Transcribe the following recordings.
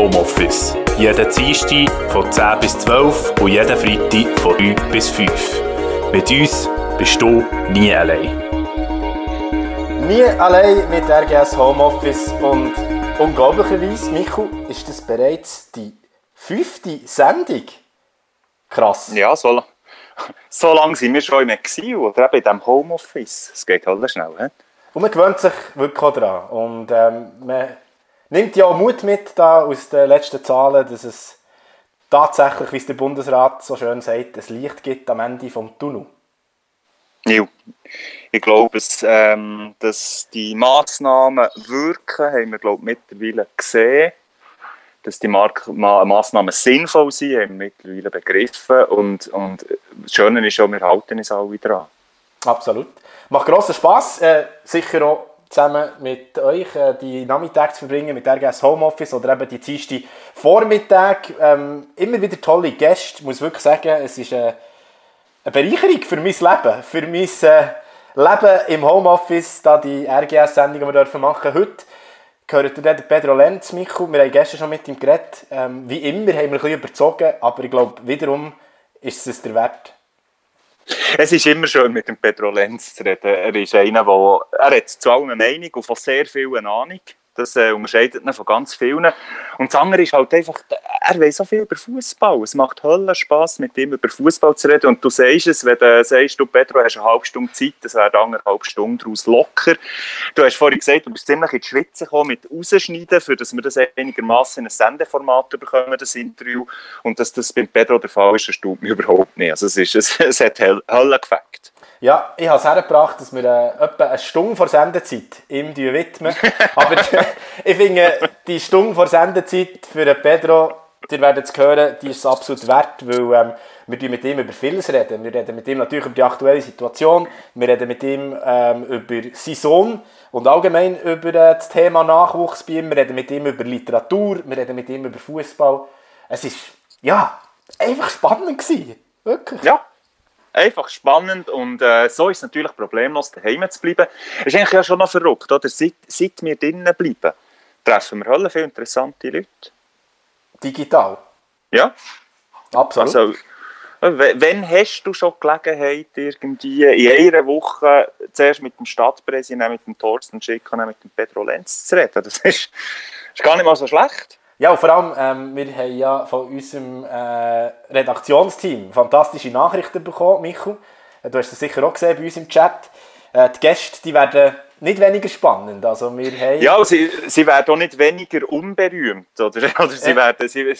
Homeoffice. Jeden Dienstag von 10 bis 12 und jeden Freitag von 3 bis 5. Mit uns bist du nie allein. Nie allein mit RGS Homeoffice und unglaublicherweise, Michu, ist das bereits die fünfte Sendung. Krass. Ja, so, so lange sind wir schon im Exil oder eben in diesem Homeoffice. Es geht halt schnell. He? Und man gewöhnt sich wirklich daran. Und ähm, man nimmt ja auch Mut mit da aus den letzten Zahlen, dass es tatsächlich, wie es der Bundesrat so schön sagt, ein Licht gibt am Ende vom Tunnel. Ja, ich glaube, dass, ähm, dass die Massnahmen wirken, haben wir glaube mittlerweile gesehen. Dass die Mark Ma Massnahmen sinnvoll sind, haben wir mittlerweile begriffen. Und, und das Schöne ist auch, wir halten uns alle dran. Absolut. Macht grossen Spass. Äh, sicher auch zusammen mit euch äh, die Nachmittage zu verbringen mit RGS Homeoffice oder eben die Dienste Vormittag. Ähm, immer wieder tolle Gäste. Ich muss wirklich sagen, es ist äh, eine Bereicherung für mein Leben. Für mein äh, Leben im Homeoffice, da die RGS-Sendung, die wir dürfen machen heute. Gehört ihr Pedro Lenz, Michael? Wir haben gestern schon mit ihm geredet. Ähm, wie immer haben wir ein bisschen überzogen, aber ich glaube, wiederum ist es der Wert. Es ist immer schön, mit dem Pedro Lenz zu reden. Er ist einer, der er hat zu allen Meinung und von sehr vielen Ahnung. Das äh, unterscheidet ihn von ganz vielen. Und das andere ist halt einfach, er weiß so viel über Fußball. Es macht Hölle Spaß, mit ihm über Fußball zu reden. Und du sagst es, wenn du sagst, du Pedro, hast eine halbe Stunde Zeit, das wäre eine halbe Stunde daraus locker. Du hast vorhin gesagt, du bist ziemlich in die Schwitze gekommen mit Rausschneiden, für dass wir das einigermaßen in ein Sendeformat bekommen, das Interview. Und dass das beim Pedro der Fall ist, erstaunt mich überhaupt nicht. Also es, ist, es, es hat Hölle gefällt. Ja, ich habe es hergebracht, dass wir äh, etwa eine Stunde vor Sendezeit ihm widmen. Aber ich finde, die Stunde vor Sendezeit für Pedro, ihr werdet es hören, die ist es absolut wert, weil ähm, wir mit ihm über vieles reden. Wir reden mit ihm natürlich über die aktuelle Situation, wir reden mit ihm ähm, über seinen Sohn und allgemein über äh, das Thema Nachwuchs bei ihm, wir reden mit ihm über Literatur, wir reden mit ihm über Fußball. Es ist, ja, einfach spannend gewesen. Wirklich. Ja einfach spannend und äh, so ist es natürlich problemlos, daheim zu bleiben. Es ist eigentlich ja schon noch verrückt, oder? Seit, seit wir drinnen bleiben, treffen wir alle viele interessante Leute. Digital? Ja. Absolut. Also, wenn hast du schon Gelegenheit, irgendwie in einer Woche zuerst mit dem Stadtpräsidenten, mit dem Thorsten Schick und mit dem Pedro Lenz zu reden? Das ist, ist gar nicht mal so schlecht. Ja, und vor allem, ähm, wir haben ja von unserem äh, Redaktionsteam fantastische Nachrichten bekommen, Michael. Äh, du hast es sicher auch gesehen bei uns im Chat. Äh, die Gäste die werden nicht weniger spannend. Also wir haben ja, sie, sie werden auch nicht weniger unberühmt. Oder, oder sie, äh. werden, sie,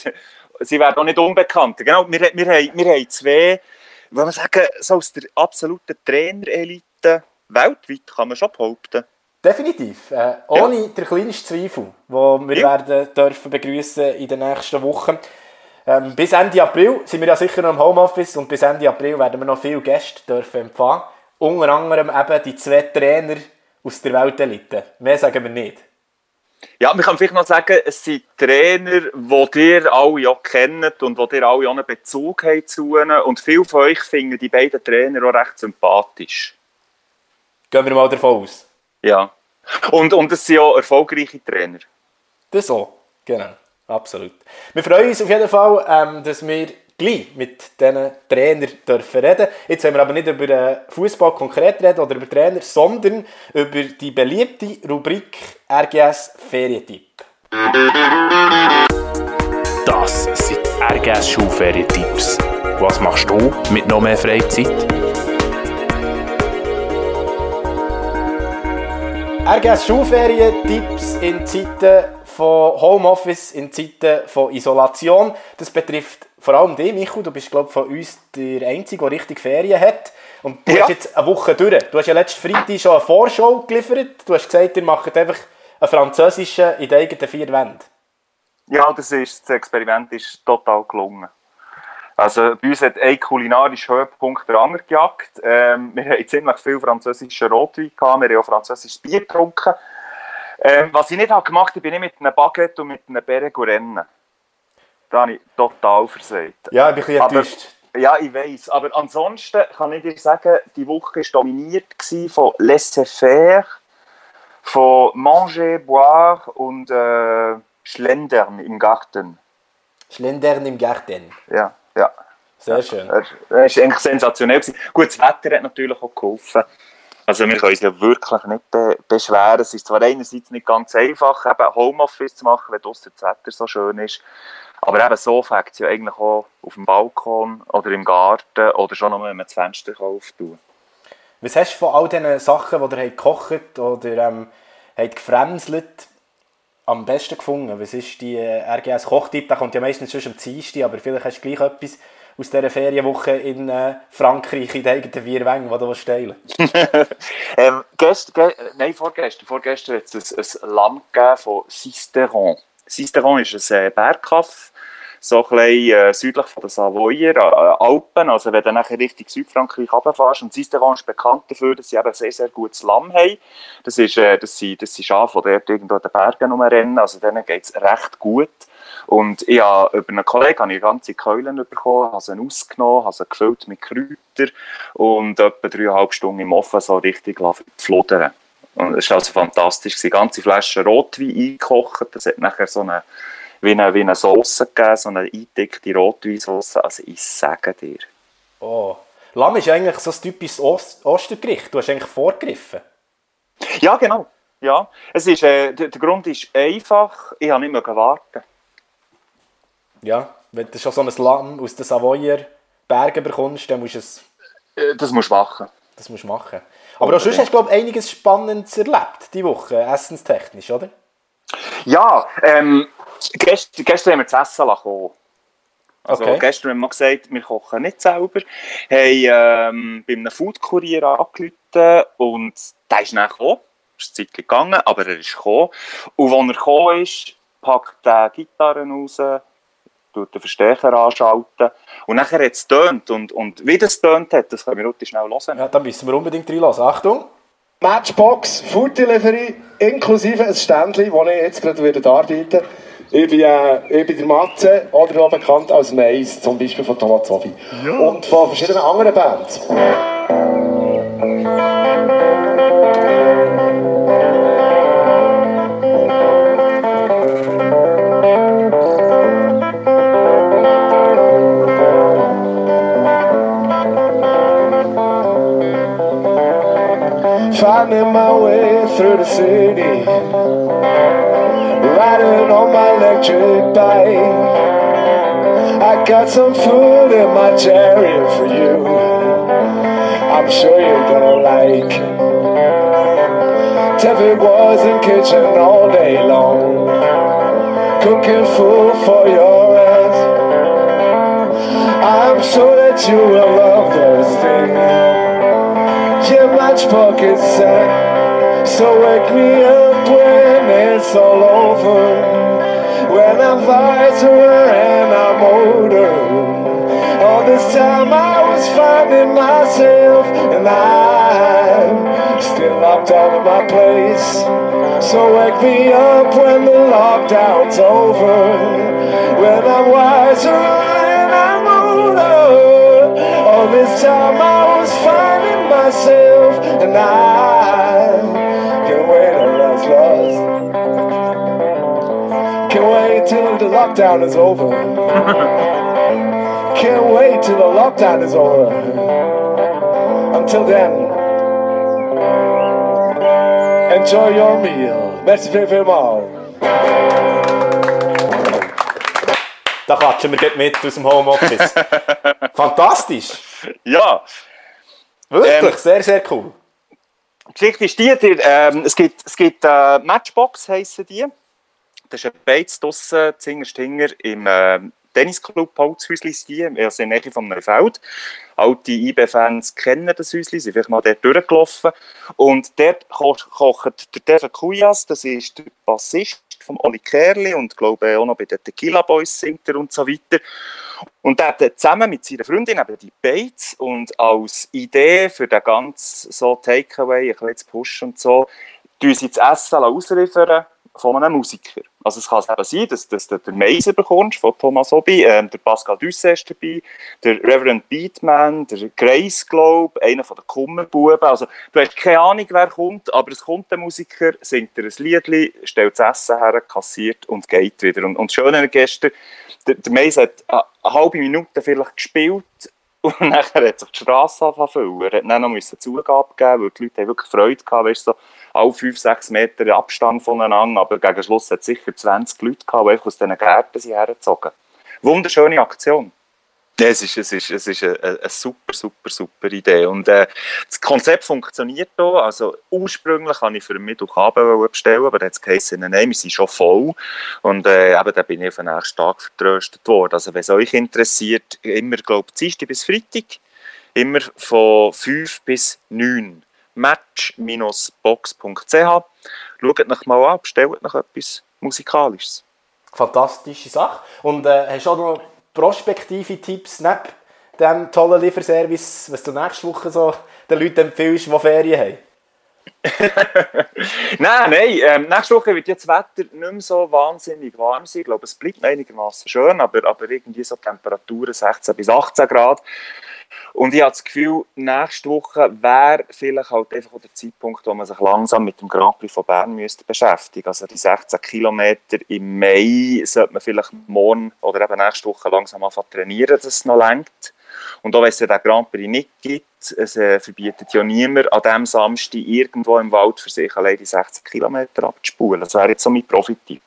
sie werden auch nicht unbekannt. Genau, wir, wir, haben, wir haben zwei, wenn man sagen, so aus der absoluten Trainerelite weltweit, kann man schon behaupten. Definitiv. Äh, ohne ja. den kleinsten Zweifel, den wir ja. werden dürfen begrüßen in den nächsten Wochen. Ähm, bis Ende April sind wir ja sicher noch im Homeoffice und bis Ende April werden wir noch viele Gäste dürfen empfangen. Unter anderem eben die zwei Trainer aus der Weltelite. Mehr sagen wir nicht. Ja, wir können vielleicht noch sagen, es sind Trainer, die ihr alle auch kennt und die ihr alle auch einen Bezug haben zu ihnen. Und viele von euch finden die beiden Trainer auch recht sympathisch. Gehen wir mal davon aus. Ja. Und, und es sind auch erfolgreiche Trainer. Das so, genau. Absolut. Wir freuen uns auf jeden Fall, ähm, dass wir gleich mit diesen Trainern dürfen reden. Jetzt wollen wir aber nicht über den Fußball konkret reden oder über Trainer, sondern über die beliebte Rubrik RGS Ferientipp. Das sind RGS Schulferientipps. Was machst du mit noch mehr Freizeit? RGS Schulferien-Tipps in Zeiten von Homeoffice, in Zeiten von Isolation. Das betrifft vor allem dich, Michael. Du bist, glaube ich, von uns der Einzige, der richtig Ferien hat. Und du ja. hast jetzt eine Woche durch. Du hast ja letzten Freitag schon eine Vorschau geliefert. Du hast gesagt, ihr macht einfach einen französischen in den eigenen vier Wänden. Ja, das, ist, das Experiment ist total gelungen. Also bei uns hat ein kulinarischer Höhepunkt der andere gejagt. Ähm, wir haben ziemlich viel französischen Rotwein gehabt, wir haben auch französisches Bier getrunken. Ähm, was ich nicht habe gemacht habe, ich bin nicht mit einem Baguette und mit einem Beret rennen. Da habe ich total versagt. Ja, ich bin ein bisschen enttäuscht. Ja, ich weiß. Aber ansonsten kann ich dir sagen, die Woche war dominiert von Laissez-faire, von Manger, Boire und äh, Schlendern im Garten. Schlendern im Garten. Ja, ja. Sehr schön. Das war eigentlich sensationell. Gut, das Wetter hat natürlich auch geholfen. Also wir können uns ja wirklich nicht be beschweren. Es ist zwar einerseits nicht ganz einfach, eben Homeoffice zu machen, wenn draussen das Wetter so schön ist. Aber eben so fängt es ja eigentlich auch auf dem Balkon oder im Garten oder schon noch, wenn man das Fenster auftun Was hast du von all diesen Sachen, die ihr habt gekocht oder ähm, habt gefremselt, am besten gefunden? Was ist die äh, RGS Kochtipp? Der kommt ja meistens schon am Dienstag, aber vielleicht hast du gleich etwas aus dieser Ferienwoche in äh, Frankreich, in den eigenen vier Wängen, die du teilen ähm, gest, ge Nein, vorgestern, vorgestern hat es ein, ein Lamm von Sisteron. Sisteron ist ein äh, Bergkaff, so ein bisschen äh, südlich von den Savoyer äh, Alpen, also wenn du nachher Richtung Südfrankreich runterfährst. Und Sisteron ist bekannt dafür, dass sie eben sehr, sehr gutes Lamm haben. Das, ist, äh, das, sind, das sind Schafe, die dort irgendwo in den Bergen rumrennen, also denen geht es recht gut. Und ich habe über einen Kollegen habe ich ganze Keulen bekommen, habe sie ausgenommen, habe sie gefüllt mit Kräutern und etwa dreieinhalb Stunden im Ofen so richtig flodern. Und es war also fantastisch. Die ganze Flasche Rotwein eingekocht, das hat nachher so eine, wie eine, wie eine Sauce gegeben, so eine eingedeckte Rotweinsauce. Also ich sage dir. Oh. Lamm ist eigentlich so ein typisches Ost Ostergericht. Du hast eigentlich vorgegriffen. Ja, genau. Ja. Es ist, äh, der, der Grund ist einfach, ich habe nicht mehr warten. Ja, wenn du schon so ein Lamm aus den Savoyer Bergen bekommst, dann musst du es... Äh, das musst du machen. Das musst du machen. Aber auch sonst hast du, glaube ich, einiges Spannendes erlebt, diese Woche, essenstechnisch, oder? Ja, ähm, gestern, gestern haben wir das Essen lassen. Also Okay. gestern haben wir gesagt, wir kochen nicht selber. Haben ähm, bei einem Food-Kurier angerufen und der ist dann gekommen. Es ist eine Zeit gegangen, aber er ist gekommen. Und als er gekommen ist, packt er die Gitarre raus, tut den Verstärker anschalten und nachher hat es getönt. Und, und wie das getönt hat, das können wir heute schnell hören. Ja, dann müssen wir unbedingt reinlassen. Achtung! Matchbox Food Delivery inklusive ein Ständchen, das ich jetzt gerade wieder darbiete. Ich bin, äh, ich bin der Matze, oder auch bekannt als Mais, zum Beispiel von Thomas Zofi. Und von verschiedenen anderen Bands. Finding my way through the city Riding on my electric bike. I got some food in my chariot for you. I'm sure you're gonna like Tevin was in kitchen all day long Cooking food for your ass. I'm sure that you will love those things. Your matchbook is set. So wake me up when it's all over. When I'm wiser and I'm older. All this time I was finding myself, and I'm still locked out of my place. So wake me up when the lockdown's over. When I'm wiser and I'm older. All this time I was finding myself, and I the lockdown is over. Can't wait till the lockdown is over. Until then, enjoy your meal. Merci viel, viel mal. Da klatschen wir gleich mit aus dem Homeoffice. Fantastisch! Ja, Wirklich, Ähm, sehr, sehr cool. Die Geschichte ist die, die ähm, es gibt, es gibt äh, Matchbox heissen die. Das ist ein Beiz draussen, Zingerstinger im ähm, Tennisclub Holzhäusli ist die, also in der Nähe von Neufeld. Alte IB-Fans kennen das Häusli, sind vielleicht mal dort durchgelaufen. Und dort ko kocht der Devin Kujas, das ist der Bassist von Oli Kerli und glaube auch noch bei den Tequila Boys singt er und so weiter. Und er hat zusammen mit seiner Freundin eben die Bates und als Idee für den ganzen so Takeaway, ein bisschen zu pushen und so, tun sie das Essen ausliefern von einem Musiker. Also es kann eben sein, dass, dass du den Meiser bekommst von Thomas Obi, ähm, der Pascal Dusse ist dabei, der Reverend Beatman, der Grace Globe, einer von den Kummerbuben. Also du hast keine Ahnung, wer kommt, aber es kommt ein Musiker, singt dir ein Lied, stellt das Essen her, kassiert und geht wieder. Und, und schöner gestern, der, der Meiser hat eine halbe Minute vielleicht gespielt und nachher hat sich die Straße angefangen Er hat dann noch Zugabe geben, weil die Leute wirklich Freude hatten, weißt, so alle 5, 6 Meter Abstand voneinander, aber gegen Schluss hat es sicher 20 Leute gehabt, die aus diesen Gärten hergezogen Wunderschöne Aktion. Es ist, es ist, es ist eine, eine, super, super, super Idee. Und äh, das Konzept funktioniert hier. Also ursprünglich habe ich für Mittwochabend bestellen, aber es geheißen, nein, wir sind schon voll. Und äh, eben, dann bin ich auf den nächsten Tag vertröstet worden. Also wenn es euch interessiert, immer, glaube ich, Dienstag bis Freitag, immer von 5 bis 9 match-box.ch. Schaut euch mal an, bestellt noch etwas Musikalisches. Fantastische Sache. Und äh, hast du auch noch prospektive Tipps neben dem tollen Lieferservice, was du nächste Woche so den Leuten empfiehlst, die Ferien haben? nein, nein. Ähm, nächste Woche wird jetzt das Wetter nicht mehr so wahnsinnig warm sein. Ich glaube, es bleibt einigermaßen schön, aber, aber irgendwie so Temperaturen 16 bis 18 Grad. Und ich habe das Gefühl, nächste Woche wäre vielleicht halt einfach der Zeitpunkt, wo man sich langsam mit dem Grand Prix von Bern müsste beschäftigen Also die 16 Kilometer im Mai sollte man vielleicht morgen oder eben nächste Woche langsam anfangen trainieren, dass es noch lenkt. Und auch wenn es den Grand Prix nicht gibt, es äh, verbietet ja niemand, an diesem Samstag irgendwo im Wald für sich allein die 60 Kilometer abzuspulen. Das wäre jetzt so mein Profitipp.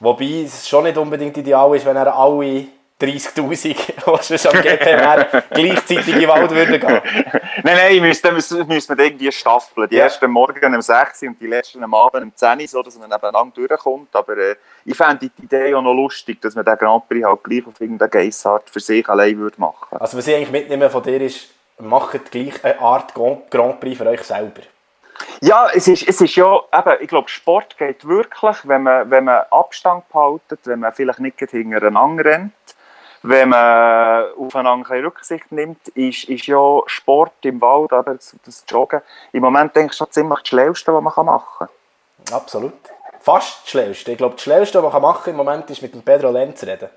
Wobei es schon nicht unbedingt ideal ist, wenn er alle 30'000, die schon am GPR gleichzeitig in den Wald würden gehen. nein, nein, müsste, müsste, müsste man irgendwie staffeln. Die ja. ersten Morgen um 6 und die letzten am Abend um 10 so dass man nebeneinander durchkommt. Aber äh, ich fände die Idee auch noch lustig, dass man den Grand Prix halt gleich auf irgendeine Geissart für sich allein würde machen Also was ich eigentlich mitnehme von dir ist, macht gleich eine Art Grand Prix für euch selber. Ja, es ist, es ist ja, eben, ich glaube, Sport geht wirklich, wenn man, wenn man Abstand behaltet, wenn man vielleicht nicht hintereinander rennt wenn man aufeinander Rücksicht nimmt, ist, ist ja Sport im Wald, aber das Joggen, im Moment denke ich schon ziemlich das Schlauste, was man machen kann. Absolut. Fast das Schlauste. Ich glaube, das Schlauste, was man machen kann im Moment, ist mit dem Pedro Lenz reden.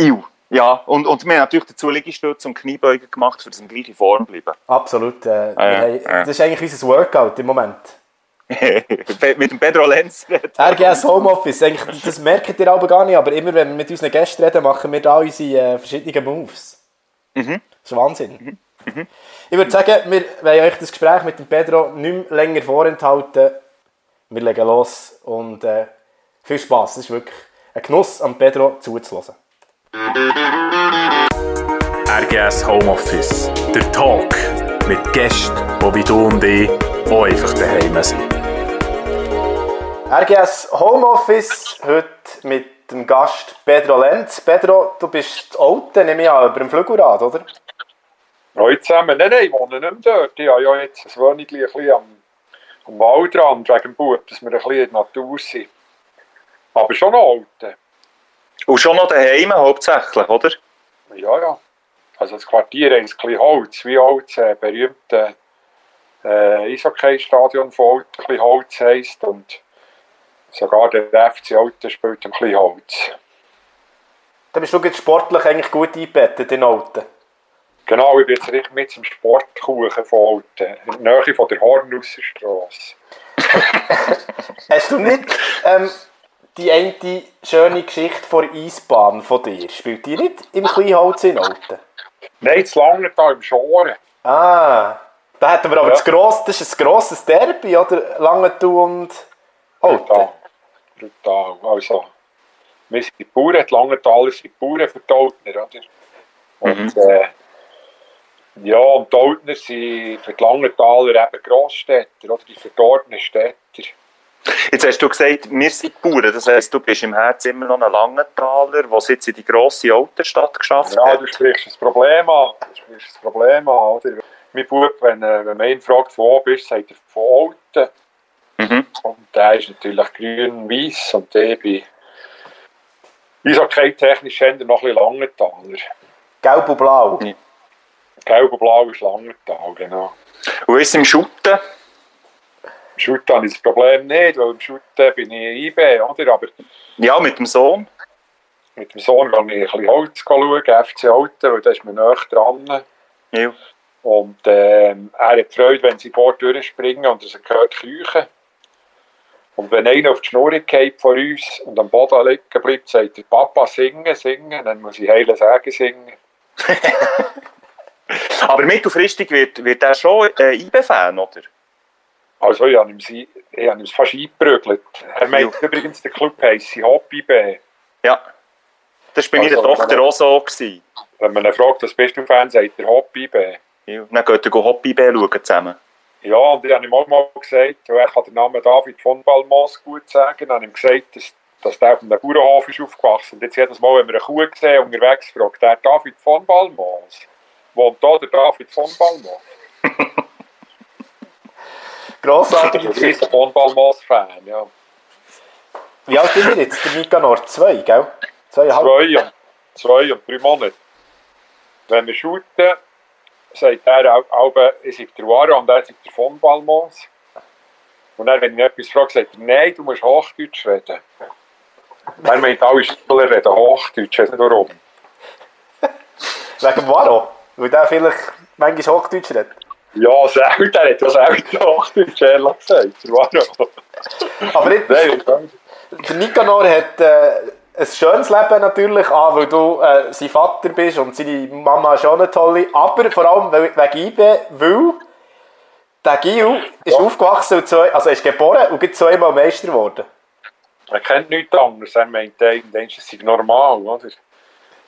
Iu. Ja, und, und wir haben natürlich dazu Liegestütze und Kniebeugen gemacht, für das in gleiche Form bleiben. Absolut. Äh, äh, haben, das ist eigentlich unser Workout im Moment. Mit dem Pedro Lenz RGS Homeoffice, eigentlich, das merkt ihr aber gar nicht, aber immer wenn wir mit unseren Gästen reden, machen wir da unsere äh, verschiedenen Moves. Mhm. Das ist Wahnsinn. Mhm. Mhm. Ich würde sagen, wir wollen euch das Gespräch mit dem Pedro nicht mehr länger vorenthalten. Wir legen los und äh, viel Spaß. Es ist wirklich ein Genuss, am Pedro zuzulassen. RGS Homeoffice, der Talk mit Gästen, die wie du und ich auch einfach daheim sind. RGS Homeoffice heute mit dem Gast Pedro Lenz. Pedro, du bist alt, nehme ich an, über dem Flügelrad, oder? Hallo zusammen. Nein, nein, ich wohne nicht mehr dort. Ich habe ja jetzt ein Wohnung ein bisschen am, am Waldrand wegen dem Bub, dass wir ein bisschen in der Natur sind. Aber schon noch alt. Und schon noch daheim hauptsächlich, oder? Ja, ja. Also das Quartier ist ein bisschen Holz, wie Holz, äh, berühmte äh, Eishockey-Stadion von ein bisschen Holz heisst. Und sogar der FC Alten spielt ein bisschen Holz. Dann bist du jetzt sportlich eigentlich gut eingebettet in Alten. Genau, ich bin jetzt richtig mit zum Sportkuchen von Alten, in der Nähe von der Hornusser Straße. Hast du nicht ähm, die eine schöne Geschichte vor Eisbahn von dir? Spielt die nicht im Kleinholz in Alten? Nein, zu lange da im Schoren. Ah, da hätten wir aber ja. das, grosse, das ist ein grosses Derby, oder? Langenthal und Alten. Brutal. Brutal. Also, wir sind die Bauern, die Langenthaler sind die Bauern für die Altner, oder? Und, mhm. äh, ja, und die Altner sind für die Langenthaler eben Grossstädter, oder die verdorbenen Städter. Jetzt hast du gesagt, wir sind Bauern. Das heisst, du bist im Herzen immer noch ein Langenthaler, der jetzt in die grosse Alterstadt geschafft ja, hat. Ja, du sprichst das Problem an. Du sprichst das Problem an, oder? Mein Bub, wenn, äh, wenn man ihn fragt, wo du bist, sagt er von Alten. Mhm. Und der ist natürlich grün-weiß und der bin Eishockey-technisch noch ein bisschen Langenthaler. Gelb und Blau? Ja. Gelb und Blau ist Langenthal, genau. Wo ist im Schutten? Shooten habe ich das Problem nicht, weil im Shooten bin ich IB, oder? Aber Ja, mit dem Sohn. mit dem Sohn gehe ich ein bisschen Holz schauen, FC Alten, weil da ist mir näher dran. Ja. Und ähm, er hat Freude, wenn sie vor springen und er hört Küchen. Und wenn einer auf die Schnur geht von uns und am Boden liegen bleibt, sagt der Papa singen, singen, dann muss ich heile sagen singen. Aber mittelfristig wird, wird er schon äh, IB-Fan, oder? Also ich habe ihm, ich habe ihm fast eingeprügelt. Er meint übrigens, der Club heisse Hobby B. Ja. Das war bei Also, meiner Tochter wenn- auch so. Gewesen. Wenn man ihn fragt, was bist du Fan, sagt er Hobby B. Ja. Dann geht er Hobby B schauen zusammen. Ja, und ich habe ihm auch mal gesagt, weil er kann den Namen David von Balmos gut sagen, habe ihm gesagt, dass, dass der auf einem Bauernhof ist aufgewachsen. Und jetzt jedes Mal, wenn wir eine Kuh sehen unterwegs, fragt er David von Balmos. Wohnt da der David von Balmos? Grossartige Ich bin Geschichte. ein von Balmos-Fan, ja. Wie alt ist er jetzt, der Nikanor? Zwei, gell? Zweieinhalb? Zwei und, zwei und drei Monate. Wenn wir shooten, sagt er auch, auch ich sei der Wara und er sagt der von Balmos. Und dann, wenn ich etwas frage, sagt er, nein, du musst Hochdeutsch reden. Er meint, alle Spieler reden Hochdeutsch, weiss nicht warum. Wegen Varo? Weil der vielleicht manchmal Hochdeutsch redet. Ja, selten, er hat ja selten Hochdeutsch, ehrlich gesagt, der Wara. Aber nicht, Nein, der Nikanor hat äh, ein schönes Leben natürlich, an, weil du äh, sein Vater bist und seine Mama ist auch eine tolle. Aber vor allem weil- wegen IB, weil der Gil ist aufgewachsen und zwei, also ist geboren und gibt zweimal Meister geworden. er kennt nichts anderes, er meint, irgendwann ist es normal, oder?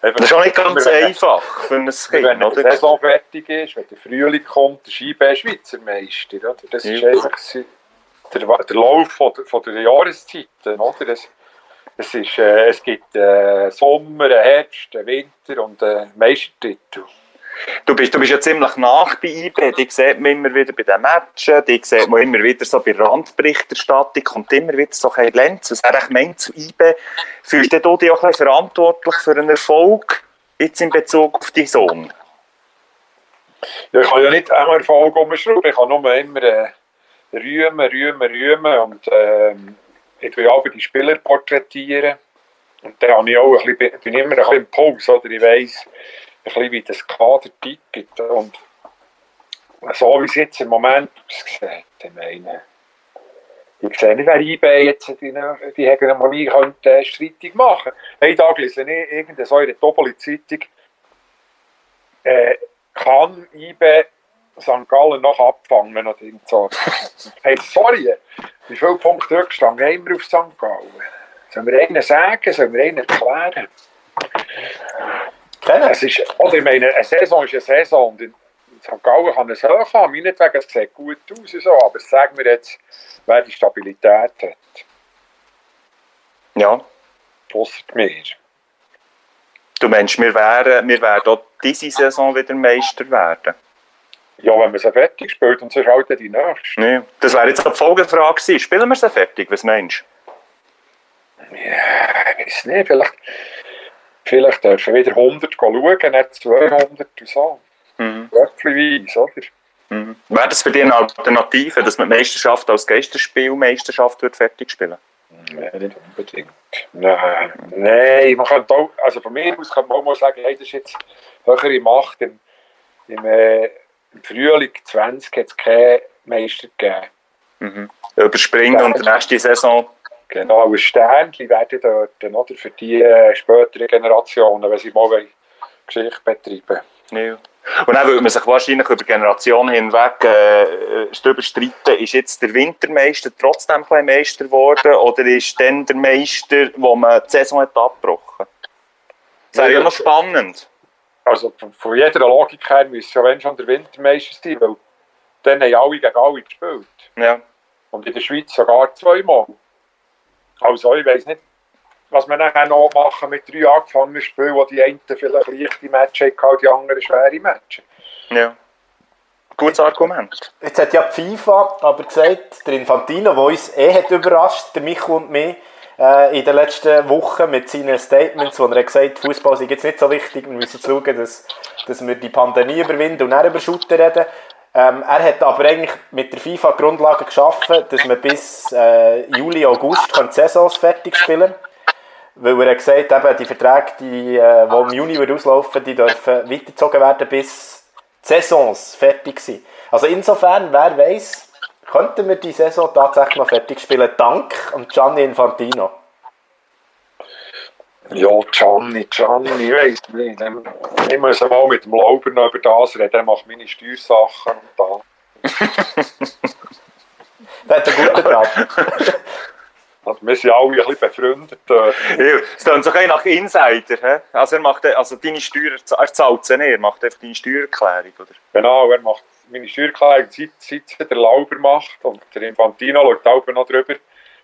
Das ist auch nicht ganz Wenn- einfach für ein Kind, Wenn die oder? Saison fertig ist, wenn der Frühling kommt, der Skibe Schweizer Meister. Oder? Das ist Ja. einfach so der, der Lauf von der, von der Jahreszeiten. Oder? Es, es, ist, äh, es gibt äh, Sommer, einen Herbst, einen Winter und einen Meistertitel. Du bist, du bist ja ziemlich nach bei IB. Die sieht man immer wieder bei den Matchen, die sieht man immer wieder so bei Randberichterstattung, kommt immer wieder so ein Lenz. Was er meint zu IB, fühlst du dich auch ein bisschen verantwortlich für einen Erfolg jetzt in Bezug auf deinen Sohn? Ja, ich kann ja nicht einmal Erfolg umschrauben, ich kann nur immer äh, rühmen, rühmen, rühmen und ähm, ich will aber die Spieler porträtieren. Und dann habe ich auch ein bisschen, bin immer ein bisschen im Puls, oder? Ich weiss ein bisschen, wie das Kader tickt. Und so wie es jetzt im Moment aussieht, ich meine, ich sehe nicht, wer eBay jetzt die, die Hegemonie könnte äh, streitig machen. Hey, da gelesen ich irgendeine so in der Doppel-Zeitung, äh, kann IBE St. Gallen noch abfangen oder irgend so. hey, sorry, wie viele Punkte Rückstand haben wir auf St. Gallen? Sollen wir einen sagen, sollen wir einen erklären? Kennen? Es ist, oder ich meine, eine Saison ist eine Saison in St. Gallen kann es hoch haben, meinetwegen, es sieht gut aus und so, aber sagen wir jetzt, wer die Stabilität hat, Ja. ausser mir. Du meinst, wir wären, wir werden auch diese Saison wieder Meister werden? Ja, wenn man sie fertig spielt und sonst halt die nächste. Ja. Das wäre jetzt die Folgefrage gewesen. Spielen wir sie fertig? Was meinst Ja, ich weiß nicht, vielleicht, vielleicht dürfen wir wieder 100 schauen, nicht 200 und so. du? Mhm. Wörtchenweise, oder? Mhm. Wäre das für dich eine Alternative, dass man die Meisterschaft als Geisterspielmeisterschaft wird fertig spielen Nein, nicht unbedingt. Nein, nein, man könnte auch, also von mir aus kann man auch mal sagen, hey, das ist jetzt höhere Macht. Im, im, äh, im Frühling 20 hat es keinen Meister gegeben. mhm. Überspringen und die nächste Saison. Genau, ein Sternchen werden dort, oder, für die äh, späteren Generationen, wenn sie mal Geschichte betreiben Ja. Und dann würde man sich wahrscheinlich über Generationen hinweg äh, darüber streiten, ist jetzt der Wintermeister trotzdem ein Meister geworden oder ist dann der Meister, wo man die Saison hat abgebrochen Das wäre ja noch spannend. Also von, von jeder Logik her müsste ja wenn schon der Wintermeister sein, weil dann haben alle gegen alle gespielt. Ja. Und in der Schweiz sogar zweimal. Also ich weiß nicht, was wir nachher noch machen mit drei angefangenen Spielen, wo die einen vielleicht leichte Matches hatten, die anderen schwere Matches. ja. Gutes Argument. Jetzt hat ja die FIFA aber gesagt, der Infantino, der uns eh hat überrascht, der Micho und mich, äh, in den letzten Wochen mit seinen Statements, wo er hat gesagt Fußball ist jetzt nicht so wichtig, wir müssen schauen, dass, dass wir die Pandemie überwinden und dann über Shooter reden. Ähm, er hat aber eigentlich mit der FIFA Grundlage geschaffen, dass man bis äh, Juli, August die Saisons fertig spielen Weil er hat gesagt eben, die Verträge, die, äh, die im Juni auslaufen die dürfen weitergezogen werden, bis die Saisons fertig sind. Also insofern, wer weiß, könnten wir die Saison tatsächlich noch fertig spielen, dank an Gianni Infantino. Ja, Gianni, Gianni, ich weiss nicht. Ich muss mal mit dem Lauber noch über das reden. Er macht meine Steuersachen und da. Der hat einen guten Draht. Also wir sind alle ein bisschen befreundet. Äh, Ja, Es klingt so ein nach Insider. He? Also, er macht, also deine Steuer, er zahlt sie nicht, er macht einfach deine Steuererklärung, oder? Genau, er macht meine Steuererklärung, seit, seit der Lauber macht und der Infantino schaut auch noch drüber,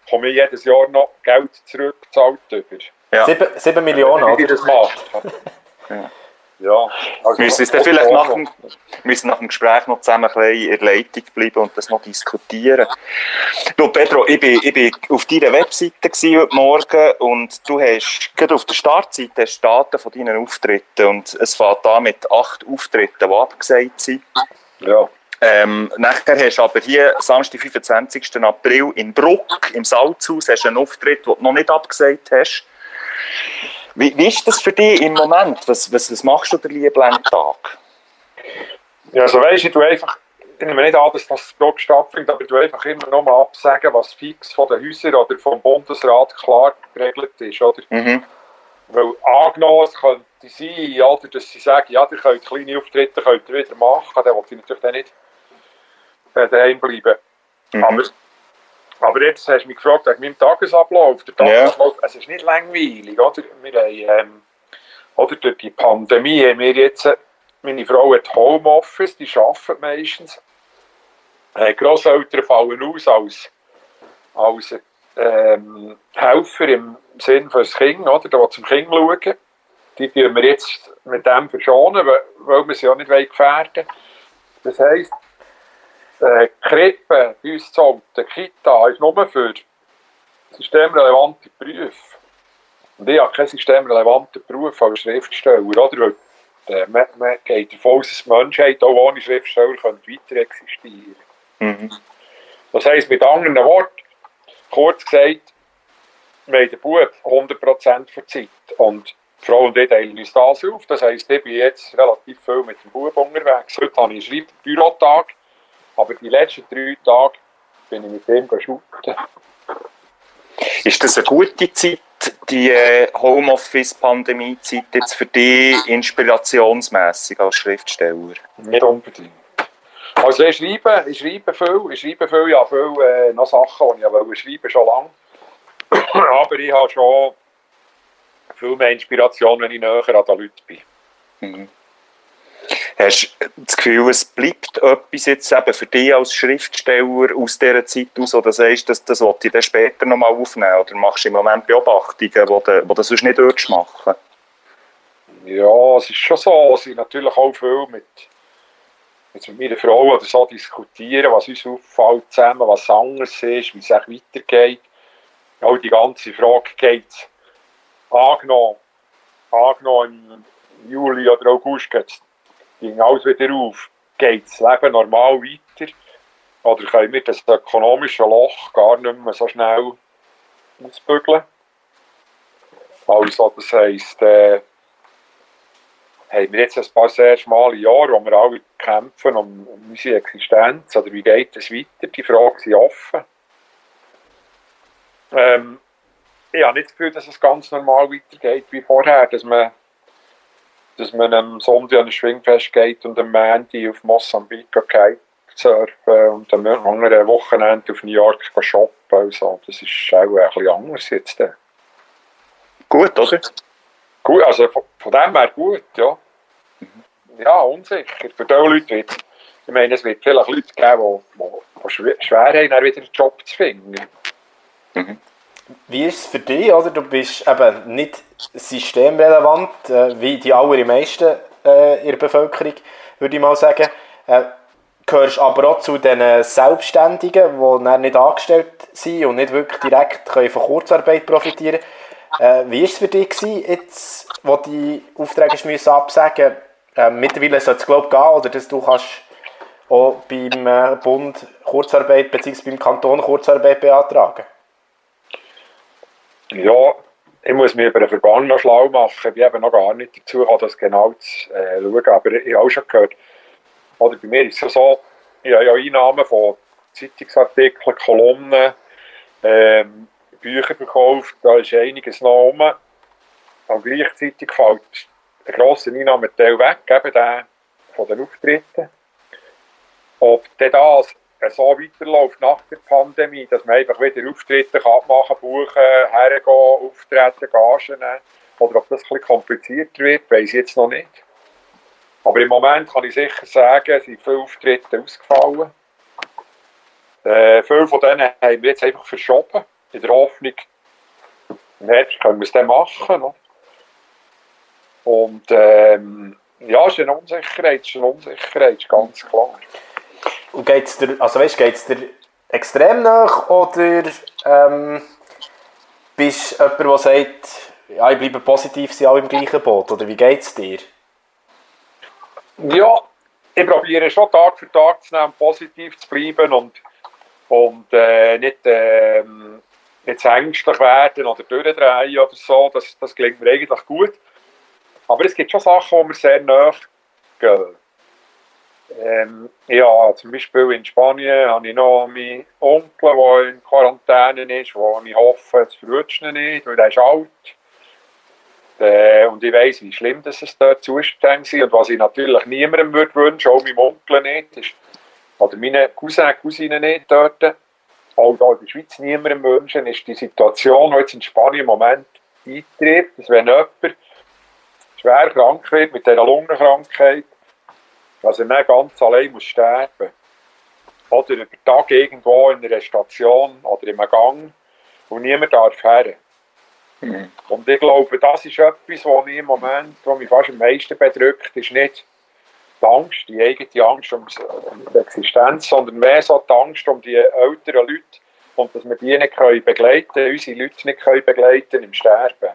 komme ich jedes Jahr noch Geld zurückgezahlt über. Ja. 7, 7 Millionen, Wie oder? das macht. ja. also, Müssen dann vielleicht nach dem, müssen nach dem Gespräch noch zusammen ein bisschen in der Leitung bleiben und das noch diskutieren. Du, Pedro, ich bin, ich bin auf deiner Webseite heute Morgen und du hast, gerade auf der Startseite hast Daten von deinen Auftritten und es fängt an mit acht Auftritten, die abgesagt sind. Ja. Ähm, nachher hast du aber hier, Samstag, 25. April, in Bruck, im Salzhaus, hast du einen Auftritt, den du noch nicht abgesagt hast. Wie, wie ist das für dich im Moment? Was, was, was machst du den lieben Tag? Ja, also weißt du, tue einfach, ich nehme nicht an, dass das Bruck stattfindet, aber tue einfach immer noch mal absagen, was fix von den Häusern oder vom Bundesrat klar geregelt ist, oder? Mhm. Weil angenommen, könnte sein, oder, dass sie sagen, ja, ihr könnt kleine Auftritte könnt ihr wieder machen, dann will ich natürlich dann nicht äh, daheim bleiben. Mhm. Aber, aber jetzt hast du mich gefragt, wegen meinem Tagesablauf. Der Tagesablauf, es ist nicht langweilig, oder? Wir haben, ähm, oder durch die Pandemie haben wir jetzt, meine Frau hat Homeoffice, die arbeiten meistens. Äh, Grosseltern fallen aus als, als ähm, Helfer im Sinn das Kind, oder? Da zum Kind schauen. Die tun wir jetzt mit dem verschonen, weil, wir sie ja nicht gefährden wollen. Das heisst, äh, Krippe bei uns zu Alten, Kita ist nur für systemrelevante Berufe. Und ich habe keinen systemrelevanten Beruf als Schriftsteller, oder? Weil, äh, man, man geht davon aus, dass die Menschheit auch ohne Schriftsteller könnte weiter existieren Mhm. Das heisst, mit anderen Worten, kurz gesagt, wir haben den Bub 100% der Zeit. Und die Frau und ich teilen uns das auf. Das heisst, ich bin jetzt relativ viel mit dem Bub unterwegs. Heute habe ich einen Bürotag, aber die letzten drei Tage bin ich mit dem shooten. Ist das eine gute Zeit, die äh, Homeoffice-Pandemie-Zeit jetzt für dich inspirationsmässig als Schriftsteller? Nicht unbedingt. Also ich schreibe, ich schreibe viel, ich schreibe viel, ja viel äh, noch Sachen, die ich wollte schreiben schon lange. Aber ich habe schon viel mehr Inspiration, wenn ich näher an den Leuten bin. Mhm. Hast du das Gefühl, es bleibt etwas jetzt eben für dich als Schriftsteller aus dieser Zeit aus, oder sagst du, das, das will ich dann später nochmal aufnehmen, oder machst du im Moment Beobachtungen, die du, die du sonst nicht machen Ja, es ist schon so, dass ich natürlich auch viel mit, jetzt mit meiner Frau oder so diskutieren, was uns auffällt zusammen, was anders ist, wie es weitergeht. Auch die ganze Frage geht angenommen, im Juli oder August geht's, ging alles wieder auf, geht das Leben normal weiter oder können wir das ökonomische Loch gar nicht mehr so schnell ausbügeln. Also das heisst, äh, haben wir jetzt ein paar sehr schmale Jahre, wo wir alle kämpfen um, um unsere Existenz oder wie geht es weiter, die Fragen sind offen. Ähm, ich habe nicht das Gefühl, dass es ganz normal weitergeht wie vorher, dass man, dass man am Sonntag an ein Schwingfest geht und am Montag auf Mosambik geht surfen und am anderen Wochenende auf New York shoppen. Also, das ist auch ein bisschen anders jetzt. äh. Gut, oder? Gut, also von, dem her gut, ja. Ja, unsicher. Für diese Leute wird ich meine, es wird vielleicht Leute geben, die, die, schwer haben, dann wieder einen Job zu finden. Wie ist es für dich? Oder? Du bist eben nicht systemrelevant, äh, wie die allermeisten äh, in der Bevölkerung, würde ich mal sagen. Äh, gehörst aber auch zu den Selbstständigen, die nicht angestellt sind und nicht wirklich direkt können von Kurzarbeit profitieren äh, Wie war es für dich, gewesen, jetzt, wo die Aufträge müssen absagen äh, Mittlerweile sollte es glaube gehen, oder dass du kannst auch beim äh, Bund Kurzarbeit bzw. beim Kanton Kurzarbeit beantragen? Ja, ich muss mich über den Verband noch schlau machen. Ich bin eben noch gar nicht dazu gekommen, das genau zu äh, schauen. Aber ich habe auch schon gehört, oder bei mir ist es ja so, ich habe ja Einnahmen von Zeitungsartikeln, Kolumnen, ähm, Bücher verkauft, da ist einiges rum. Und gleichzeitig fällt der grosse Einnahmeteil weg, eben der von den Auftritten. Ob das so weiterläuft nach der Pandemie, dass man einfach wieder Auftritte kann machen buchen, hergehen, auftreten, Gagen nehmen, oder ob das bisschen komplizierter wird, weiß ich jetzt noch nicht. Aber im Moment kann ich sicher sagen, sind viele Auftritte ausgefallen. Äh, viele von denen haben wir jetzt einfach verschoben, in der Hoffnung, im Herbst können wir es dann machen. No? Und ähm, ja, es ist eine Unsicherheit, es ist eine Unsicherheit, ganz klar. Und geht's dir, also weißt, geht's dir extrem nach oder ähm, bist du jemand, der sagt, ja, ich bleibe positiv, sind alle im gleichen Boot? Oder wie geht es dir? Ja, ich probiere schon Tag für Tag zu nehmen, positiv zu bleiben und, und äh, nicht, ähm, nicht ängstlich werden oder durchdrehen oder so. Das, das klingt mir eigentlich gut. Aber es gibt schon Sachen, die mir sehr nahe. Ähm, ja, zum Beispiel in Spanien habe ich noch meinen Onkel, der in Quarantäne ist, wo ich hoffe, es verrutscht ihn nicht, weil er ist alt. Äh, und ich weiss, wie schlimm das es dort Zustände sind. Und was ich natürlich niemandem würde wünschen, auch meinem Onkel nicht, ist, oder meinen Cousin, Cousinen nicht dort, da in der Schweiz niemandem wünschen, ist die Situation, die jetzt in Spanien im Moment eintritt, dass wenn jemand schwer krank wird mit dieser Lungenkrankheit, dass er dann ganz allein muss sterben Oder über Tag irgendwo in einer Station oder in einem Gang und niemand darf her. Mhm. Und ich glaube, das ist etwas, was mich im Moment, was mich fast am meisten bedrückt, ist nicht die Angst, die eigene Angst um die Existenz, sondern mehr so die Angst um die älteren Leute und dass wir die nicht können begleiten können, unsere Leute nicht können begleiten im Sterben.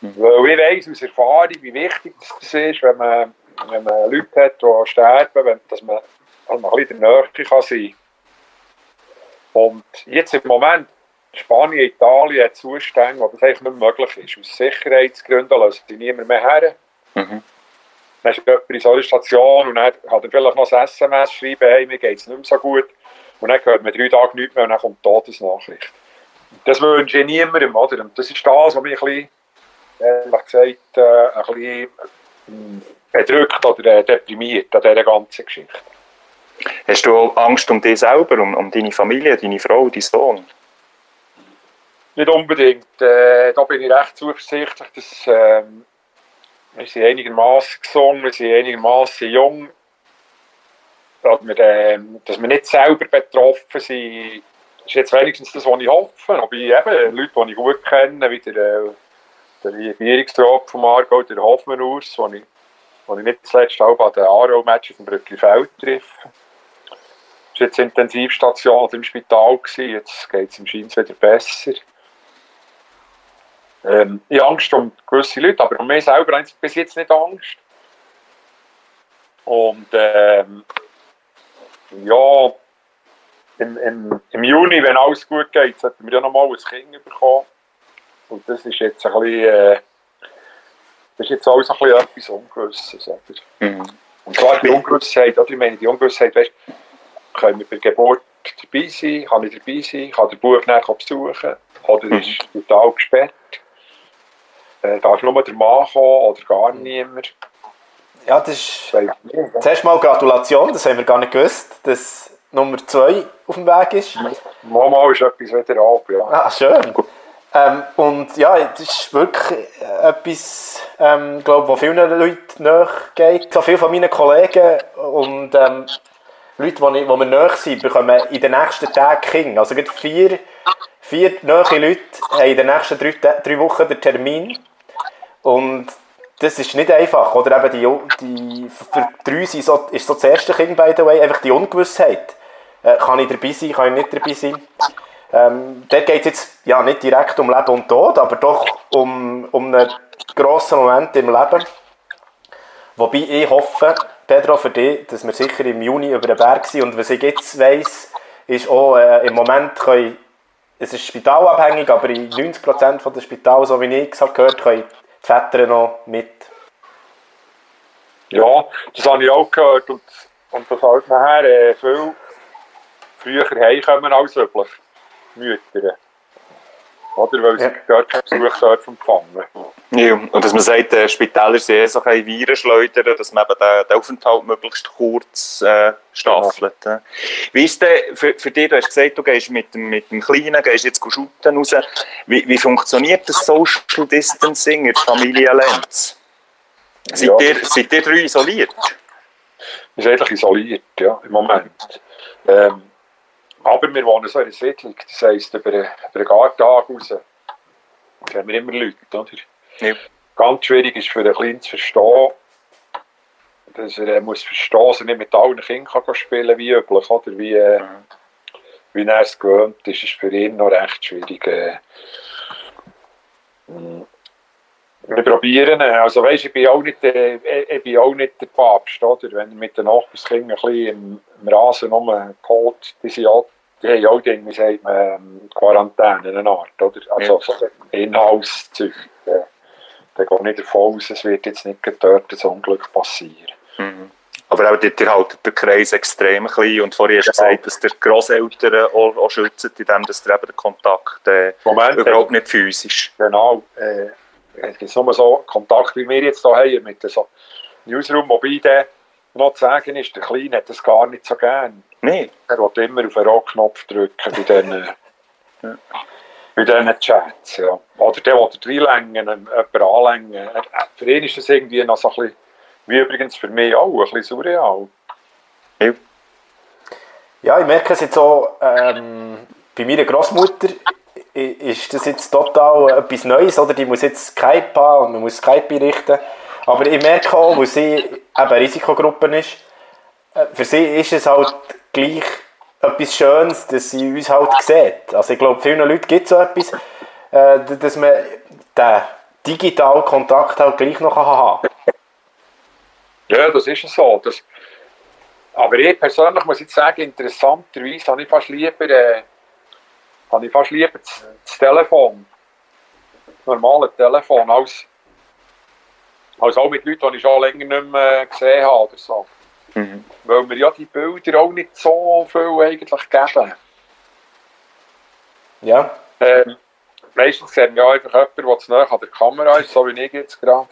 Mhm. Weil ich weiss aus Erfahrung, wie wichtig das ist, wenn man wenn man Leute hat, die sterben, wenn, dass man also ein bisschen in der Nähe kann sein Und jetzt im Moment, Spanien, Italien hat Zustände, wo das eigentlich nicht möglich ist. Aus Sicherheitsgründen lassen sie niemand mehr her. Mhm. Dann ist jemand in so einer Station und dann hat er vielleicht noch ein SMS schreiben, hey, mir geht es nicht mehr so gut. Und dann hört man drei Tage nichts mehr und dann kommt die Todesnachricht. Das wünsche ich niemandem, oder? Und das ist das, was mich ein bisschen, ehrlich gesagt, ein bisschen bedrückt oder äh, deprimiert an dieser ganzen Geschichte. Hast du Angst um dich selber, um, um deine Familie, deine Frau, deinen Sohn? Nicht unbedingt. Äh, da bin ich recht zuversichtlich, dass äh, wir sind einigermaßen gesund, wir sind einigermaßen jung, dass wir, äh, dass wir nicht selber betroffen sind. Ist jetzt wenigstens das, was ich hoffe. Aber eben Leute, die ich gut kenne, wie der, äh, der Regierungsrat von Margot, der Hoffmann-Urs, den ich wo ich nicht zuletzt auch an den Aro-Match auf dem Brücklifeld treffe. Es war jetzt Intensivstation im Spital, gewesen. jetzt geht es im Schein wieder besser. Ähm, ich habe Angst um gewisse Leute, aber um mich selber habe ich bis jetzt nicht Angst. Und ähm, ja, im, im, im Juni, wenn alles gut geht, sollten wir ja nochmal ein Kind bekommen. Und das ist jetzt ein bisschen... Äh, das ist jetzt alles ein bisschen etwas Ungewisses. Oder? Mhm. Und zwar die Ungewissheit, oder ich meine, die Ungewissheit, weißt, können wir bei der Geburt dabei sein, kann ich dabei sein, kann der Bub nachher besuchen, oder mhm. ist total gesperrt, äh, darf nur der Mann kommen oder gar niemand. Ja, das ist... Zuerst mal Gratulation, das haben wir gar nicht gewusst, dass Nummer 2 auf dem Weg ist. Mama ist etwas wieder ab, ja. Ah, schön. Ähm, und ja, das ist wirklich etwas, ähm, glaube was vielen Leuten nachgeht. So viele von meinen Kollegen und ähm, Leute, die, die mir nahe sind, bekommen in den nächsten Tagen Kinder. Also vier, vier nahe Leute haben in den nächsten drei, drei Wochen den Termin. Und das ist nicht einfach. Oder eben die, die, für drei ist so, ist so das erste Kind, by the way, einfach die Ungewissheit. Äh, kann ich dabei sein, kann ich nicht dabei sein? Ähm, dort geht es jetzt ja, nicht direkt um Leben und Tod, aber doch um, um einen grossen Moment im Leben. Wobei ich hoffe Pedro, für dich, dass wir sicher im Juni über den Berg sind. Und was ich jetzt weiss, ist auch, äh, im Moment können, es ist spitalabhängig, aber in 90% der Spital, so wie ich es habe gehört können die Väter noch mit. Ja, das habe ich auch gehört. Und, und das halt nachher äh, viel früher heimkommen als üblich. Mütter. Oder? Weil sie Ja. gar keinen Besuch dürfen empfangen. Ja, und dass man sagt, äh, Spitäler sind eh so ein Viren schleudern, dass man eben den, den Aufenthalt möglichst kurz äh, staffelt. äh. Wie ist denn für, für dich, du hast gesagt, du gehst mit dem, mit dem Kleinen, gehst jetzt shooten raus. Wie, wie funktioniert das Social Distancing in der Familie Lenz? Seid, Ja. ihr, seid ihr drei isoliert? ist eigentlich isoliert, ja, im Moment. Ähm, aber wir wohnen so in einer Siedlung, das heisst, über, über den Gartag raus kennen wir immer Leute, oder? Ja. Ganz schwierig ist für den Kleinen zu verstehen, dass er muss verstehen, dass er nicht mit allen Kindern kann spielen wie üblich, oder? Wie, äh, wie er es gewöhnt ist, ist für ihn noch recht schwierig. Äh. Wir probieren, äh, also weisst, ich bin auch nicht, äh, ich bin auch nicht der Papst, oder? Wenn mit den Nachbarskindern ein bisschen im, im Rasen rumgeholt, die sind auch, die haben auch Dinge, wie sagt man, ähm, Quarantäne, eine Art, oder? Also so Inhaltszeug. Äh, da gehe ich nicht davon aus, es wird jetzt nicht dort ein Unglück passieren. Aber auch ihr haltet den Kreis extrem klein und vorhin hast du Ja. gesagt, dass ihr Grosseltern auch, auch schützt, indem dass ihr eben den Kontakt äh, Moment, überhaupt nicht physisch. Genau. Äh, es gibt nur so Kontakt, wie wir jetzt hier haben, mit so Newsroom, wobei der noch zu sagen ist, der Kleine hat das gar nicht so gern. Nein. Er will immer auf den Rotknopf drücken bei diesen, bei diesen Chats. Ja. Oder der will reinlängen, jemanden anlängen. Für ihn ist das irgendwie noch so ein bisschen, wie übrigens für mich auch, ein bisschen surreal. Ja. Ja, ich merke es jetzt auch ähm, bei meiner Großmutter ist das jetzt total etwas Neues, oder? Die muss jetzt Skype haben und man muss Skype einrichten. Aber ich merke auch, wo sie eben Risikogruppen ist, äh, für sie ist es halt gleich etwas Schönes, dass sie uns halt sieht. Also ich glaube, vielen Leuten gibt es so etwas, äh, dass man den digitalen Kontakt halt gleich noch haben kann. Ja, das ist so. Das, aber ich persönlich muss jetzt sagen, interessanterweise habe ich fast lieber, äh, habe ich fast lieber das, das Telefon, das normale Telefon, als, als auch mit Leuten, die ich schon länger nicht mehr gesehen habe oder so. Weil mir ja die Bilder auch nicht so viel eigentlich geben. Ja, Ähm, meistens sehen wir ja einfach jemanden, der zu nahe an der Kamera ist, so wie ich jetzt gerade.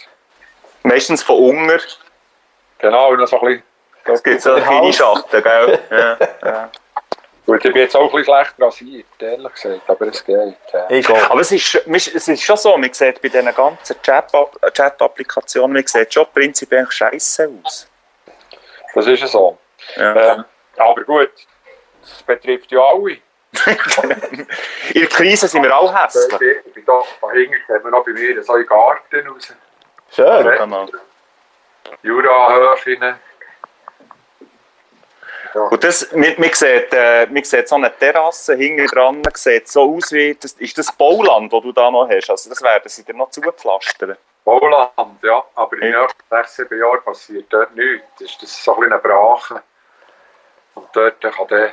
Meistens von unten. Genau, und so ein bisschen... Es gibt so kleine. Schatten, gell? Ja, ja. Gut, ich bin jetzt auch ein bisschen schlecht rasiert, ehrlich gesagt, aber es geht. Äh. egal. Aber es ist, es ist schon so, man sieht bei diesen ganzen Chat- Chat-Applikationen, man sieht schon prinzipiell scheiße aus. Das ist ja so. Ja. Ähm, aber gut, das betrifft ja alle. In der Krise sind wir auch hässlich. Ich bin da, da hinten sehen wir noch bei mir so einen Garten raus. Schön. Genau. Jura-Höhen. Und das, man, man, sieht, äh, man sieht so eine Terrasse hinten dran, sieht so aus wie, das, ist das Bauland, das du da noch hast? Also das werden sie dir noch zugepflastern. Bauland, ja. Aber in den Ja. nächsten sechs, sieben Jahren passiert dort nichts. Das ist, das so ein bisschen Brache. Und dort kann der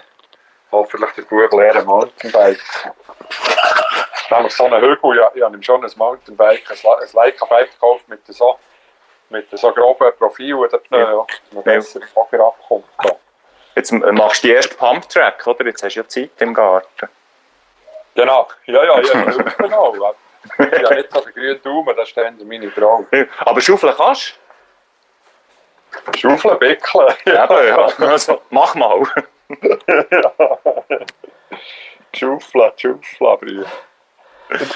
hoffentlich der Bub lernen Mountainbike. Nämlich so einen Hügel, ja, ich habe ihm schon ein Mountainbike, ein, ein Leica-Bike gekauft mit so, mit so groben Profilen, dort, ja. ja, dass man Ja. besser Bagger abkommt. Ja. Jetzt machst du die erste Pump-Track, oder? Jetzt hast du ja Zeit im Garten. Genau, ja, ja, ja, genau. Ich habe nicht so den grünen Daumen, das steht meine Frau. Ja, Aber schaufeln kannst Schaufeln, Bickeln. du? Ja, ja. Also, mach mal. Schaufeln, Schaufeln, Brüder.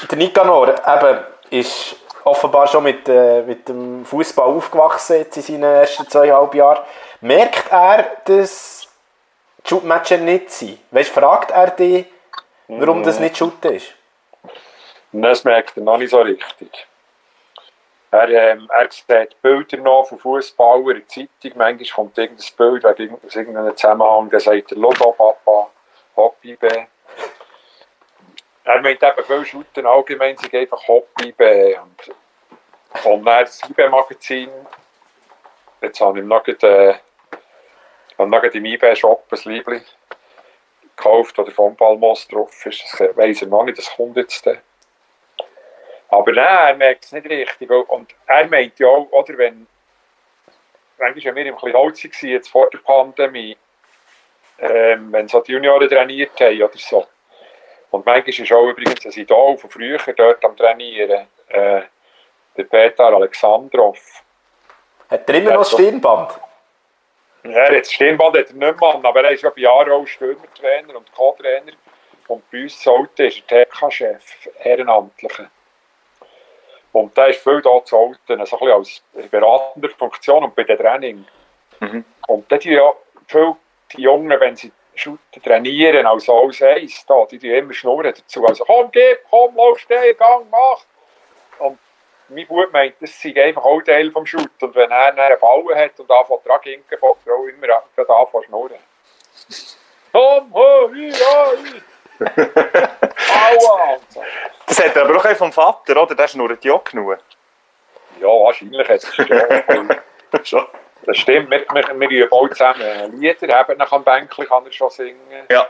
Der Nikanor eben, ist offenbar schon mit, äh, mit dem Fußball aufgewachsen jetzt in seinen ersten zweieinhalb Jahren. Merkt er, dass die Shootmatcher nicht sind? Weißt, fragt er dich, warum das nicht Shooten ist? Das merkt er noch nicht so richtig. Er, ähm, er sieht Bilder noch von Fußballern in der Zeitung. Manchmal kommt irgendein Bild wegen aus irgendeinem Zusammenhang, dann sagt er Logo Papa, Hobby B. Er meint eben, viele Shooter allgemein sind einfach Hobby B. Und, und dann das IB-Magazin, jetzt habe ich ihm noch gerade, Und dann im eBay-Shop ein Liebling gekauft, wo der von Palmos drauf ist. Das weiss er noch nicht, das kommt jetzt dann. Aber nein, er merkt es nicht richtig. Und er meint ja auch, oder wenn, manchmal, wenn wir im bisschen holzig waren, jetzt vor der Pandemie, ähm, wenn so die Junioren trainiert haben oder so. Und manchmal ist auch übrigens ein Idol von früher dort am Trainieren, äh, der Peter Alexandrov. Hat er immer noch Ja, so. Stirnband? Ja, jetzt Stirnband hat er nicht mehr, an, aber er ist ja bei Jahren auch Stürmertrainer und Co-Trainer. Und bei uns Alten ist er TK-Chef, Ehrenamtlicher. Und der ist viel da zu Alten, so ein bisschen als beratender Funktion und bei den Training. Und dann die ja viel die Jungen, wenn sie shooten, trainieren, also alles eins, da, die tun immer schnurren dazu. Also komm, gib, komm, lauf, steh, gang, mach. Mein Bub meint, das sei einfach auch Teil vom Shoot. Und wenn er einen Ball hat und anfängt dran zu hinken, fängt er auch immer an- gerade anfangen zu schnurren. Komm, ho, hi, ja, hi. Aua! Das hat er aber auch vom Vater, oder? Der schnurrt ja auch genug. Ja, wahrscheinlich hat es schon. Das stimmt, wir, wir, wir üben auch zusammen Lieder, eben nach am Bänkchen kann er schon singen. Ja.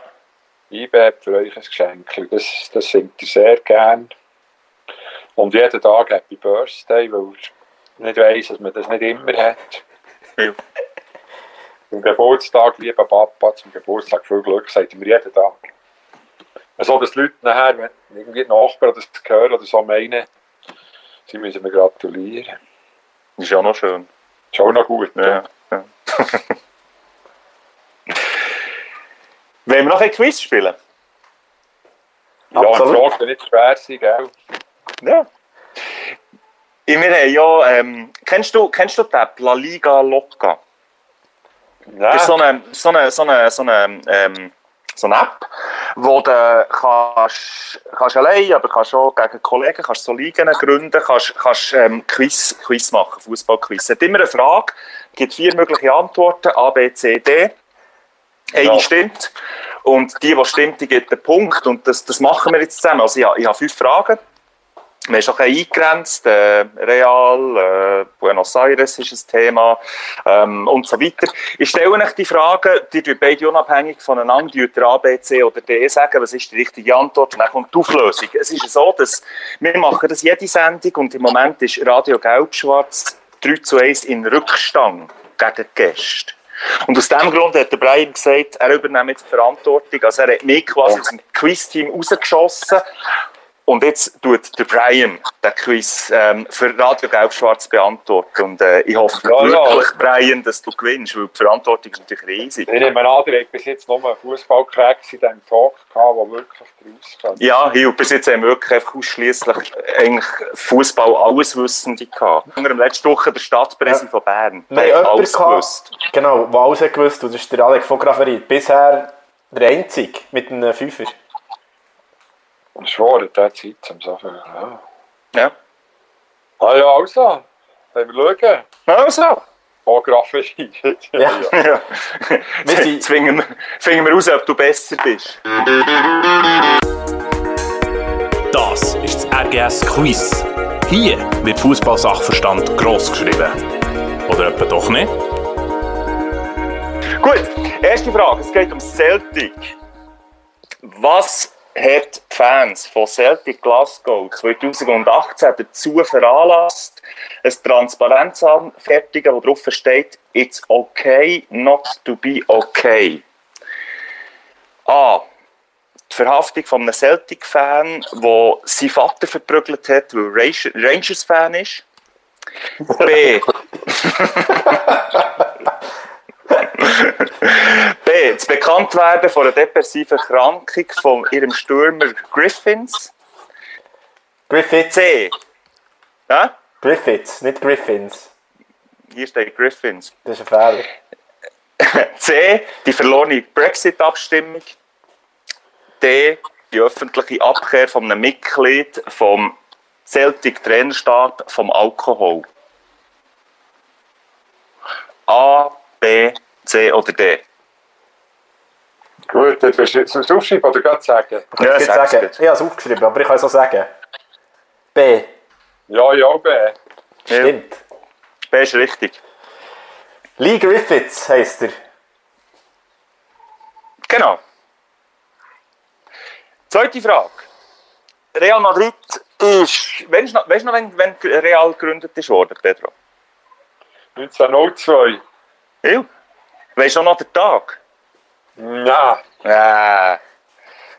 Ibe hat für euch ein Geschenk, das, das singt er sehr gern. Und jeden Tag Happy Birthday, weil er nicht weiss, dass man das nicht immer hat. Ja. Zum Geburtstag, lieber Papa, zum Geburtstag viel Glück, sagt er mir jeden Tag. Also, dass die Leute nachher, wenn irgendwie die Nachbarn das hören oder so meinen, sie müssen mir gratulieren. Ist ja noch schön. Ist auch noch gut. Ja. ja. Wollen wir noch ein Quiz spielen? Ja, Absolut. die Frage nicht schwer sein, gell? Ja. Wir haben ja, ähm, kennst du, kennst du App La Liga Loca? Nein. Das ist so eine, so eine, so eine, so eine, ähm, so eine App, wo du kannst, kannst allein, aber kannst auch gegen Kollegen, kannst so Ligen gründen, kannst, kannst ähm, Quiz, Quiz machen, Fußballquiz. Es hat immer eine Frage, gibt vier mögliche Antworten, A, B, C, D. Eine Ja. stimmt. Und die, die stimmt, die gibt den Punkt. Und das, das machen wir jetzt zusammen. Also ich, ich habe fünf Fragen. Wir haben schon ein eingegrenzt. Äh, Real, äh, Buenos Aires ist ein Thema ähm, und so weiter. Ich stelle euch die Fragen, die tun beide unabhängig voneinander, die ihr A, B, C oder D sagen, was ist die richtige Antwort und dann kommt die Auflösung. Es ist so, dass wir machen das jede Sendung und im Moment ist Radio Gelb-Schwarz 3 zu 1 in Rückstand gegen Gäste. Und aus diesem Grund hat der Brian gesagt, er übernimmt jetzt die Verantwortung. Also er hat mich quasi aus dem Quiz-Team rausgeschossen. Und jetzt tut der Brian den Quiz ähm, für Radio Gelb-Schwarz beantworten. Und äh, ich hoffe Ja, ja. wirklich, Brian, dass du gewinnst, weil die Verantwortung ist natürlich riesig. Ich nehme an, der hat bis jetzt nur einen Fußballcracks in diesem Talk gehabt, der wirklich draus kann. Ja, hier, bis jetzt haben wir wirklich einfach ausschliesslich eigentlich Fußball alleswissende gehabt. Unter dem letzten Woche der Stadtpräsident von Bern. Der haben hat alles jemanden gewusst. genau, der alles gewusst und das ist der Alex von Graferit. Bisher der Einzige mit einem Fünfer. Ich schwöre, der Zeit zum Sachen. Ja. Ja. Ah ja, also. Wenn wir schauen. Also. Fotografie. Ja. Ja. Wir sind- Jetzt finden wir, finden wir raus, ob du besser bist. Das ist das RGS Quiz. Hier wird Fußballsachverstand gross geschrieben. Oder etwa doch nicht? Gut, erste Frage. Es geht um Celtic. Was hat die Fans von Celtic Glasgow 2018 dazu veranlasst, ein Transparenz anfertigen, wo drauf steht, it's okay not to be okay? A. Die Verhaftung von einem Celtic-Fan, der seinen Vater verprügelt hat, weil er Rangers-Fan ist. B. Das Bekanntwerden von einer depressiven Erkrankung von ihrem Stürmer Griffins. Griffiths. C. Ja? Griffiths, nicht Griffins. Hier steht Griffins. Das ist ein Fehler. C. Die verlorene Brexit-Abstimmung. D. Die öffentliche Abkehr von einem Mitglied vom Celtic-Trainerstab vom Alkohol. A, B, C oder D? Gut, dann willst du es aufschreiben oder gerade sagen? Ich kann es sag's sagen. Ich habe es aufgeschrieben, aber ich kann es auch sagen. B. Ja, ja, B. Stimmt. B ist richtig. Lee Griffiths heisst er. Genau. Zweite Frage. Real Madrid ist. Weißt du noch, weißt du noch wenn, wenn Real gegründet ist worden, Pedro? 1902. Ja. Weißt du noch den Tag? Nein. Äh,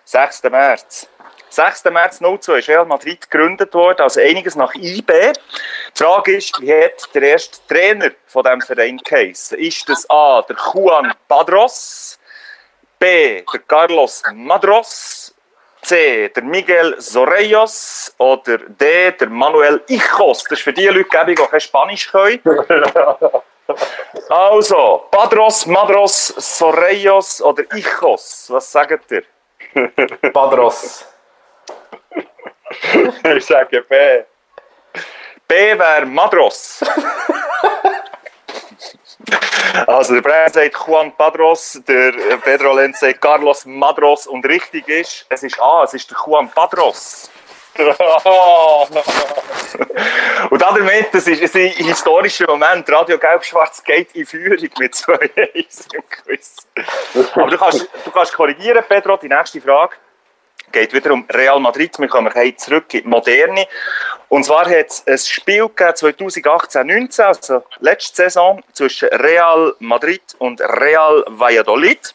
6. März. 6. März 02 ist Real Madrid gegründet worden, also einiges nach IB. Die Frage ist, wie hat der erste Trainer von diesem Verein geheißen? Ist das A, der Juan Padros, B, der Carlos Madros, C, der Miguel Sorellos oder D, der Manuel Ichos? Das ist für die Leute, die kein Spanisch können. Also, Padros, Madros, Sorellos oder Ichos? Was sagt ihr? Padros. Ich sage B. B wäre Madros. also der Brian sagt Juan Padros, der Pedro Lenz sagt Carlos Madros und richtig ist, es ist A, es ist der Juan Padros. Und damit, das ist ein historischer Moment, Radio Gelb-Schwarz geht in Führung mit 2-1 im Quiz. Aber du kannst, du kannst korrigieren, Pedro, die nächste Frage geht wieder um Real Madrid. Wir kommen zurück in die Moderne. Und zwar hat es ein Spiel gegeben 2018-19, also letzte Saison, zwischen Real Madrid und Real Valladolid.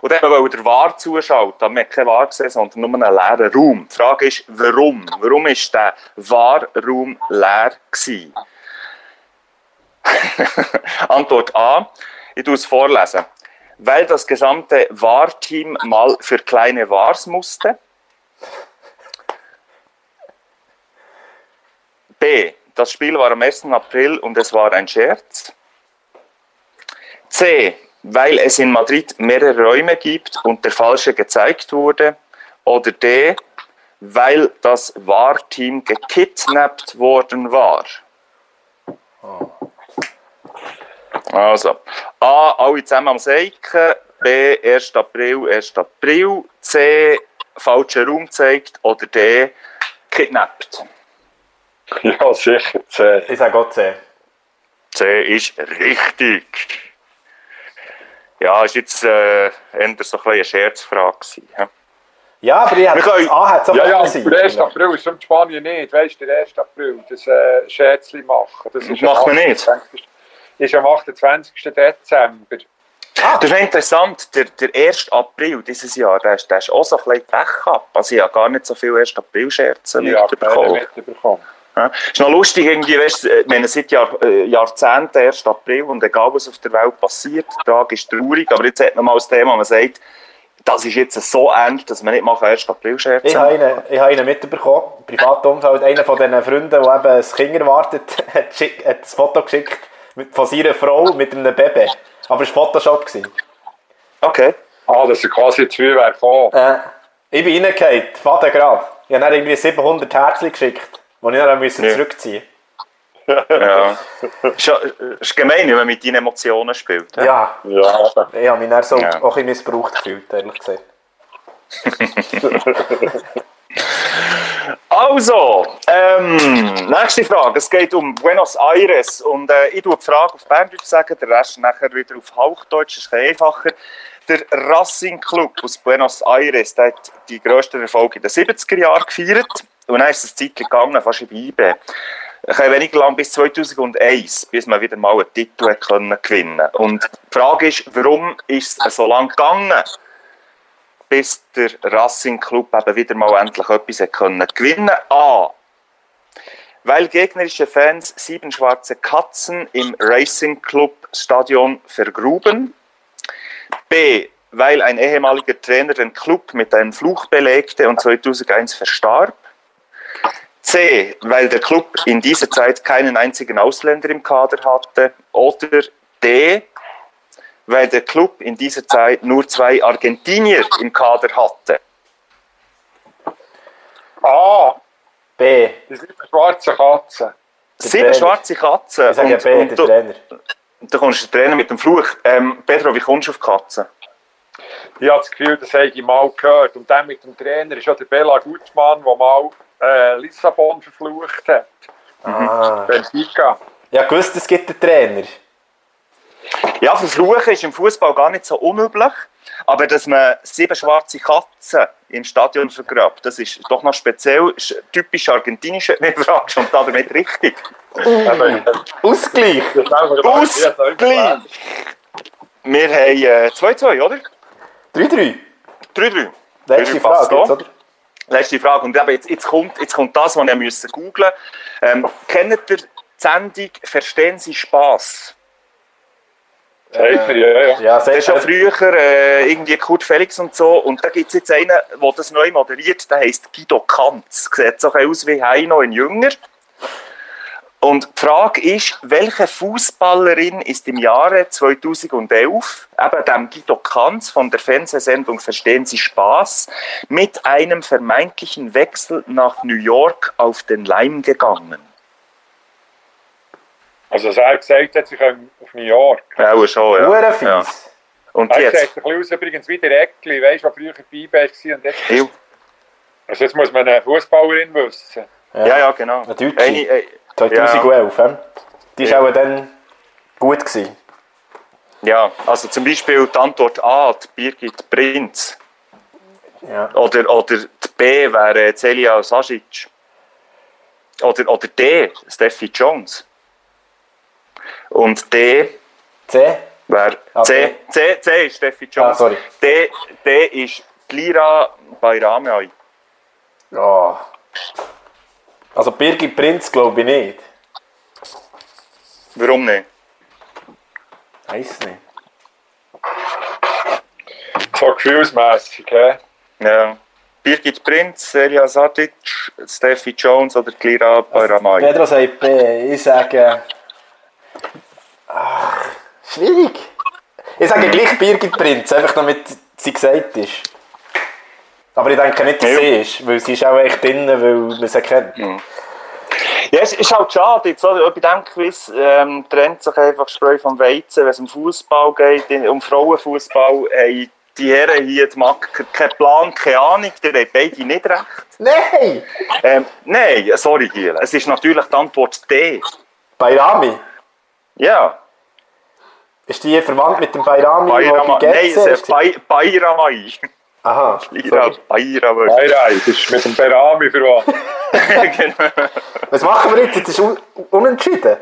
Und dann wollte der VAR zuschauen. Da haben wir keinen VAR gesehen, sondern nur einen leeren Raum. Die Frage ist, warum? Warum war der VAR-Raum leer? Antwort A. Ich tue es vorlesen. Weil das gesamte VAR-Team mal für kleine VARs musste. B. Das Spiel war am 1. April und es war ein Scherz. C. Weil es in Madrid mehrere Räume gibt und der falsche gezeigt wurde. Oder D. Weil das VAR-Team gekidnappt worden war. Also, A. Alle zusammen am Seiken. B. 1. April, 1. April. C. Falscher Raum gezeigt. Oder D. Kidnappt. Ja, sicher C. Ich sage auch C. C ist richtig. Ja, ist jetzt äh, eher so ein bisschen eine Scherzfrage. gewesen, hä? Ja, aber ich hätte können- hätte es auch Ja, ja, aber der 1. April ist in Spanien nicht. Weißt du, der 1. April, das äh, Scherzli machen. Das ist Macht man nicht. 28. Ist am 28. Dezember. Das ist interessant, der, der 1. April dieses Jahr, der ist, der ist auch so ein bisschen Pech gehabt. Also ich habe gar nicht so viele 1. April-Scherze Ja, mitbekommen. mitbekommen. Ja. Ist noch lustig, irgendwie, weißt, ich meine, seit Jahr, äh, Jahrzehnten 1. April und egal was auf der Welt passiert, der Tag ist traurig, aber jetzt hat man mal das Thema, man sagt, das ist jetzt so ernst, dass man nicht mal 1. April-Scherze Ich habe einen, ich habe einen mitbekommen, im privaten Umfeld, einer von diesen Freunden, der eben ein Kind erwartet, hat, schick- hat ein Foto geschickt von seiner Frau mit einem Baby. Aber es war Photoshop. gewesen. Okay. Ah, dass er quasi zu viel wäre gekommen. Äh, ich bin reingefallen, Vater gerade. Ich habe dann irgendwie 700 Herzchen geschickt, die ich dann müssen Ja. zurückziehen Ja. ist, ja- ist gemein, wenn man mit deinen Emotionen spielt. hä? Ja, Ja, ich habe mich dann so Ja. auch ein bisschen missbraucht gefühlt, ehrlich gesagt. Also, ähm, nächste Frage. Es geht um Buenos Aires. Und äh, ich tue die Frage auf Berndeutsch sagen, der Rest nachher wieder auf Hauchdeutsch. Das ist einfacher. Der Racing Club aus Buenos Aires der hat die grössten Erfolge in den 70er Jahren gefeiert. Und dann ist es eine Zeit gegangen, fast in IB. Ich habe weniger lang bis 2001, bis man wieder mal einen Titel können gewinnen Und die Frage ist, warum ist es so lange gegangen? bis der Racing Club eben wieder mal endlich etwas können gewinnen A. Weil gegnerische Fans sieben schwarze Katzen im Racing Club Stadion vergruben. B. Weil ein ehemaliger Trainer den Club mit einem Fluch belegte und 2001 verstarb. C. Weil der Club in dieser Zeit keinen einzigen Ausländer im Kader hatte. Oder D weil der Club in dieser Zeit nur zwei Argentinier im Kader hatte. Ah, B. die sind schwarze Katzen. Sieben Trainer. schwarze Katzen. Ich sage und, B, und der du, Trainer. du kommst der Trainer mit dem Fluch. Ähm, Pedro, wie kommst du auf Katzen? Ich habe das Gefühl, das habe ich mal gehört. Und dann mit dem Trainer ist ja der Bela Gutmann, der mal äh, Lissabon verflucht hat. Ah. Benfica. Ja, gewusst, es gibt einen Trainer. Ja, verfluchen ist im Fußball gar nicht so unüblich, aber dass man sieben schwarze Katzen im Stadion vergrabt, das ist doch noch speziell, ist typisch argentinisch, wenn du mich fragst, und damit richtig. Ausgleich. Ausgleich! Wir haben äh, 2-2, oder? 3-3. 3-3. Letzte Frage jetzt, oder? Letzte Frage. Und eben jetzt, jetzt, kommt, jetzt kommt das, was ich müssen googeln ähm, Kennt ihr die Sendung «Verstehen Sie Spaß»? Sagt mir, ja, ja. Ja, Das ist ja früher äh, irgendwie Kurt Felix und so. Und da gibt es jetzt einen, der das neu moderiert, der heisst Guido Kanz. Sieht so aus wie Heino in Jünger. Und die Frage ist, welche Fußballerin ist im Jahre 2011, eben dem Guido Kanz von der Fernsehsendung Verstehen Sie Spaß, mit einem vermeintlichen Wechsel nach New York auf den Leim gegangen? Also, als er gesagt hat, sie kommen auf New York. Ja, schon, Hure ja. fies. ja. Und Er jetzt? sieht ein bisschen aus, übrigens wie der Eckli, weißt du, früher bei war und jetzt. Also, jetzt muss man eine Fußballerin wissen. Ja, ja, genau. Eine Deutsche. Eine, äh, 2011, hä? Die war auch dann gut. Gewesen. Ja, also zum Beispiel die Antwort A, die Birgit Prinz. Ja. Oder, oder die B wäre Celia Sasic. Oder, oder D, Steffi Jones. Und D C? wäre Ah, C, C, C ist Steffi Jones. Ah, sorry. D, D ist Glira Bayramay. Oh. Also Birgit Prinz glaube ich nicht. Warum nicht? Weiß nicht. So gefühlsmässig, hä? Ja. Birgit Prinz, Celia Sasic, Steffi Jones oder Glira Bayramay. Pedro sagt B. Ich sage. Ach, schwierig. Ich sage gleich Birgit Prinz, einfach damit sie gesagt ist. Aber ich denke nicht, dass Ja. sie ist, weil sie ist auch echt drin, weil man sie kennt. Ja, es ist halt schade. Jetzt, oder? Bei diesem Quiz ähm, trennt sich einfach Spreu vom Weizen. Wenn es um Fußball geht, um Frauenfußball, haben die Herren hier die Macker keinen Plan, keine Ahnung. Die haben beide nicht recht. Nein! Ähm, nein, sorry, Giel. Es ist natürlich die Antwort D. Bayrami. Ja, Ist die verwandt mit dem Bayrami, bei Nein, es ist? ist Bay- Bayramay. Aha. Lira sorry. Bayramay. Nein, das ist mit dem Berami verwandt. genau. Was machen wir jetzt? Jetzt ist un unentschieden.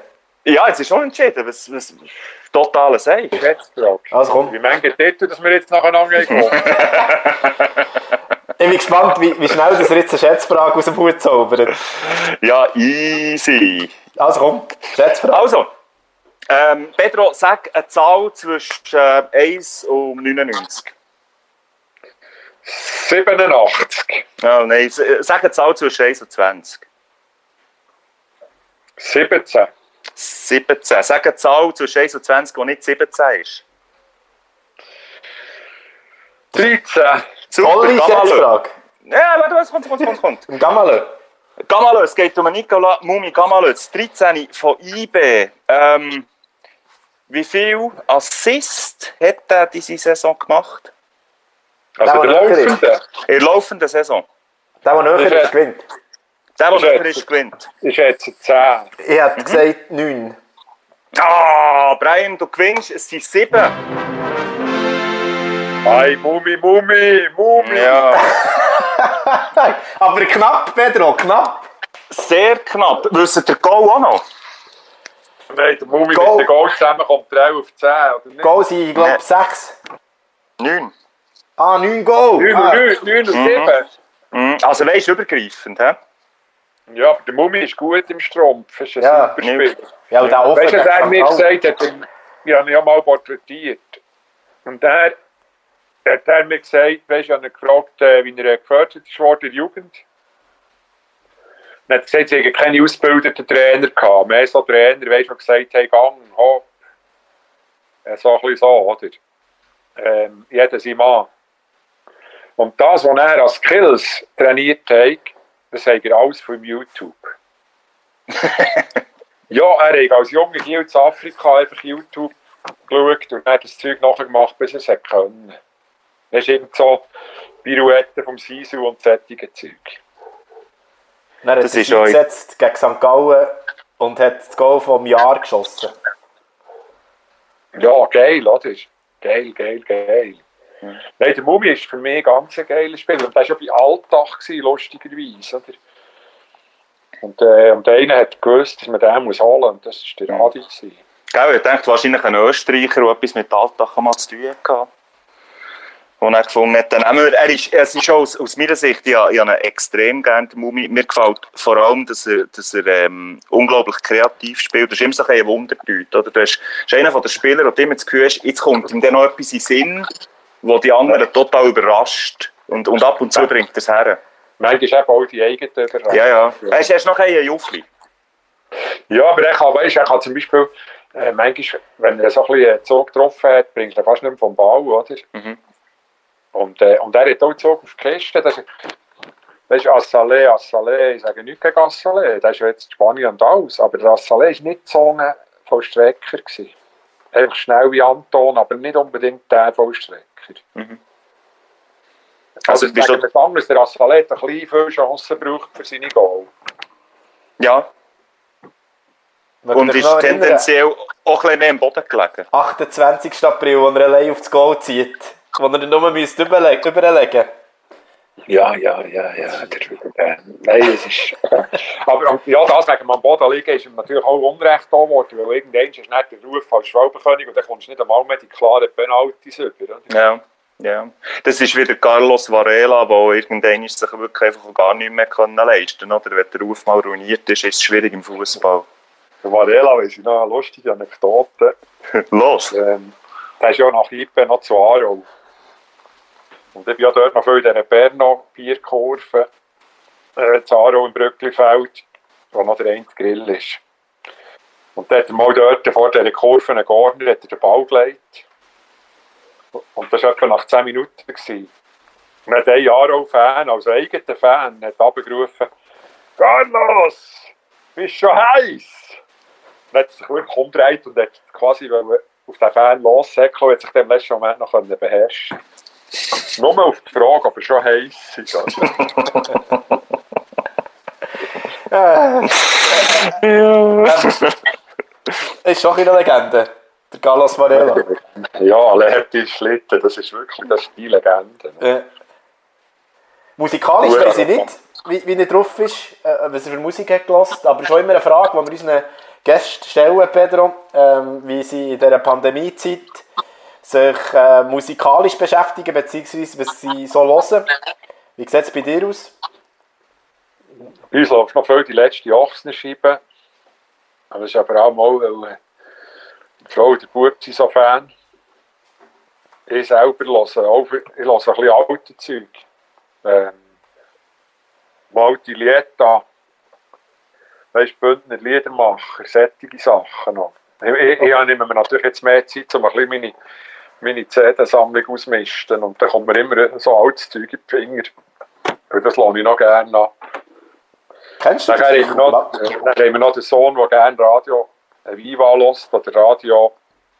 Ja, es ist unentschieden. Was, was totale Seich. Schätzfrage. Also komm. Wie viele Titel, dass wir jetzt nacheinander gehen? Ich bin gespannt, wie, wie schnell das jetzt eine Schätzfrage aus dem Hut zaubert. Ja, easy. Also komm, Schätzfrage. Also, ähm, Pedro, sag eine Zahl zwischen äh, 1 und 99. 87. Oh, nein, äh, sag eine Zahl zwischen 1 und 20. 17. 17. Sag eine Zahl zwischen 1 und 20, die nicht 17 ist. 13. Super. Schätzfrage. Ja, warte, was kommt, kommt, kommt, Gamalö. Gamalö, es geht um Nicola Mumi Gamalö, das 13 von IB. Ähm, wie viel Assist hat er diese Saison gemacht? Also Der, der der Laufende In der laufenden Saison. Der, der näher ist, gewinnt. Der, der Das ist näher jetzt- ist, gewinnt. ist jetzt 10. Ich hätte gesagt 9. Ah, Brian, du gewinnst, es sind 7. Ei, Mumi, Mumi, Mumi. Ja, Aber knapp, Pedro, knapp. sehr knapp. Wisst ihr Goal auch noch? Nein, der Mumi Goal. mit dem Goal zusammen kommt er auch auf 10, oder nicht? Goal sind, ich glaube, Ja. 6. 9. Ah, 9 Goal. 9 Ah. und 9, 9 und 7. Mhm. Also weißt du, übergreifend, hä? Ja, aber der Mumi ist gut im Strumpf. Ist ein Ja. super Spieler. Ja, und der offen. Weißt du, was der er mir gesagt hat? Ich habe ihn ja mal porträtiert. Und der hat er mir gesagt, weißt du, ich habe ihn gefragt, äh, wie er gefördert ist worden in der Jugend. Und er hat gesagt, sie hätten keine ausgebildeten Trainer gehabt. Mehr so Trainer, weißt du, die gesagt haben, gang, hopp. Äh, So ein bisschen so, oder? Ähm, jeder sein Mann. Und das, was er als Skills trainiert hat, das hat er alles von YouTube. Ja, er hat als junger Kiel in Afrika einfach YouTube geschaut und hat das Zeug nachgemacht, bis er es hat können. Das ist eben so Pirouetten vom Sisu und solche Zeug. Dann hat Das er ist sich eingesetzt gegen St. Gallen und hat das Goal vom Jahr geschossen. Ja, geil, oder? Geil, geil, geil. Nein, der Mumie ist für mich ganz ein geiles Spiel. Und das war ja bei Alltag, gewesen, lustigerweise. Oder? Und, äh, und einer hat gewusst, dass man den muss holen muss. Und das war der Adi. Gewesen. Gell, ich denke, wahrscheinlich ein Österreicher, der etwas mit Alltag mal zu tun hatte. Und er gefunden hat, dann wir, er ist, es ist auch aus, aus meiner Sicht, ja, ich habe ihn extrem gerne, der Mumi. Mir gefällt vor allem, dass er, dass er ähm, unglaublich kreativ spielt. Das ist immer so ein Wunderdeut, oder? Du hast, ist einer von den Spielern, der immer das Gefühl hast, jetzt kommt ihm dann noch etwas in den Sinn, wo die anderen total überrascht. Und, und ab und zu bringt er es her. Manchmal ist eben auch die eigene Überraschung. Ja, ja. Er ist noch ein Juffli. Ja, aber er kann, weißt, er kann zum Beispiel, äh, manchmal, wenn er so ein bisschen Zug getroffen hat, bringt er fast nicht mehr vom Ball, oder? Mhm. Und, äh, und er hat auch Zug auf die Kiste. Das, ist- das ist Assalé, Assalé. Ich sage nichts gegen Assalé. Das ist ja jetzt Spanien und alles. Aber der Assalé war nicht so ein Vollstrecker. gewesen. Einfach schnell wie Anton, aber nicht unbedingt der Vollstrecker. Mhm. Also, Also, ich bist sage du, anders, der hat ein bisschen viele Chancen gebraucht für seine Goal. ja, und ist tendenziell auch ein bisschen mehr im Boden gelegen. 28. April, wo er allein auf das Goal zieht. Wo er dann nur müsste überlegen, überlegen Ja, ja, ja, ja. Der, äh, nein, es ist. aber ja, das wegen dem am Boden liegen ist natürlich auch Unrecht da geworden, weil irgendwann ist nicht der Ruf als Schwalbenkönig und dann kommst du nicht einmal mehr die klaren Penalties über. Ja, ja. Das ist wieder Carlos Varela, der irgendwann sich wirklich einfach gar nicht mehr können leisten konnte. Oder wenn der Ruf mal ruiniert ist, ist es schwierig im Fußball. Der Varela, ich noch eine lustige Anekdote. Los! Ähm, der ist ja nach Ipe noch zu Aarau. Und ich bin ja dort noch viel in dieser Berno-Bierkurve äh, Aarau im Brücklifeld, wo noch der eine Grill ist. Und dann mal dort vor dieser Kurve einen Corner hat er den Ball gelegt. Und das war etwa nach 10 Minuten. Gewesen. Und dann hat ein Aarau-Fan, also eigener Fan, hat abgerufen, Carlos, bist schon heiß? Dann hat sich wirklich umgedreht und hat quasi auf den Fan lossäckeln und hat sich im letzten Moment noch können beherrschen Nur auf die Frage, ob er schon heiß ist. Also. Ist schon eine Legende. Der Carlos Varela. ja, Lerti Schlitten, das ist wirklich das ist die Legende. Äh, musikalisch Ja. weiß ich nicht, wie, wie er drauf ist, äh, was er für Musik hat gelassen, aber schon immer eine Frage, die wir unseren Gästen stellen, Pedro, ähm, wie sie in dieser Pandemiezeit sich äh, musikalisch beschäftigen, beziehungsweise was sie so hören. Wie sieht es bei dir aus? Bei uns läuft noch viel die letzte Ochsenscheibe. Aber das ist aber auch mal, weil äh, die Frau und der Bub sind so Fan. Ich selber höre auch, ich höre ein bisschen alte Zeug. Ähm, Maltilietta, weißt du, Bündner Liedermacher, solche Sachen noch. Ich, ich, ich nehme mir natürlich jetzt mehr Zeit, um ein bisschen meine, meine CD-Sammlung auszumisten. Und dann kommt mir immer so altes Zeug in die Finger. Und das lohne ich noch gerne an. Kennst du Dann haben noch, dann haben wir noch den Sohn, der gerne Radio äh, Viva hört oder Radio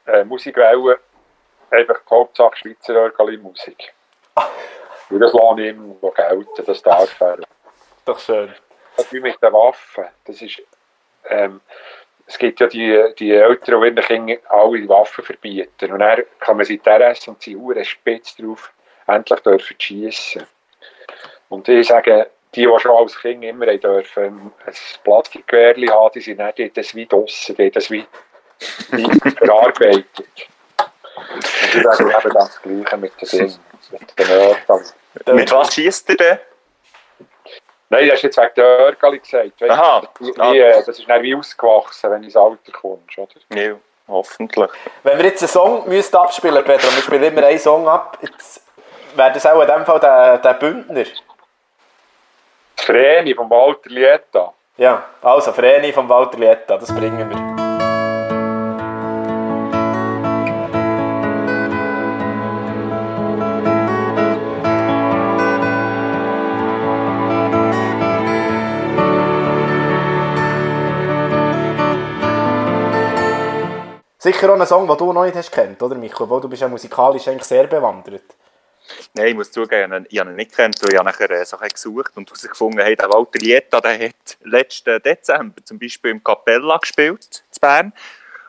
äh, Musikwellen. Einfach die Hauptsache Schweizer Örgeli-Musik. Und das lasse ich ihm noch gelten, das darf er. Doch schön. Das ist wie mit den Waffen. Das ist, ähm, es gibt ja die, die Eltern, die ihren Kindern alle Waffen verbieten. Und dann kann man sich RS und sie Uhren spitz drauf endlich dürfen schiessen. Und ich sage, die, die schon als Kind immer dürfen ein Plastikgewehr haben, die sind nicht das wie draussen, das wie, wie verarbeitet. Und ich sage eben das Gleiche mit den Dingen, mit den. Mit was schießt ihr denn? Nein, das ist jetzt wegen der Örgeli gesagt. Weißt, Aha. Wie, wie, äh, das ist dann wie ausgewachsen, wenn du ins Alter kommst. Oder? Ja, hoffentlich. Wenn wir jetzt einen Song müssten abspielen Pedro, wir spielen immer einen Song ab, jetzt wäre das auch in dem Fall der, der Bündner. Das Vreni vom Walter Lieta. Ja, also Vreni von Walter Lietta, das bringen wir. Sicher auch ein Song, den du noch nicht hast kennt, oder Michael? Obwohl du bist ja musikalisch eigentlich sehr bewandert. Nein, ich muss zugeben, ich habe ihn- nicht gekannt, weil ich nachher äh, Sachen gesucht und herausgefunden habe, der Walter Lieta, der hat letzten Dezember zum Beispiel im Capella gespielt, in Bern.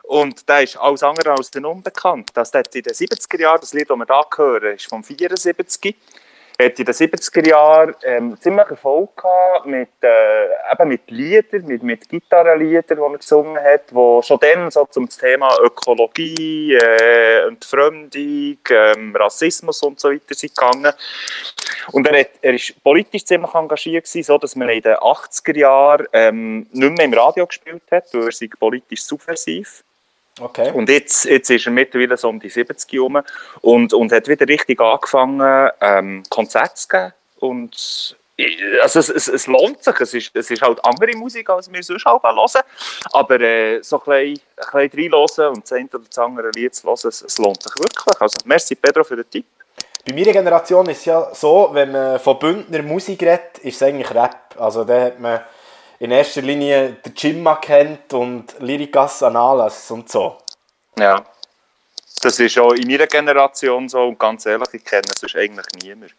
Und der ist alles andere als ein Unbekannt. Das hat in den 70er Jahren, das Lied, das wir hier hören, ist vom 74 hat in den 70er Jahren ähm, ziemlich Erfolg gehabt mit, äh, eben mit Liedern, mit, mit Gitarrenliedern, die er gesungen hat, die schon dann so zum Thema Ökologie, äh, Entfremdung, ähm, Rassismus und so weiter sind gegangen. Und er, hat, er ist politisch ziemlich engagiert gewesen, so dass man in den 80er Jahren ähm, nicht mehr im Radio gespielt hat, weil er politisch subversiv. Okay. Und jetzt, jetzt ist er mittlerweile so um die 70 herum und, und hat wieder richtig angefangen, ähm, Konzerte zu geben. Und also es, es, es lohnt sich. Es ist, es ist halt andere Musik, als wir sonst halt hören. Aber äh, so ein bisschen, ein bisschen reinhören und das eine oder das andere Lied zu hören, es, es lohnt sich wirklich. Also merci Pedro für den Tipp. Bei meiner Generation ist es ja so, wenn man von Bündner Musik redet, ist es eigentlich Rap. Also da hat man in erster Linie den Jimma kennt und Lyricas Analas und so. Ja. Das ist auch in meiner Generation so und ganz ehrlich, ich kenne es eigentlich niemand.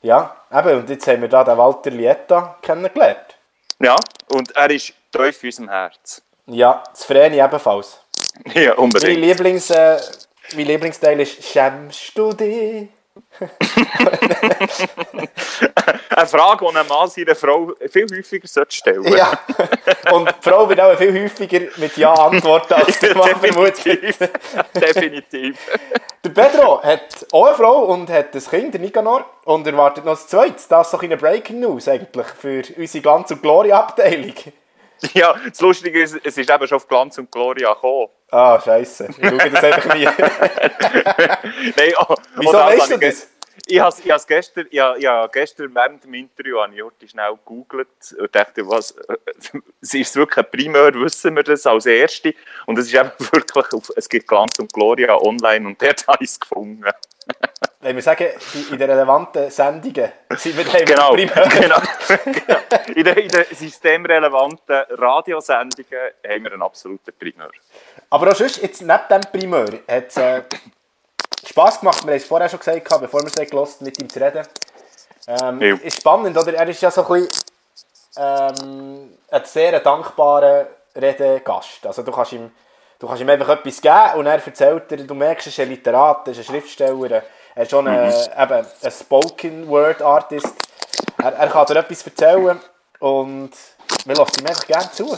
Ja, eben, und jetzt haben wir da den Walter Lieta kennengelernt. Ja, und er ist tief in unserem Herz. Ja, das Vreni ebenfalls. Ja, Mein, unbedingt. Lieblings, äh, mein Lieblingsteil ist «Schämst du dich?» Eine Frage, die ein Mann seiner Frau viel häufiger sollte stellen Ja, und die Frau wird auch viel häufiger mit Ja antworten, als der Mann vermutet. Definitiv. Definitiv. Der Pedro hat auch eine Frau und hat ein Kind, der Nicanor, und erwartet noch ein zweites. Das ist doch eine Breaking News eigentlich für unsere Glanz- und Gloria-Abteilung. Ja, das Lustige ist, es ist eben schon auf Glanz und Gloria gekommen. Ah, scheiße. Ich schaue das einfach nie. Nein, oh, Wieso oh, weißt habe du ich das? Ich habe ich has gestern, ich, habe- ich gestern während dem Interview habe ich heute schnell gegoogelt und dachte, was, es ist wirklich ein Primär, wissen wir das als Erste. Und es ist eben wirklich, auf, es gibt Glanz und Gloria online und dort habe ich es gefunden. Wenn wir sagen, in den relevanten Sendungen sind wir dann Genau, primär. genau. genau. In den, in den systemrelevanten Radiosendungen haben wir einen absoluten Primär. Aber auch sonst, jetzt neben dem Primär, hat es äh, Spass gemacht. Wir haben es vorher schon gesagt, bevor wir es gehört mit ihm zu reden. Ähm, Ja. Ist spannend, oder? Er ist ja so ein bisschen ähm, ein sehr dankbarer Redegast. Also du kannst ihm, du kannst ihm einfach etwas geben und er erzählt dir, du merkst, er ist ein Literat, er ist ein Schriftsteller, er ist schon ein, eben, ein Spoken Word Artist. Er, er kann dir etwas erzählen und wir lassen ihm einfach gerne zu.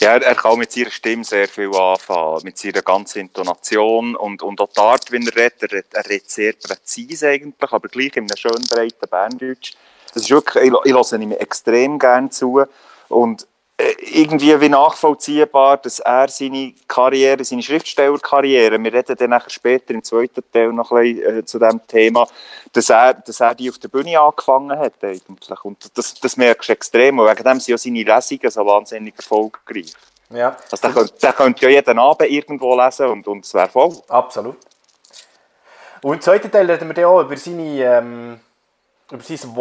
Ja, er, er kann mit seiner Stimme sehr viel anfangen, mit seiner ganzen Intonation und, und auch die Art, wie er redet. Er, er redet sehr präzise eigentlich, aber gleich in einem schönen breiten Berndeutsch. Das ist wirklich, ich, ich höre ihm extrem gerne zu und irgendwie wie nachvollziehbar, dass er seine Karriere, seine Schriftstellerkarriere, wir reden dann nachher später im zweiten Teil noch ein bisschen äh, zu diesem Thema, dass er, dass er die auf der Bühne angefangen hat eigentlich. Und das, das merkst du extrem. Und wegen dem sind ja seine Lesungen so wahnsinnig erfolgreich. Ja, Also der könnte, könnte ja jeden Abend irgendwo lesen und, und es wäre voll. absolut. Und im zweiten Teil reden wir dann auch über seine, ähm, über sein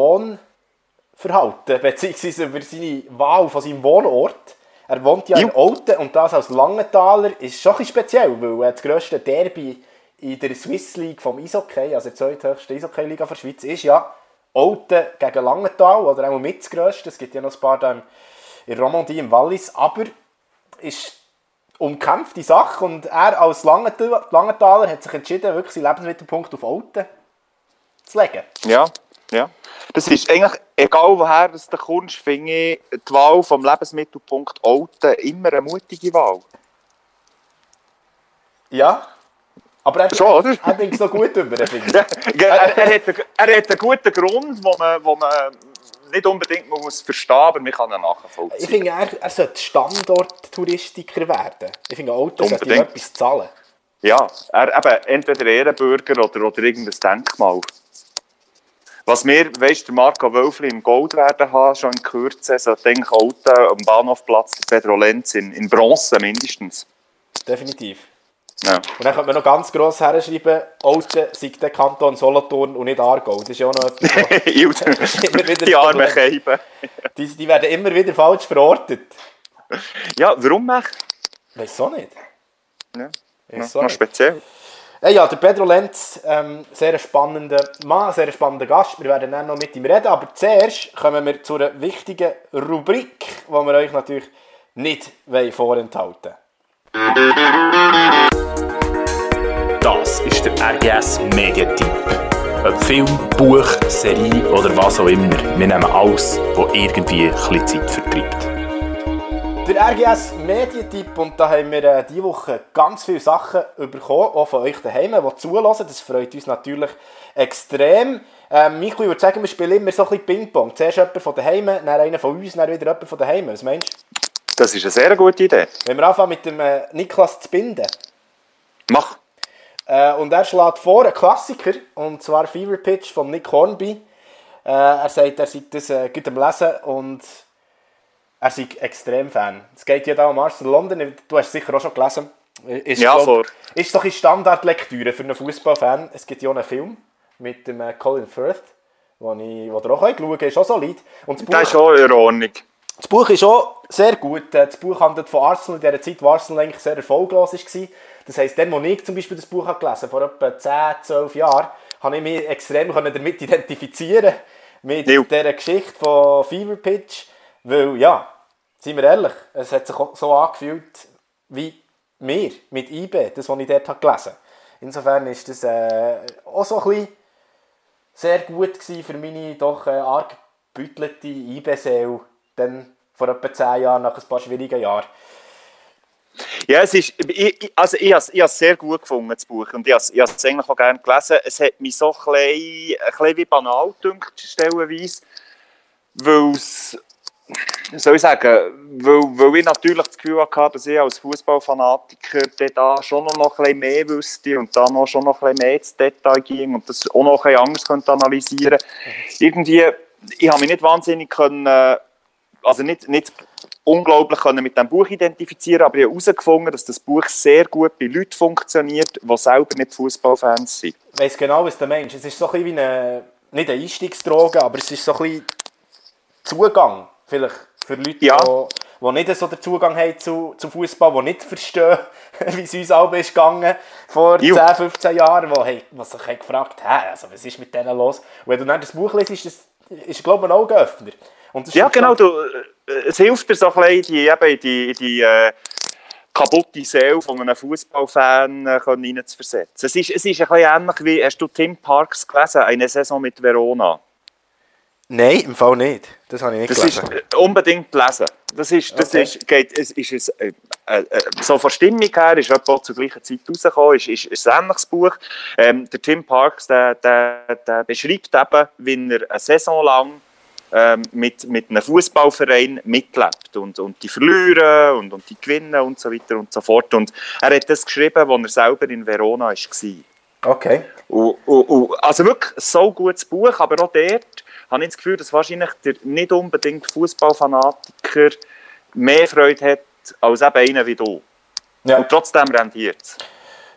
Wohnverhalten, beziehungsweise über seine Wahl von seinem Wohnort. Er wohnt ja in Jo. Olten und das als Langenthaler ist schon ein speziell, weil äh, das grösste Derby in der Swiss League vom Eishockey, also der zweithöchste Eishockey-Liga der Schweiz, ist ja Olten gegen Langenthal, oder auch mit das grösste. Es gibt ja noch ein paar da im- in Romandie, im Wallis, aber ist umkämpfte Sache und er als Langenthal- Langenthaler hat sich entschieden, wirklich seinen Lebensmittelpunkt auf Olten zu legen. Ja, ja. Das ist eigentlich, egal woher das du kommst, finde ich die Wahl vom Lebensmittelpunkt Olten immer eine mutige Wahl. Ja, aber er, Schon, oder? er bringt es noch gut über, ich. Ja, er, er, hat, er hat einen guten Grund, wo man, wo man nicht unbedingt muss verstehen aber man kann ihn Ich nachvollziehen. finde, er, er sollte Standort-Touristiker werden. Ich finde, Olten sollte ihm Unbedingt. etwas zahlen. Ja, er, eben, entweder Ehrenbürger oder, oder irgendein Denkmal. Was wir, weißt der Marco Wölfli im Gold werden haben, schon in Kürze, sollte eigentlich Olten am Bahnhofplatz der Pedro Lenz in, in Bronze mindestens. Definitiv. Ja. Und dann könnte man noch ganz gross herschreiben, Olten sei der Kanton Solothurn und nicht Aargau. Das ist ja auch noch etwas, die armen. Keiben. die, die werden immer wieder falsch verortet. Ja, warum echt? Weiß auch nicht. Ja. Weiss Noch, auch noch nicht. speziell. Ja, der Pedro Lenz, ähm, sehr spannender Mann, sehr spannender Gast. Wir werden dann noch mit ihm reden, aber zuerst kommen wir zu einer wichtigen Rubrik, die wir euch natürlich nicht vorenthalten Das ist der RGS Mediatipp. Ob Film, Buch, Serie oder was auch immer. Wir nehmen alles, was irgendwie ein Zeit vertreibt. Der RGS Medientipp und da haben wir äh, diese Woche ganz viele Sachen bekommen, auch von euch daheim, die zulassen. Das freut uns natürlich extrem. Ähm, Michael, ich würde sagen, wir spielen immer so ein bisschen Ping-Pong. Zuerst jemand von daheim, dann einer von uns, dann wieder jemand von daheim. Was meinst du? Das ist eine sehr gute Idee. Wenn wir anfangen mit dem äh, Niklas zu binden. Mach. Äh, und er schlägt vor, einen Klassiker, und zwar Fever Pitch von Nick Hornby. Äh, er sagt, er sei das äh, gut am Lesen und er sei extrem Fan. Es geht ja da um Arsenal London, du hast es sicher auch schon gelesen. Ist, Ja, glaub. Ist doch eine Standardlektüre für einen Fußballfan. Es gibt ja auch einen Film mit dem äh, Colin Firth, wo, ich, wo auch schauen könnt, ist auch solid. Und das Buch, Das ist auch in Ordnung. das Buch ist auch sehr gut. Äh, Das Buch handelt von Arsenal in der Zeit, wo Arsenal eigentlich sehr erfolglos war. Das heisst, dann, als ich zum Beispiel das Buch habe gelesen vor etwa 10, 12 Jahren, habe ich mich extrem damit identifizieren mit Ja. dieser Geschichte von Fever Pitch. Weil, ja, seien wir ehrlich, es hat sich so angefühlt wie mir mit IB, das, was ich dort gelesen habe. Insofern ist das äh, auch so ein bisschen sehr gut für meine doch äh, arg gebütelte IB-Seele, dann vor etwa 10 Jahren, nach ein paar schwierigen Jahren. Ja, es ist, ich, also ich habe ich habe es sehr gut gefunden, das Buch. Und ich habe ich habe es eigentlich auch gerne gelesen. Es hat mich so ein bisschen, ein bisschen wie banal gedünkt, stellenweise. Weil es, soll ich sagen, weil, weil ich natürlich das Gefühl hatte, dass ich als Fußballfanatiker da schon noch ein bisschen mehr wüsste und da noch schon noch ein bisschen mehr ins Detail ging und das auch noch ein bisschen anders könnte analysieren Irgendwie, ich habe mich nicht wahnsinnig können, also nicht, nicht unglaublich können mit dem Buch identifizieren, aber ich habe herausgefunden, dass das Buch sehr gut bei Leuten funktioniert, die selber nicht Fußballfans sind. Ich weiss genau, was du meinst. Es ist so ein bisschen wie eine, nicht eine Einstiegsdroge, aber es ist so ein bisschen Zugang, vielleicht für Leute, Ja. die, die nicht so den Zugang haben zu, zu Fußball, die nicht verstehen, wie es uns alle ist gegangen vor Jo. 10, 15 Jahren, wo, hey, was sich haben gefragt haben, also, was ist mit denen los? Und wenn du dann das Buch liest, ist das, ist, glaube ich, ein Augenöffner. Ja, genau. Du, äh, es hilft dir so ein bisschen, die, eben in die, die äh, kaputte Seele von einem Fußballfan äh, hineinzuversetzen. Es ist, es ist ein bisschen ähnlich wie, hast du Tim Parks gelesen, eine Saison mit Verona? Nein, im Fall nicht. Das habe ich nicht Das ist gelesen. äh, unbedingt lesen. Das ist, das Okay. ist, geht, es ist, es, äh, äh, so von Stimmung her ist etwa zur gleichen Zeit rausgekommen, ist, ist, ist ein ähnliches Buch. Ähm, der Tim Parks, der, der, der beschreibt eben, wie er eine Saison lang ähm, mit, mit einem Fußballverein mitlebt und, und die verlieren und, und die gewinnen und so weiter und so fort. Und er hat das geschrieben, als er selber in Verona war. Okay. Und, und, und, also wirklich so gutes Buch, aber auch dort habe ich das Gefühl, dass wahrscheinlich der nicht unbedingt Fußballfanatiker mehr Freude hat als eben einer wie du. Ja. Und trotzdem rendiert es.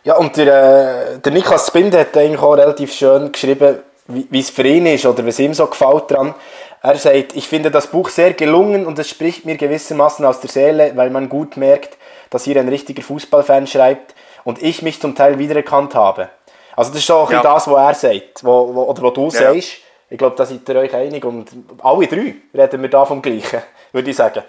Ja, und der, äh, der Niklas Spind hat eigentlich auch relativ schön geschrieben, wie, es für ihn ist oder was ihm so gefällt dran. Er sagt, ich finde das Buch sehr gelungen und es spricht mir gewissermaßen aus der Seele, weil man gut merkt, dass hier ein richtiger Fußballfan schreibt und ich mich zum Teil wiedererkannt habe. Also das ist bisschen Ja. das, was er sagt, wo, wo, oder was du Ja. sagst. Ich glaube, da seid ihr euch einig und alle drei reden wir da vom Gleichen, würde ich sagen.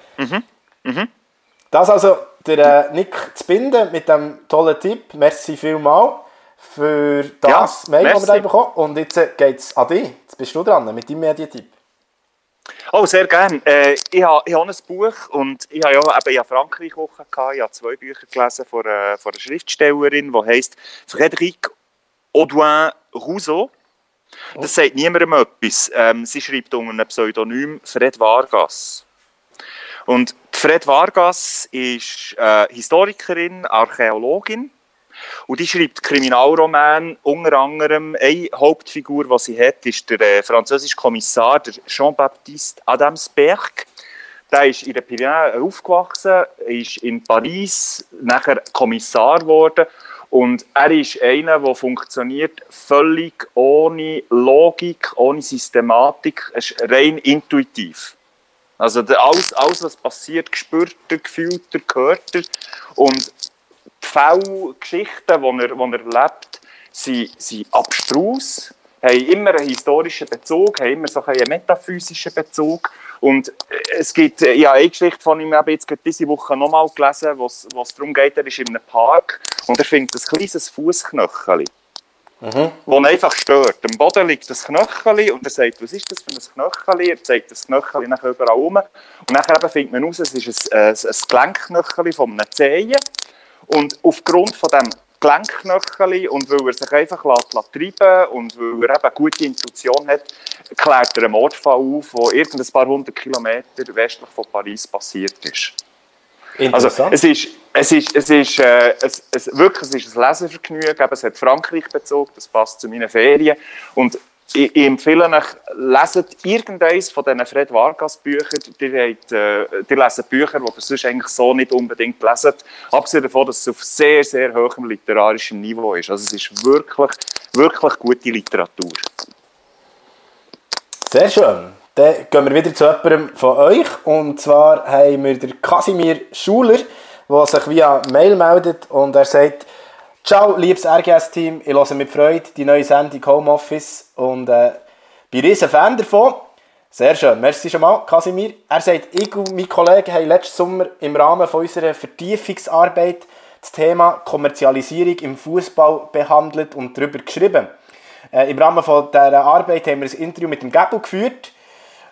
Das also der äh, Nick zu binden mit dem tollen Tipp. Merci vielmal für das Ja, Mail, das wir bekommen Und jetzt äh, geht es an dich. Jetzt bist du dran mit deinem Medientipp. Oh, sehr gerne. Äh, ich habe ich ein Buch und ich habe ja eben ich habe Frankreich-Woche gehabt. Ich habe zwei Bücher gelesen von einer, von einer Schriftstellerin, die heisst Frédéric Audouin Rousseau. Das sagt niemandem etwas. Ähm, sie schreibt unter einem Pseudonym Fred Vargas. Und Fred Vargas ist äh, Historikerin, Archäologin. Und die schreibt Kriminalroman. Unter anderem eine Hauptfigur, die sie hat, ist der äh, französische Kommissar, Jean-Baptiste Adamsberg. Der ist in den Pyrenäen aufgewachsen, ist in Paris nachher Kommissar geworden. Und er ist einer, der funktioniert völlig ohne Logik, ohne Systematik, es ist rein intuitiv. Also alles, alles, was passiert, spürt er, gefühlt hört er. Und die Fälle, Geschichten, die er, die er erlebt, sind, sind abstrus, haben immer einen historischen Bezug, haben immer so einen metaphysischen Bezug. Und es gibt äh, ja eine Geschichte von ihm, habe ich jetzt diese Woche nochmal gelesen, wo es darum geht, er ist in einem Park und er findet ein kleines Fußknöchel. Mhm. wo einfach stört. Am Boden liegt das Knöchel und er sagt, was ist das für ein Knöchel? Er zeigt das Knöchel nachher überall um. Und nachher eben findet man raus, es ist ein, ein, ein Gelenkknöchel von einem Zehen. Und aufgrund von dem Gelenkknöchel und weil er sich einfach lässt, lässt treiben und weil er eben eine gute Intuition hat, klärt er einen Mordfall auf, der irgendein paar hundert Kilometer westlich von Paris passiert ist. Also es ist, es ist, es ist, äh, es, es, wirklich, es ist ein Lesevergnügen, es hat Frankreich bezogen, das passt zu meinen Ferien. Und ich, ich empfehle euch, leset irgendeines von diesen Fred Vargas Büchern. Ihr, habt, äh, leset Bücher, die ihr sonst eigentlich so nicht unbedingt leset. Abgesehen davon, dass es auf sehr, sehr hohem literarischem Niveau ist. Also es ist wirklich, wirklich gute Literatur. Sehr schön. Dann gehen wir wieder zu jemandem von euch. Und zwar haben wir den Casimir Schuler, der sich via Mail meldet und er sagt, Ciao, liebes RGS-Team, ich höre mit Freude die neue Sendung Homeoffice und äh, bin riesen Fan davon. Sehr schön, merci schon mal, Casimir. Er sagt, ich und mein Kollege haben letzten Sommer im Rahmen von unserer Vertiefungsarbeit das Thema Kommerzialisierung im Fußball behandelt und darüber geschrieben. Äh, Im Rahmen von dieser Arbeit haben wir ein Interview mit dem Gabo geführt,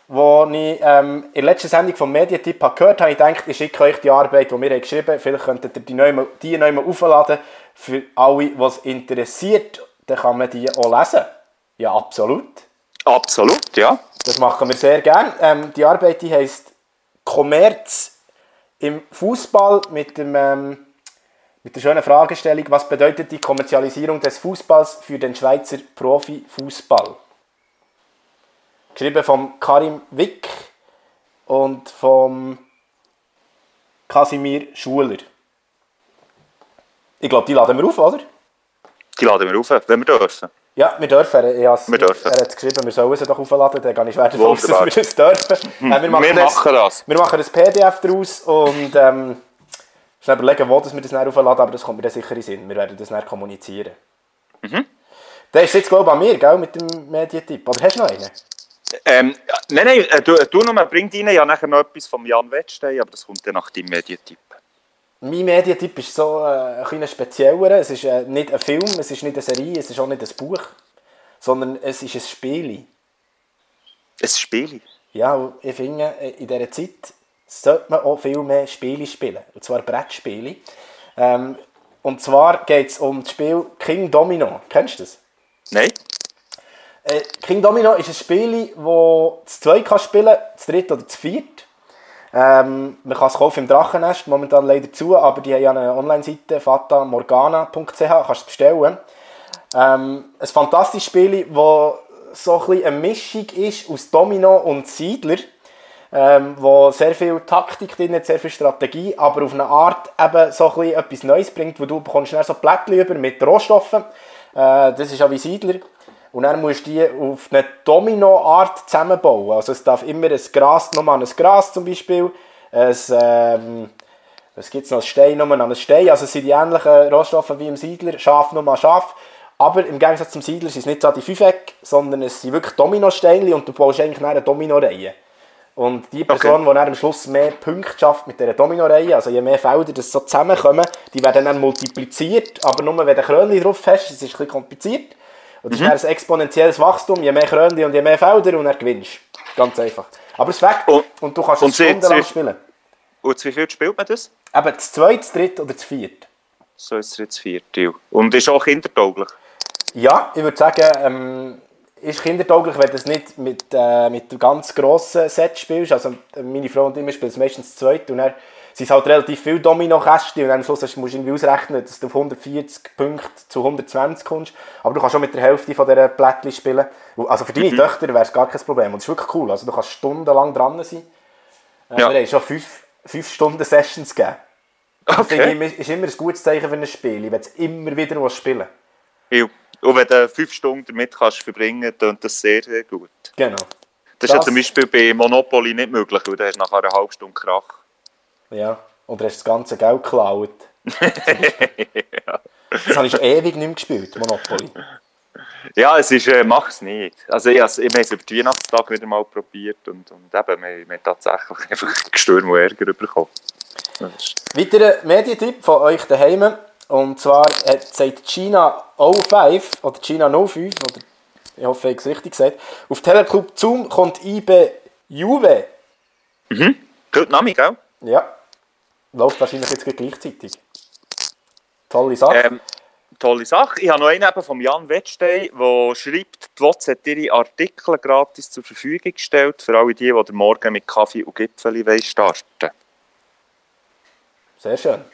wo ich ähm, in der letzten Sendung vom Mediatipp gehört habe. Ich dachte, ich schicke euch die Arbeit, die wir haben geschrieben haben. Vielleicht könntet ihr die neu, die neu aufladen für alle, die es interessiert. Dann kann man die auch lesen. Ja, absolut. Absolut, ja. Das machen wir sehr gerne. Ähm, die Arbeit die heisst Kommerz im Fußball mit, dem, ähm, mit der schönen Fragestellung, was bedeutet die Kommerzialisierung des Fußballs für den Schweizer Profifußball? Geschrieben von Karim Wick und vom Casimir Schuler. Ich glaube, die laden wir auf, oder? Die laden wir auf, wenn wir dürfen. Ja, wir dürfen. Er, Wir dürfen. er hat geschrieben, wir sollen sie doch aufladen. Dann gehe ich schwer davon aus, dass wir es dürfen. Äh, wir, machen Wir das, machen das. Wir machen ein PDF daraus und ähm, schnell überlegen, wo dass wir das dann aufladen, aber das kommt mir dann sicher in Sinn. Wir werden das dann kommunizieren. Mhm. Der ist jetzt, glaube ich, an mir, gell, mit dem Medientipp. Oder hast du noch einen? Ähm, nein, nein, äh, du, du noch mal, bring rein. Ich habe nachher noch etwas vom Jan Wettstein, aber das kommt dann nach deinem Medientipp. Mein Medientipp ist so äh, ein spezieller. Es ist äh, nicht ein Film, es ist nicht eine Serie, es ist auch nicht ein Buch, sondern es ist ein Spiel. Ein Spiel. Ja, ich finde, äh, in dieser Zeit sollte man auch viel mehr Spiele spielen. Und zwar Brettspiele. Ähm, und zwar geht es um das Spiel King Domino. Kennst du das? Nein? Äh, King Domino ist ein Spiel, das zu zweit kann spielen zu dritt oder zu viert. Ähm, man kann es kaufen im Drachennest, momentan leider zu, aber die haben ja eine Online-Seite, fatamorgana.ch, kannst du es bestellen. Ähm, ein fantastisches Spiel, das so ein eine Mischung ist aus Domino und Siedler, ähm, wo sehr viel Taktik drin hat, sehr viel Strategie, aber auf eine Art eben so ein etwas Neues bringt, wo du bekommst so Plättchen über mit Rohstoffen. Äh, das ist auch wie Siedler. Und dann musst du die auf eine Domino-Art zusammenbauen. Also es darf immer ein Gras, nochmal ein Gras zum Beispiel, ein, ähm, was gibt es noch, ein Stein nochmal an ein Stein. Also es sind die ähnlichen Rohstoffe wie im Siedler, Schaf nochmal Schaf. Aber im Gegensatz zum Siedler sind es nicht so die Fünfeck, sondern es sind wirklich Dominosteine und du baust eigentlich eine Domino-Reihe. Und die Person, die dann am Schluss mehr Punkte schafft mit dieser Domino-Reihe, also je mehr Felder das so zusammenkommen, die werden dann multipliziert, aber nur wenn du Krönchen drauf hast, das ist ein bisschen kompliziert. Und das ist dann ein exponentielles Wachstum, je mehr Krönchen und je mehr Felder und dann gewinnst. Ganz einfach. Aber es weckt und, Und- du kannst es stundenlang spielen. Und zu wie viel spielt man das? Eben das zweite, das dritte oder das vierte. So ist es jetzt vierte. Und ist auch kindertauglich. Ja, ich würde sagen, ähm, ist kindertauglich, wenn du es nicht mit, äh, mit ganz grossen Set spielst. Also meine Frau und ich wir spielen es meistens zu zweit und dann sind es halt relativ viele Domino-Kästchen und dann am Schluss musst du irgendwie ausrechnen, dass du auf 140 Punkte zu 120 kommst. Aber du kannst schon mit der Hälfte von dieser Plättchen spielen. Also für deine Töchter wäre es gar kein Problem und es ist wirklich cool. Also du kannst stundenlang dran sein. Äh, Ja. Wir haben schon fünf, fünf Stunden Sessions gegeben. Das Okay. finde ich, ist immer ein gutes Zeichen für ein Spiel, wenn du immer wieder was spielen Ja. Und wenn du fünf Stunden damit kannst verbringen kannst, das sehr, sehr gut. Genau. Das ist ja Das- zum Beispiel bei Monopoly nicht möglich, weil du hast nach einer halben Stunde Krach. Ja, oder hast du das ganze Geld geklaut? Das habe ich schon ewig nicht mehr gespielt, Monopoly. Ja, es ist, äh, mach es nicht. Also ich, also, ich habe es über die Weihnachtstag wieder mal probiert und, und eben, wir, wir tatsächlich einfach Gestürm und Ärger bekommen. Weiterer Medientipp von euch daheim. Und zwar hat, sagt China 05 oder China 05, oder ich hoffe, ich habe es richtig gesagt. Auf Teleclub Zoom kommt IB Juve. Gut Name, gell? Ja. Läuft wahrscheinlich jetzt gleich gleichzeitig. Tolle Sache. Ähm, tolle Sache. Ich habe noch einen von Jan Wettstein, der schreibt, die WOTS hat ihre Artikel gratis zur Verfügung gestellt für alle die, die Morgen mit Kaffee und Gipfeli starten Sehr schön.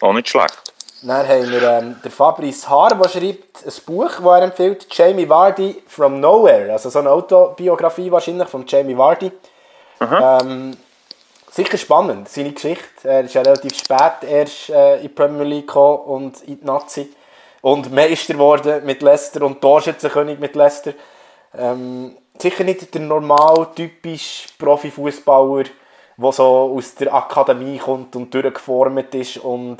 Auch nicht schlecht. Dann haben wir ähm, der Fabrice Haar, der schreibt ein Buch, das er empfiehlt, Jamie Vardy from Nowhere. Also so eine Autobiografie wahrscheinlich von Jamie Vardy. Ähm, sicher spannend, seine Geschichte. Er ist ja relativ spät erst äh, in die Premier League gekommen und in die Nazi. Und Meister geworden mit Leicester und Torschützenkönig mit Leicester. Ähm, sicher nicht der normal typisch Profifußballer, der so aus der Akademie kommt und durchgeformt ist und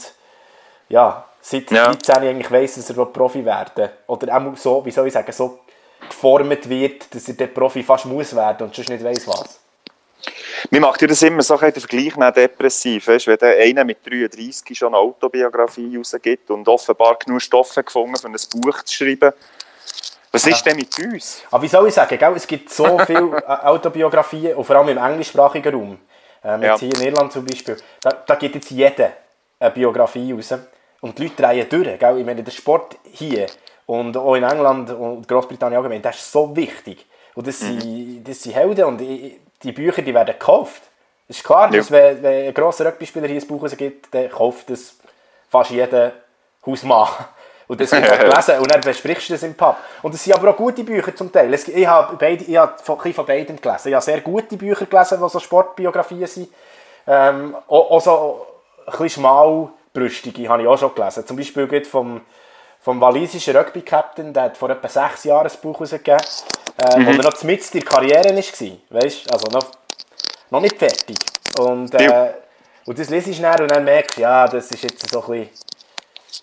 ja, seit Ja. 13 eigentlich weiss, dass er Profi werden will. Oder auch so, wie soll ich sagen, so geformt wird, dass er der Profi fast muss werden und sonst nicht weiss was. Mir macht ja das immer so ein Vergleich mit depressiv. Weißt, wenn der einer mit 33 schon eine Autobiografie rausgibt und offenbar genug Stoffe gefunden, um ein Buch zu schreiben. Was ist denn mit uns? Aber wie soll ich sagen, gell? es gibt so viele äh, Autobiografien, und vor allem im englischsprachigen Raum. Ähm, jetzt Ja. hier in Irland zum Beispiel. Da, da gibt jetzt jeder eine Biografie raus. Und die Leute drehen durch. Gell? Ich meine, der Sport hier und auch in England und Großbritannien allgemein, das ist so wichtig. Und das, Mhm. sind, das sind Helden und ich- die Bücher die werden gekauft. Es ist klar, Ja. dass wenn, wenn ein grosser Rugby-Spieler hier ein Buch rausgibt, dann kauft das fast jeder Hausmann. Und das wird gelesen und dann besprichst du das im Pub. Und es sind aber auch gute Bücher zum Teil. Es, ich habe, beide, ich habe von, von beidem gelesen. Ich habe sehr gute Bücher gelesen, die so Sportbiografien sind. Ähm, auch, auch so ein bisschen schmalbrüstige habe ich auch schon gelesen. Zum Beispiel geht vom, vom walisischen Rugby-Captain, der hat vor etwa sechs Jahren ein Buch rausgegeben, äh, wo er noch mitten in der Karriere war. Weißt? Also noch, noch nicht fertig. Und, äh, und das lese ich schnell und dann merke ich, ja, das ist jetzt so ein bisschen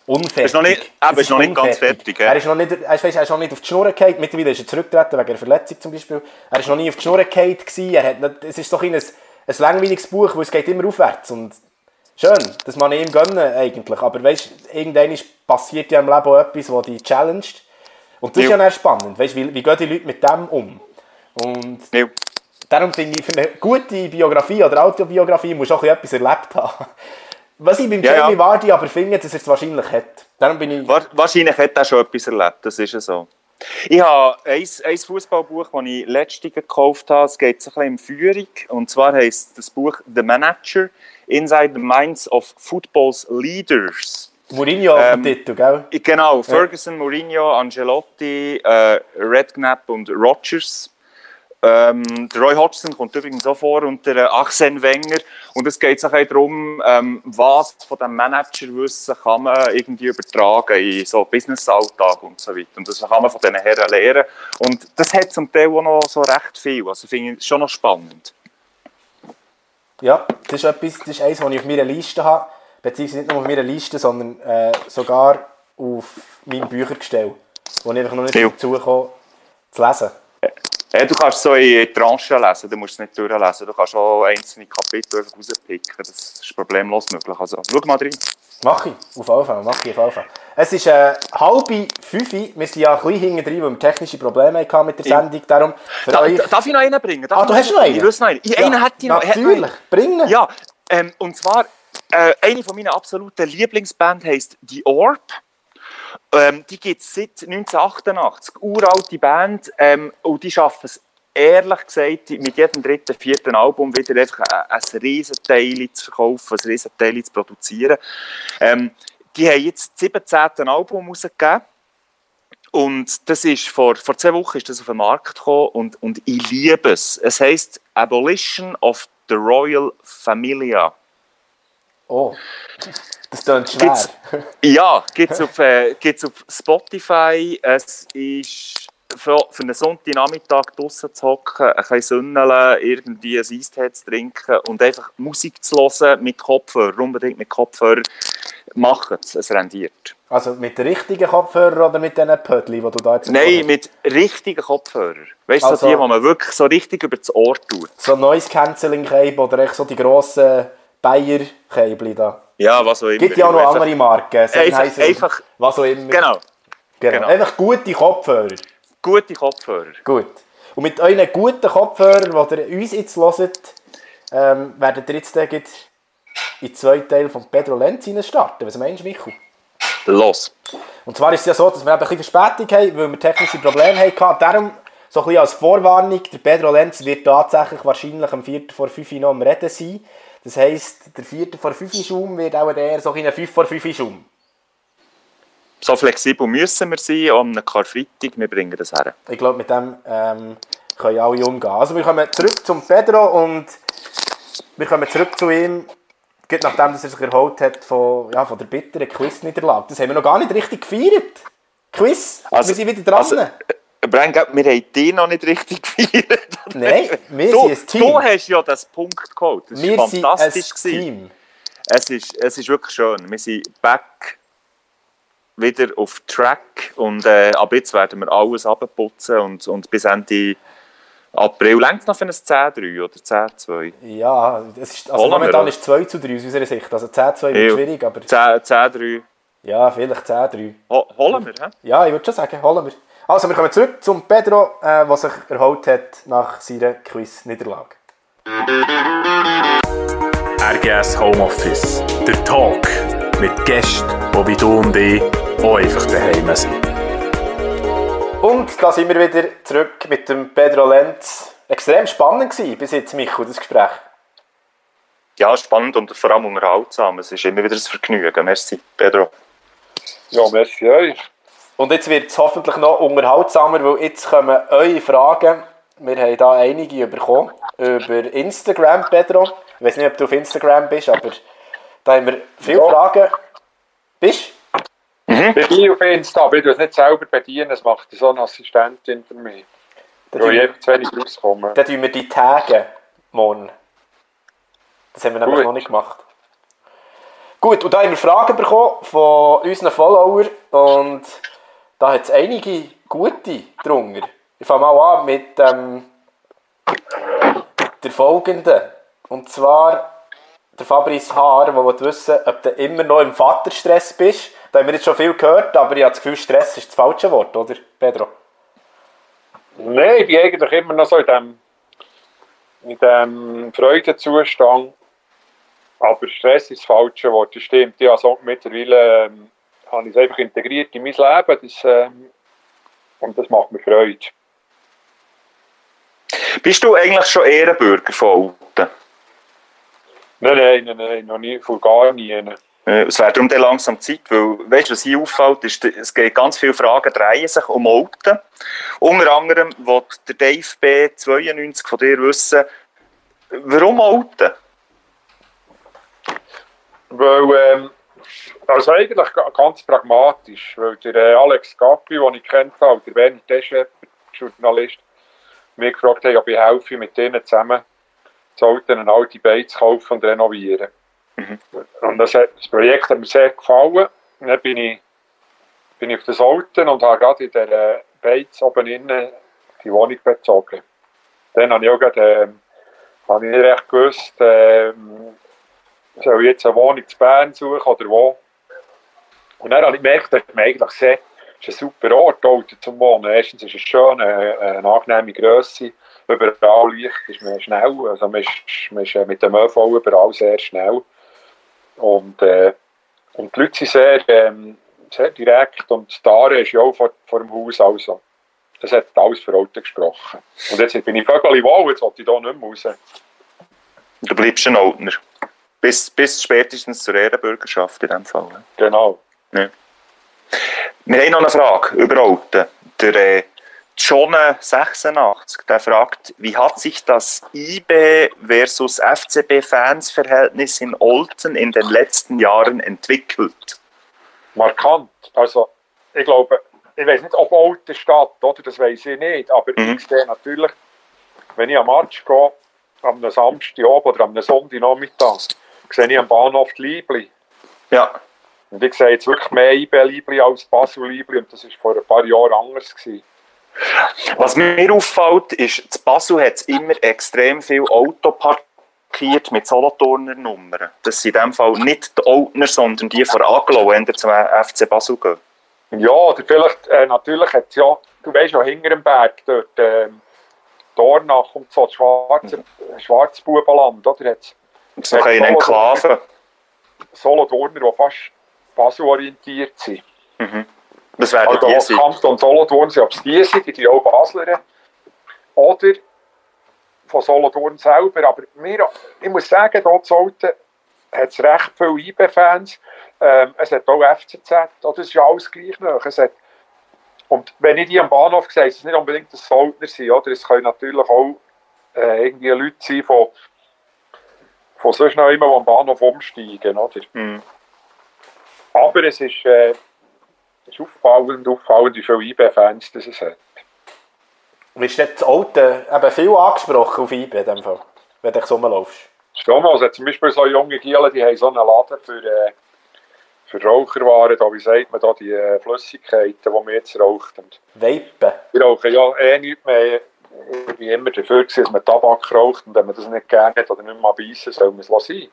unfertig. Ist noch nicht- aber ist noch nicht ganz fertig, ja. Er ist noch nicht, er ist, er ist noch nicht auf die Schnur gefallen. Mittlerweile ist er zurückgetreten wegen einer Verletzung zum Beispiel. Er ist noch nie auf die Schnur gefallen. gewesen. Er hat nicht, es ist so ein, ein, ein langweiliges Buch, wo es geht immer aufwärts. Und schön, das man ihm gönnen eigentlich. Aber weißt, irgendwann passiert ja im Leben auch etwas, das dich challenged. Und das ist Ja. ja dann spannend. Weißt, wie, wie gehen die Leute mit dem um? Und Ja. darum finde ich, für eine gute Biografie oder Autobiografie muss auch ein bisschen etwas erlebt haben. Was ich beim Ja, Jamie ja. Vardy aber finde, dass er es wahrscheinlich hat. Darum bin ich... Wa- Wahrscheinlich hat er schon etwas erlebt, das ist ja so. Ich habe ein, ein Fußballbuch, das ich letztens gekauft habe. Es geht so ein bisschen um Führung. Und zwar heisst das Buch The Manager Inside the Minds of Football's Leaders. Mourinho auf Ähm, dem Titel, gell? Genau, Ferguson, Mourinho, Angelotti, äh, Redknapp und Rodgers. Ähm, der Roy Hodgson kommt übrigens auch vor und der äh, Wenger. Und es geht bisschen darum, ähm, was von dem Managerwissen kann man irgendwie übertragen in so Business-Alltag und so weiter. Und das kann man von diesen Herren lernen. Und das hat zum Teil auch noch so recht viel. Also finde ich schon noch spannend. Ja, das ist etwas, das ist eins, das ich auf meiner Liste habe. Beziehungsweise nicht nur auf meiner Liste, sondern äh, sogar auf meinem Büchergestell. Wo ich einfach noch nicht Ja. dazu komme, zu lesen. Ja, du kannst so in Tranchen lesen, du musst es nicht durchlesen. Du kannst auch einzelne Kapitel einfach rauspicken. Das ist problemlos möglich. Also, schau mal rein. Mach ich, auf Fall, mach ich auf Fall. Es ist äh, halbe fünf, wir sind ja ein bisschen hinten drin, weil wir technische Probleme hatten mit der Ja. Sendung. Darum Da, euch... da- darf ich noch einen bringen? Darf Ah, du hast noch einen? Ich wüsste noch einen. Ich, einen hätte ich noch. Natürlich, bringen. Ja, ähm, und zwar, äh, eine von meinen absoluten Lieblingsbands heisst The Orb. Ähm, die gibt es seit 1988. Uralte Band. Ähm, und die schaffen es ehrlich gesagt mit jedem dritten, vierten Album wieder einfach ein, Riesenteil zu verkaufen, ein Riesenteil zu produzieren. Ähm, die haben jetzt das 17. Album rausgegeben. Und das ist vor, vor zwei Wochen ist das auf den Markt gekommen und, und ich liebe es. Es heißt Abolition of the Royal Familia. Oh, das klingt schwer. Gibt's- Ja, gibt es auf, äh, gibt's auf Spotify. Es ist für, für einen Sonntagnachmittag draußen zu hocken, ein bisschen sünneln, irgendwie ein Eistee zu trinken und einfach Musik zu hören mit Kopfhörer, unbedingt mit Kopfhörer, machen es, es rendiert. Also mit richtigen Kopfhörern oder mit diesen Pödli, die du da jetzt Nein, mit richtigen Kopfhörern. Weißt du, Also- so die, die man wirklich so richtig über das Ohr tut. So Noise Cancelling Cable oder echt so die grossen Bayer Cable da. Ja, was auch immer. Gibt ja auch noch Einfach- andere Marken. Sennheiser, einfach- was auch immer. Genau, genau. genau. Einfach gute Kopfhörer. Gute Kopfhörer. Gut. Und mit euren guten Kopfhörern, die ihr uns jetzt hört, ähm, werdet ihr jetzt in den zweiten Teil von Pedro Lenz starten. Was meinst du, Michael? Los. Und zwar ist es ja so, dass wir eben ein bisschen Verspätung haben, weil wir technische Probleme hatten. Darum, so ein bisschen als Vorwarnung, der Pedro Lenz wird tatsächlich wahrscheinlich am 4. vor 5 Uhr noch am Reden sein. Das heisst, der 4. vor 5 Uhr Schaum wird auch eher so ein 5 vor 5 Uhr Schaum. So flexibel müssen wir sein, am Karfreitag, wir bringen das her. Ich glaube, mit dem ähm, können alle umgehen. Also wir kommen zurück zum Pedro und wir kommen zurück zu ihm, nachdem dass er sich erholt hat von, ja, von der bitteren Quiz-Niederlage. Das haben wir noch gar nicht richtig gefeiert. Quiz, Also- wir sind wieder dran. also, Brian, glaub, wir haben dich noch nicht richtig gefeiert. Nein, wir du, sind ein Team. Du hast ja das Punkt geholt. Das wir war sind fantastisch. ein gewesen. Team. Es ist, es ist wirklich schön. Wir sind back wieder auf Track und äh, ab jetzt werden wir alles abputzen und, und bis Ende April längt noch für ein 10-3 oder 10-2. Ja, es ist, also wir, momentan oder? ist 2 zu 3 aus unserer Sicht. Also 10-2 wird Ja. schwierig, aber 10-3 ja, vielleicht 10-3. Ho holen wir, hä? Ja, ich würde schon sagen, holen wir. Also, wir kommen zurück zum Pedro, äh, der sich erholt hat nach seiner Quiz-Niederlage. RGS Homeoffice. Der Talk mit Gästen, die wie du und ich auch einfach daheim sind. Und da sind wir wieder zurück mit dem Pedro Lenz. Extrem spannend gewesen bis jetzt, Michael, das Gespräch. Ja, spannend und vor allem unterhaltsam. Es ist immer wieder ein Vergnügen. Merci, Pedro. Ja, merci euch. Und jetzt wird es hoffentlich noch unterhaltsamer, weil jetzt kommen eure Fragen. Wir haben da einige bekommen über Instagram, Pedro. Ich weiß nicht, ob du auf Instagram bist, aber da haben wir viele Ja. Fragen. Bist Ich bin auf Insta, ich tue es nicht selber bedienen, das macht so eine Assistentin für mich. Weil tun ich einfach zu wenig rauskomme. dann tun wir die Tage morgen. Das haben wir nämlich Gut. noch nicht gemacht. Gut, und da haben wir Fragen bekommen von unseren Followern und da hat es einige gute drunter. Ich fange mal an mit ähm, der folgenden. Und zwar der Fabrice Haar, der will wissen ob du immer noch im Vaterstress bist. Da haben wir jetzt schon viel gehört, aber ich habe das Gefühl, Stress ist das falsche Wort, oder, Pedro? Nein, ich bin eigentlich immer noch so in dem, in dem Freudenzustand. Aber Stress ist das falsche Wort, das stimmt. Ja, so mittlerweile ähm, habe ich es einfach integriert in mein Leben das, ähm, und das macht mir Freude. Bist du eigentlich schon Ehrenbürger von Alten? Nein, nein, nein, nein, noch nie, von gar nie. Äh, Es wäre darum dann langsam Zeit, weil, weißt du, was hier auffällt, ist, es geht ganz viele Fragen drehen sich um Alten. Unter anderem will der Dave B. 92 von dir wissen, warum Alten? Weil, ähm, also eigentlich ga- ganz pragmatisch, weil der äh, Alex Gappi, den ich kennt habe, der Werner Deschepper, Journalist, mich gefragt hat, ob ich helfe, mit denen zusammen zu Alten eine alte Beiz kaufen und renovieren. Und das, hat, das Projekt hat mir sehr gefallen. Und dann bin ich, bin ich auf das Alten und habe gerade in der äh, Beiz oben innen die Wohnung bezogen. Dann habe ich auch gerade, ähm, habe ich nicht recht gewusst, ähm, soll ich jetzt eine Wohnung zu Bern suchen oder wo? Und dann habe ich gemerkt, dass man eigentlich es ist ein super Ort Alten zum Wohnen. Erstens ist es schön, eine, eine angenehme Grösse, überall Licht ist man schnell, also man ist, man ist äh, mit dem ÖV überall sehr schnell. Und, äh, und die Leute sind sehr, ähm, sehr direkt und die Aare ist ja auch vor, vor dem Haus. Also. Das hat alles für Alten gesprochen. Und jetzt bin ich völlig wohl, jetzt will ich hier nicht mehr raus. Du bleibst ein Altner. Bis, bis spätestens zur Ehrenbürgerschaft in diesem Fall. ne? Genau. Ja. Wir haben noch eine Frage über Alten. Der äh, John86 der fragt, wie hat sich das IB versus FCB-Fans-Verhältnis in Olten in den letzten Jahren entwickelt? markant. Also, ich glaube, ich weiß nicht, ob Altenstadt, oder? Das weiß ich nicht. Aber Mhm. ich sehe natürlich, wenn ich am Match gehe, am Samstag oben oder am Sonntagnachmittag, sehe ich am Bahnhof die Liebli. Ja. Und ich sehe jetzt wirklich mehr IB-Liebli als Basel-Liebli und das war vor ein paar Jahren anders. Gewesen. Was mir auffällt, ist, zu Basel hat es immer extrem viel Auto parkiert mit Solothurner Nummern. Das sind in dem Fall nicht die Oldner, sondern die von Aglo, wenn ihr zum FC Basel geht. Ja, oder vielleicht, äh, natürlich hat ja, du weißt noch, hinter dem Berg, dort, ähm, Dornach und so, das schwarze, Schwarzbubenland, oder? Hat's So eine Enklave. Solothurner, die fast Basel orientiert sind. Das werden Also die sein. Kanton Solothurn sind, ob es die sind, die auch Basler. Oder von Solothurn selber. Aber mir, ich muss sagen, dort Solten hat es recht viele IB-Fans. Ähm, es hat auch FCZ, oder? das ist ja alles gleich noch. Es hat, und wenn ich die am Bahnhof sehe, ist es nicht unbedingt das Soldner sein, oder? Es können natürlich auch äh, irgendwie Leute sein, von, von sonst noch immer, die am Bahnhof umsteigen, oder? Mhm. Aber es ist, äh, es ist auffallend, auffallend, wie viele IB-Fans das es hat. Wirst du das Alte eben viel angesprochen auf IB in dem Fall, wenn du dich rumlaufst? Mal, also zum Beispiel so junge Gielen, die haben so einen Laden für, äh, für Raucherwaren, da, wie sagt man da, die äh, Flüssigkeiten, die man jetzt raucht. Und Vapen. die rauchen ja eh nichts mehr, wie immer dafür gewesen, dass man Tabak raucht und wenn man das nicht gerne hat oder nicht mehr beißen soll man es lassen.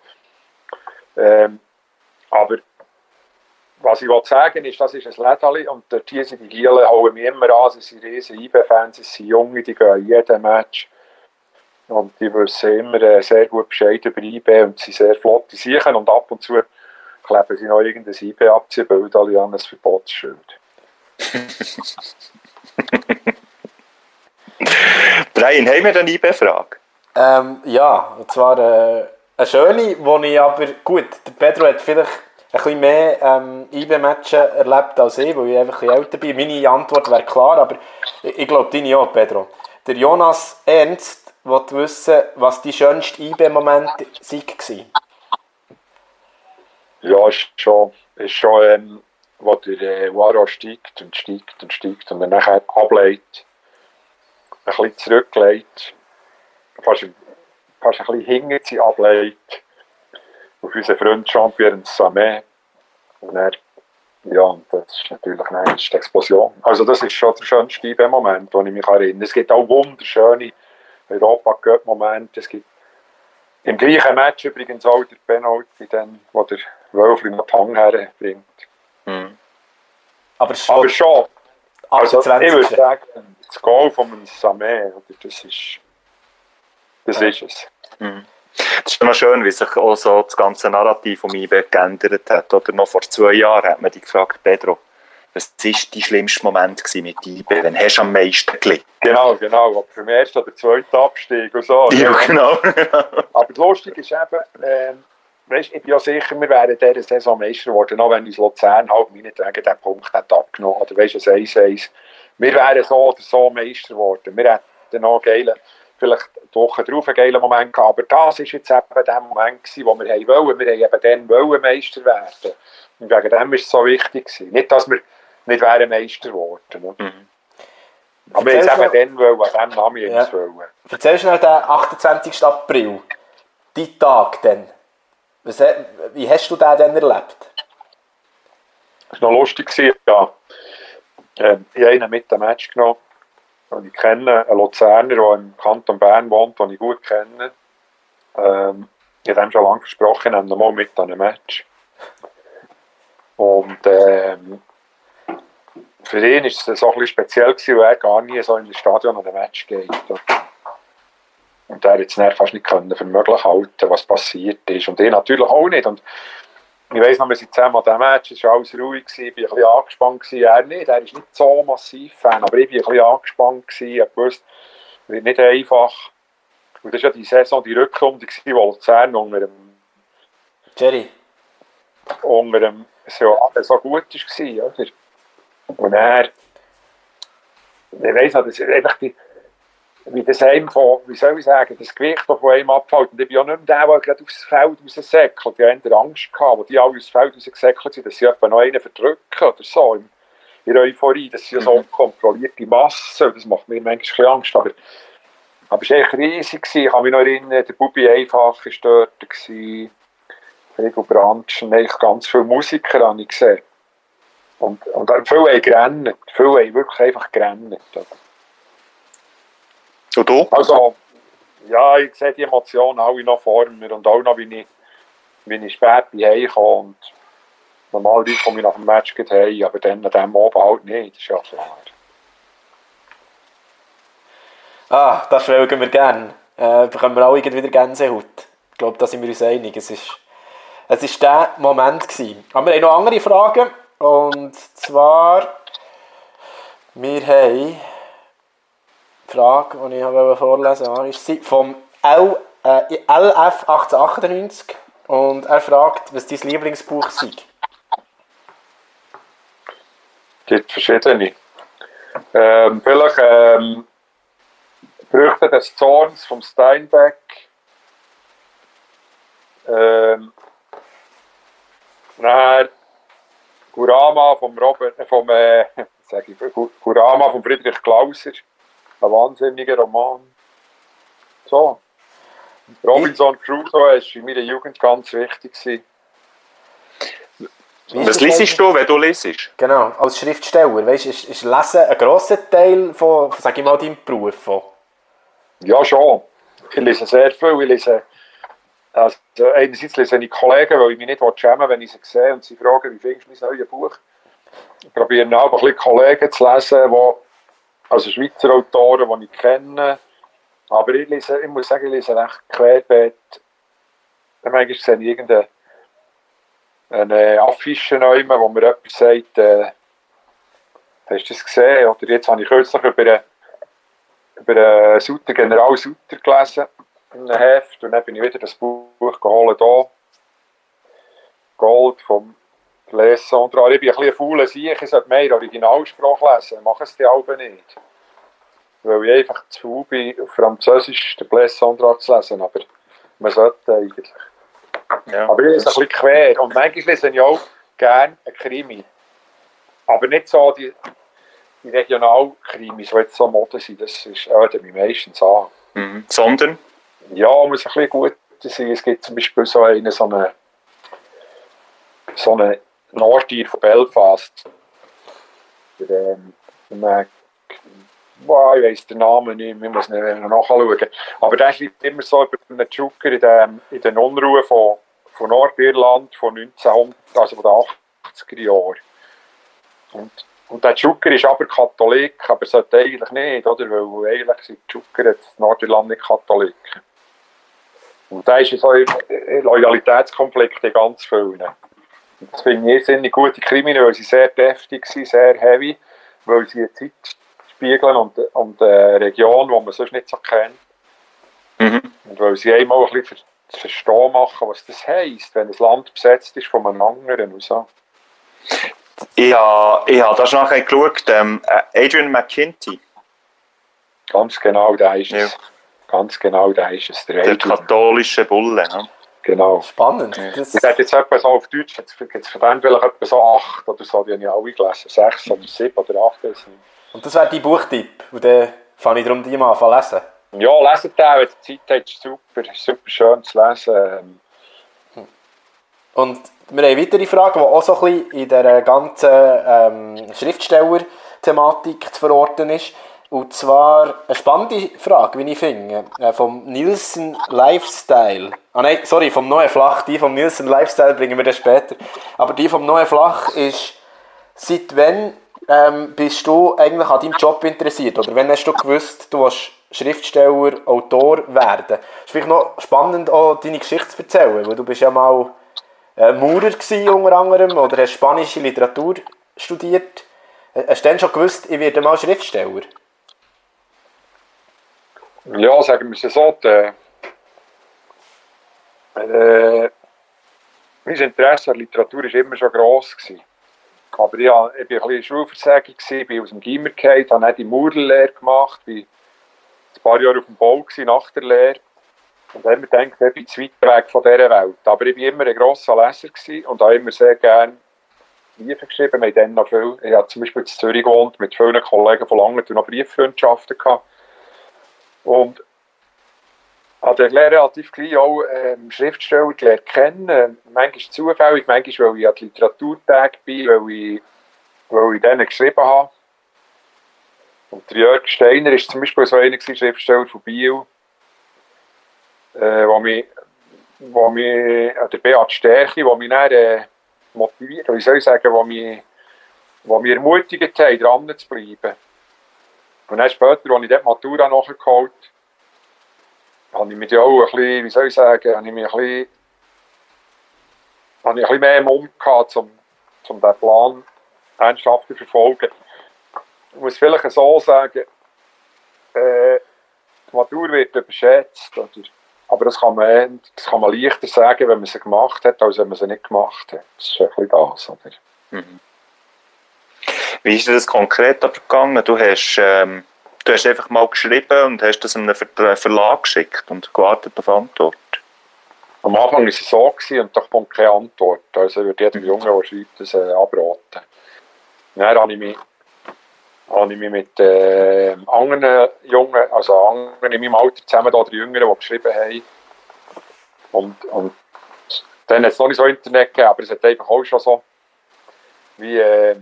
Ähm, aber was ich will sagen ist, das ist ein Lädeli und dort hier sind die Gielen, hauen mich immer an, sie sind riesen IB-Fans, es sind Junge, die gehen in jedem Match. Und die wissen immer äh, sehr gut Bescheid über IB und sind sehr flotte Siechen und ab und zu kleben sie noch irgendein IB-Aktienbild alle an ein Verbotsschild. Brian, haben wir eine IB-Frage? Ähm, ja, und zwar äh, eine schöne, wo ich aber, gut, der Pedro hat vielleicht ein bisschen mehr ähm, IB-Matches erlebt als ich, weil ich einfach ein älter bin. Meine Antwort wäre klar, aber ich, ich glaube deine auch, Pedro. Der Jonas Ernst wollte wissen, was die schönste IB-Moment war. Ja, ist schon, ist schon ähm, wo der äh, Waro steigt und steigt und steigt und dann nachher ableitet, ein bisschen zurücklegt, fast, fast ein bisschen hinter sie ableitet, auf unseren Freund Jean-Pierre Samé. Und er, ja, und das ist natürlich nein, das ist die Explosion. Also das ist schon der schönste IB-Moment, den ich mich erinnere. Es gibt auch wunderschöne Europa-Cup-Momente. Es gibt im gleichen Match übrigens auch der Penalty, dann, wo der Wölfli noch die Hang herbringt. Aber schon Aber schon, also ich 28. würde sagen, das Goal von einem Samé, das ist, das ist es. Das ist immer schön, wie sich auch so das ganze Narrativ um IB geändert hat. Oder noch vor zwei Jahren hat man dich gefragt, Pedro, was war dein schlimmste Moment mit IB? Wann hast du am meisten gelitten? Genau, genau, ob für den ersten oder zweiten Abstieg und so. Ja, genau. Aber das Lustige ist eben, ähm, weißt, ich bin ja sicher, wir wären dieser Saison Meister geworden, auch wenn uns Luzern halt meinetwegen den Punkt hat abgenommen oder weißt du, ein 1-1. Wir wären so oder so Meister geworden. Wir hätten noch geile, vielleicht die Woche drauf einen geilen Moment gehabt, aber das war jetzt eben der Moment, gewesen, wo wir haben wollen. Wir haben eben dann wollen Meister werden. Und wegen dem war es so wichtig. Gewesen. Nicht, dass wir nicht wären Meister geworden. Ne? Aber wir haben es eben dann wollen, an dem Namen Ja. ja. wollen. Erzähl schnell den 28. April. Dein Tag dann. Was, wie hast du den dann erlebt? Das war noch lustig. Ja. Ähm, ich habe einen mit dem Match genommen. Und ich kenne einen Luzerner, der im Kanton Bern wohnt, den ich gut kenne. Ähm, ich habe ihm schon lange versprochen, ich ihn mal mit an einem Match. Und ähm, für ihn war es so ein bisschen speziell, gewesen, weil er gar nie so in das Stadion an ein Match geht. Und er hat es fast nicht können für möglich halten, was passiert ist. Und ich natürlich auch nicht. Und ich weiss noch, wir sind zusammen an diesem Match, es war alles ruhig, gewesen, ich war ein bisschen angespannt, gewesen. er nicht, er ist nicht so massiv Fan, aber ich war ein bisschen angespannt, gewesen. ich wusste, es wird nicht einfach. Und das war ja die Saison, die Rückrunde, gewesen, wo Luzern unter dem, Jerry? unter dem so, so gut war, oder? Und er, ich weiss noch, das ist einfach die, wie das einem von, wie soll ich sagen, das Gewicht, das von einem abfällt. Und ich bin ja nicht mehr der, der gerade aufs Feld raussäckelt. Ich hatte Angst, gehabt, wo die alle aufs Feld rausgesäckelt sind, dass sie etwa noch einen verdrücken oder so. In der Euphorie. Das ist ja so unkontrollierte Masse und das macht mir manchmal Angst. Aber, aber es war echt riesig. Gewesen. Ich kann mich noch erinnern, der Bubi Einfach war dort. Rigo Brandschen, eigentlich ganz viele Musiker habe ich gesehen. Und, und viele haben gerannt. Viele haben wirklich einfach gerannt. Und du? Also, ja, ich sehe die Emotionen alle noch vor mir und auch noch, wie ich, wie ich spät bin. Und normalerweise komme ich nach dem Match gleich heim, aber dann an diesem Abend halt nicht, das ist ja klar. Ah, das schwelgen wir gerne. Äh, bekommen wir alle wieder Gänsehaut. Ich glaube, da sind wir uns einig. Es ist, es ist der Moment gewesen. Aber wir haben noch andere Fragen. Und zwar, wir haben die Frage, die ich wollte vorlesen wollte, ist sie vom L, äh, LF 1898. Und er fragt, was dein Lieblingsbuch sei. Es gibt verschiedene. Ähm, vielleicht ähm, Früchte des Zorns vom Steinbeck. Ähm, nachher Kurama vom Robert, äh, vom, äh, sag ich, Kurama von Friedrich Klauser. Ein wahnsinniger Roman. So. Robinson Crusoe war in meiner Jugend ganz wichtig. Gewesen. Ist Was liest du, wenn du liest? Genau, als Schriftsteller. Weißt, ist, ist Lesen ein grosser Teil von, von, sag ich mal, deinem Beruf? Von? Ja, schon. Ich lese sehr viel. Ich lese, also einerseits lese ich Kollegen, weil ich mich nicht schämen will, wenn ich sie sehe und sie fragen, wie findest du mein neues Buch? Ich probiere auch ein bisschen Kollegen zu lesen, die, also Schweizer Autoren, die ich kenne. Aber ich, lese, ich muss sagen, ich lese recht querbeet. Manchmal sehe ich irgendeine eine Affische neu, wo mir jemand sagt, äh, hast du das gesehen? Oder jetzt habe ich kürzlich über einen, über einen Sutter, General Sutter gelesen, in einem Heft, und dann bin ich wieder das Buch geholt, hier. Gold vom Les Sandra. Ich bin ein bisschen faul, ich sollte mehr Originalsprache lesen, mache es die Alben nicht. Weil ich einfach zu faul bin, auf Französisch den Les Sandra zu lesen, aber man sollte eigentlich. Ja. Aber ich lese ein bisschen quer. Und manchmal lese ich auch gerne einen Krimi. Aber nicht so die, die Regionalkrimis, die jetzt so Mode sind. Das ist auch mich meistens an. Mhm. Sondern? Ja, muss ein bisschen gut sein. Es gibt zum Beispiel so einen, so einen, so einen Nordtier von Belfast. Der, ähm, Mac, ich weiss den Namen nicht, wir müssen nachschauen. Aber der schreibt immer so über einen Joker in, dem, in den Unruhen von, von Nordirland von 1900, also von den 80er Jahren. Und, und der Joker ist aber Katholik, aber sollte eigentlich nicht, oder? Weil eigentlich sind Joker in Nordirland nicht Katholiken. Und da ist so ein Loyalitätskonflikt in ganz vielen. Das finde ich irrsinnig gute weil sie sehr deftig sind, sehr heavy, weil sie eine Zeit spiegeln und, und eine Region, die man sonst nicht so kennt. Mhm. Und weil sie einmal ein bisschen zu verstehen machen, was das heisst, wenn ein Land besetzt ist von einem anderen. Und so. Ich habe ich ha das nachher geschaut. Ähm, äh, Adrian McKinty, Ganz genau, da ist es. Ja. Ganz genau, da ist es. Der der katholische Bulle. Ne? Genau. Spannend. Das, Ich hätte jetzt etwa so auf Deutsch, jetzt gibt es von dem vielleicht etwa so acht oder so, die habe ich alle gelesen. Sechs oder sieben oder acht. und das wäre dein Buchtipp. Und dann fange ich darum, die mal an zu lesen. Ja, lesen den, wenn ihr Zeit habt, ist super, super schön zu lesen. Ähm, Und wir haben weitere Fragen, die auch so ein bisschen in dieser ganzen ähm, Schriftsteller-Thematik zu verorten ist. Und zwar eine spannende Frage, wie ich finde, äh, vom Nielsen Lifestyle. Ah nein, sorry, vom Neuen Flach. Die vom Nielsen Lifestyle bringen wir dann später. Aber die vom Neuen Flach ist, seit wann ähm, bist du eigentlich an deinem Job interessiert? Oder wann hast du gewusst, du willst Schriftsteller, Autor werden? Es ist vielleicht noch spannend, auch deine Geschichte zu erzählen, weil du bist ja mal äh, Maurer gsi unter anderem oder hast spanische Literatur studiert. Äh, Hast du dann schon gewusst, ich werde mal Schriftsteller? Ja, sagen wir es so, der, äh, mein Interesse an Literatur war immer schon gross. Gewesen. Aber ich, ich war ein bisschen Schulversager, gewesen, bin aus dem Gimmer gefallen, habe nicht die Maurerlehre gemacht, bin ein paar Jahre auf dem Bau nach der Lehre. Und dann habe ich gedacht, ich bin zu weg von dieser Welt. Aber ich war immer ein grosser Leser und habe immer sehr gerne Briefe geschrieben. Wir haben dann noch viel, ich habe zum Beispiel in Zürich gewohnt, mit vielen Kollegen von lange noch Brieffreundschaften gehabt. Und habe dann relativ gleich auch ähm, Schriftsteller gelernt kennen. Manchmal zufällig, manchmal, weil ich an die Literaturtag bin, weil ich, weil ich denen geschrieben habe. Und der Jörg Steiner ist zum Beispiel so einer Schriftsteller von Biel, äh, wo mich, wo mich, äh, der Beat Stärke, wo mich dann äh, motiviert, oder wie soll ich sagen, wo mich, mich ermutigt haben, dran zu bleiben. Und dann später, als ich dort die Matura nachgeholt habe, ich mich auch ein bisschen, wie soll ich sagen, habe ich mich ein bisschen, habe ich ein bisschen mehr Mund gehabt, um, um diesen Plan ernsthaft zu verfolgen. Ich muss vielleicht so sagen, äh, die Matur wird überschätzt. Oder? Aber das kann, man, das kann man leichter sagen, wenn man sie gemacht hat, als wenn man sie nicht gemacht hat. Das ist ein bisschen das. Oder? Mhm. Wie ist das konkret gegangen? Du hast, ähm, du hast einfach mal geschrieben und hast das einem Ver Verlag geschickt und gewartet auf Antwort. Am Anfang war es so gewesen, und da kommt keine Antwort. Also würde jedem Jungen, der schreibt, das äh, abraten. Dann habe ich mich, habe ich mich mit äh, anderen Jungen, also anderen in meinem Alter zusammen, da, die Jüngeren, die geschrieben haben. Und, und dann hat es noch nicht so Internet gegeben, aber es hat einfach auch schon so, wie, äh,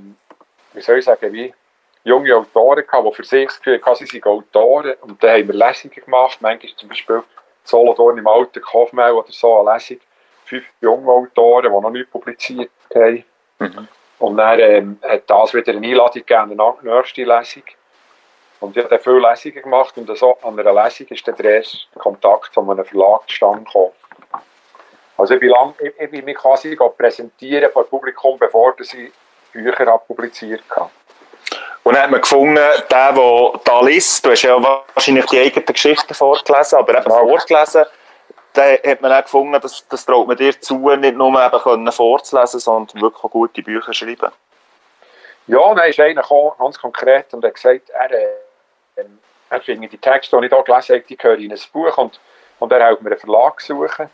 wie soll ich sagen, wie junge Autoren gehabt, die für sich das Gefühl hatten, sie sind Autoren. Und dann haben wir Lesungen gemacht. Manchmal zum Beispiel Solothurn im alten Kaufmann oder so eine Lesung. Fünf junge Autoren, die noch nicht publiziert haben. Mhm. Und dann ähm, hat das wieder eine Einladung gegeben, eine nächste Lesung. Und ich habe dann viele Lesungen gemacht und so an einer Lesung ist dann der erste Kontakt von einem Verlag zustande gekommen. Also ich bin, lang, ich, ich bin mich quasi präsentieren vor Publikum, bevor ich Bücher habe publiziert habe. Und dann hat man gefunden, der, der da liest, du hast ja wahrscheinlich die eigenen Geschichten vorgelesen, aber eben vorgelesen, dann hat man auch gefunden, dass das traut man dir zu, nicht nur eben können vorzulesen, sondern wirklich auch gute Bücher schreiben. Ja, dann ist einer ganz konkret und hat gesagt, er, äh, er findet die Texte, die ich hier gelesen habe, die gehören in ein Buch und, und er hat mir einen Verlag suchen.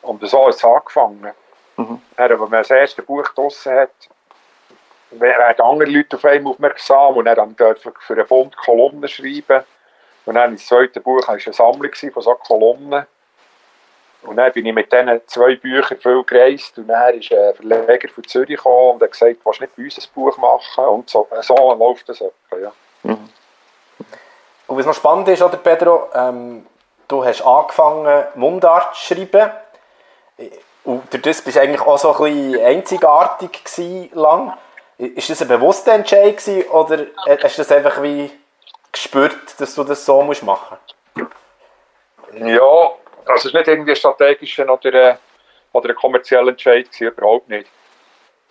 Und so ist es angefangen. Mhm. Er, als man das erste Buch draussen hat, werden andere Leute auf einen aufmerksam und dann dürfen für einen Bund Kolumnen schreiben. Und dann das zweite Buch war eine Sammlung von so Kolumnen. Und dann bin ich mit diesen zwei Büchern viel gereist und dann ist ein Verleger von Zürich gekommen und hat gesagt, du willst nicht bei uns ein Buch machen und so, so läuft das etwa, ja. Mhm. Und was noch spannend ist, oder Pedro, ähm, du hast angefangen Mundart zu schreiben und durch das bist du eigentlich auch so ein bisschen einzigartig gewesen, lang. Ist das ein bewusster Entscheid gewesen, oder hast du das einfach wie gespürt, dass du das so musst machen Ja, also es ist nicht irgendwie ein strategischer oder, ein- oder ein kommerzieller Entscheid gewesen, überhaupt nicht.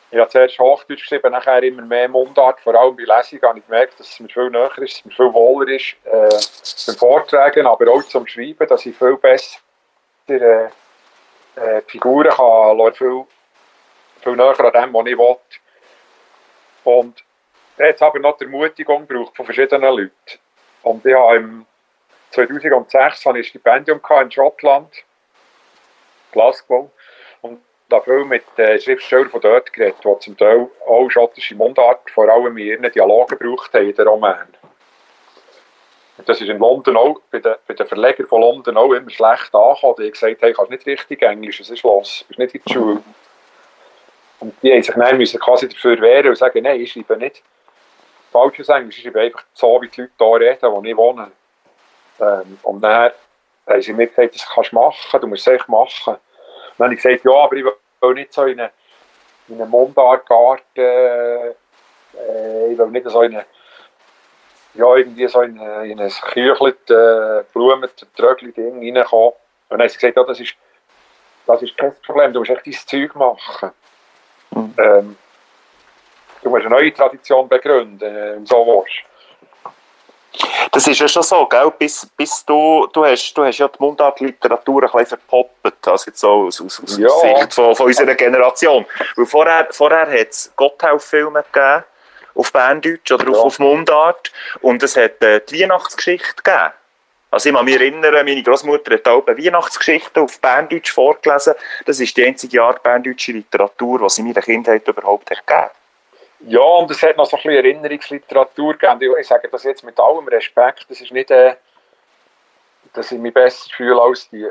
Ich habe zuerst Hochdeutsch geschrieben, nachher immer mehr Mundart, vor allem bei Lesungen habe ich gemerkt, dass es mir viel näher ist, dass es mir viel wohler ist äh, beim Vortragen, aber auch zum Schreiben, dass ich viel besser äh, äh, die Figuren kann, viel, viel näher an dem, was ich will. Und hat es aber noch die Ermutigung gebraucht von verschiedenen Leuten. Und ich habe im 2006 hatte ich ein Stipendium in Schottland, Glasgow, und da viel mit äh, Schriftstellern von dort geredet, die zum Teil auch schottische Mundart, vor allem in ihren Dialogen gebraucht haben in den Roman. Und das ist in London auch, bei den, bei den Verlegern von London auch immer schlecht angekommen. Die haben gesagt, hey, kannst nicht richtig Englisch, es ist los, du bist nicht in die Schule. Und die haben sich dann müssen quasi dafür wehren und sagen, nein, ich schreibe nicht falsches Englisch, ich schreibe einfach so, wie die Leute hier reden, wo ich wohne. Ähm, und dann haben sie mir gesagt, das kannst du machen, du musst es echt machen. Und dann habe ich gesagt, ja, aber ich will nicht so in einen, in einen Mundartgarten, äh, ich will nicht so in eine, ja, irgendwie so in, eine- in ein geküchelt, äh, Blumen, Trögli-Ding reinkommen. Und dann haben sie gesagt, ja, das ist, das ist kein Problem, du musst echt dein Zeug machen. Ähm, du musst eine neue Tradition begründen, äh, und so willst. Das ist ja schon so, gell? Bis, bis du, du, hast, du hast ja die Mundartliteratur ein bisschen verpoppt, also jetzt so aus, aus, aus Ja. Sicht von, von unserer Generation. Weil vorher, vorher hat es Gotthelf-Filme gegeben, auf Berndeutsch oder auf, Ja. auf Mundart, und es hat äh, die Weihnachtsgeschichte gegeben. Also ich kann mich erinnern, meine Großmutter hat auch Weihnachtsgeschichten auf Berndeutsch vorgelesen. Das ist die einzige Art berndeutsche Literatur, die es in meiner Kindheit überhaupt hat gegeben. Ja, und es hat noch so ein bisschen Erinnerungsliteratur gegeben. Ich sage das jetzt mit allem Respekt. Das ist nicht, äh, dass ich mich besser fühle als die.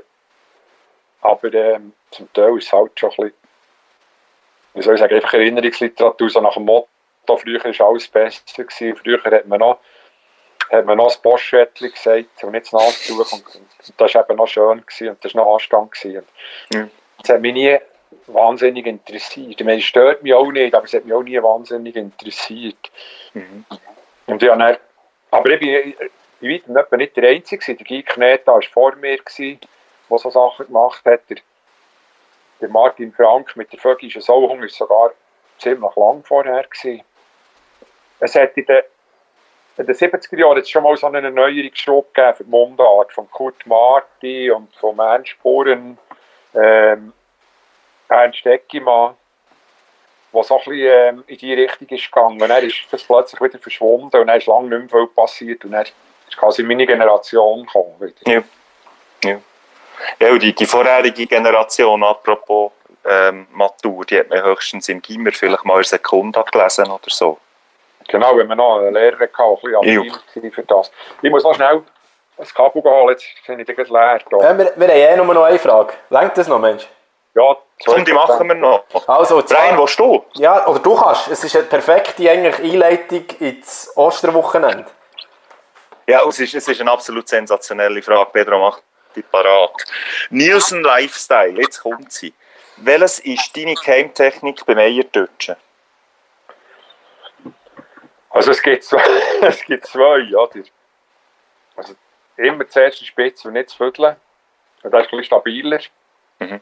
Aber ähm, zum Teil ist es halt schon ein bisschen, wie soll ich sagen, einfach Erinnerungsliteratur, so nach dem Motto, früher war alles besser. Gewesen. Früher hat man noch, hat man noch das Postschädchen gesagt und nicht das Nasentuch. Und, und das war eben noch schön gewesen, und das war noch Anstand. Gewesen. Mhm. Das hat mich nie wahnsinnig interessiert. Ich meine, es stört mich auch nicht, aber es hat mich auch nie wahnsinnig interessiert. Und ich dann, aber ich bin bei weitem nicht der Einzige. Der Guy Kneta war vor mir, gewesen, der so Sachen gemacht hat. Der, der Martin Frank mit der Vögischen Sauhung ist sogar ziemlich lang vorher. Gewesen. Es hat in den, in den 70er Jahren jetzt schon mal so einen Erneuerungsschub gegeben für die Mundart von Kurt Marti und von Ernst Spuren, ähm, Ernst Eckimann, wo so ein bisschen ähm, in die Richtung ist gegangen. Und dann ist das plötzlich wieder verschwunden und dann ist lange nicht mehr viel passiert und dann ist quasi meine Generation gekommen. Wieder. Ja. Ja, ja und die, die vorherige Generation, apropos ähm, Matur, die hat man höchstens im Gimmer vielleicht mal eine Sekunde gelesen oder so. Genau, wenn man noch einen Lehrer hatte, ein bisschen für das. Ich muss noch schnell ein Kabel holen, jetzt bin ich gleich leer. Ja, wir, wir haben eh nur noch eine Frage. Lenkt das noch, Mensch? Ja, Komm, die machen wir noch. Also, zwar- Brian, wo du? Ja, oder du kannst. Es ist eine perfekte eigentlich Einleitung ins Osterwochenende. Ja, es ist, es ist eine absolut sensationelle Frage. Pedro, mach die parat. Nielsen Lifestyle, jetzt kommt sie. Welches ist deine Keimtechnik beim Eiertutschen? Also es gibt zwei, es gibt zwei oder? Also immer zuerst die Spitze und nicht das Viertel. Und das ist ein bisschen stabiler. Mhm.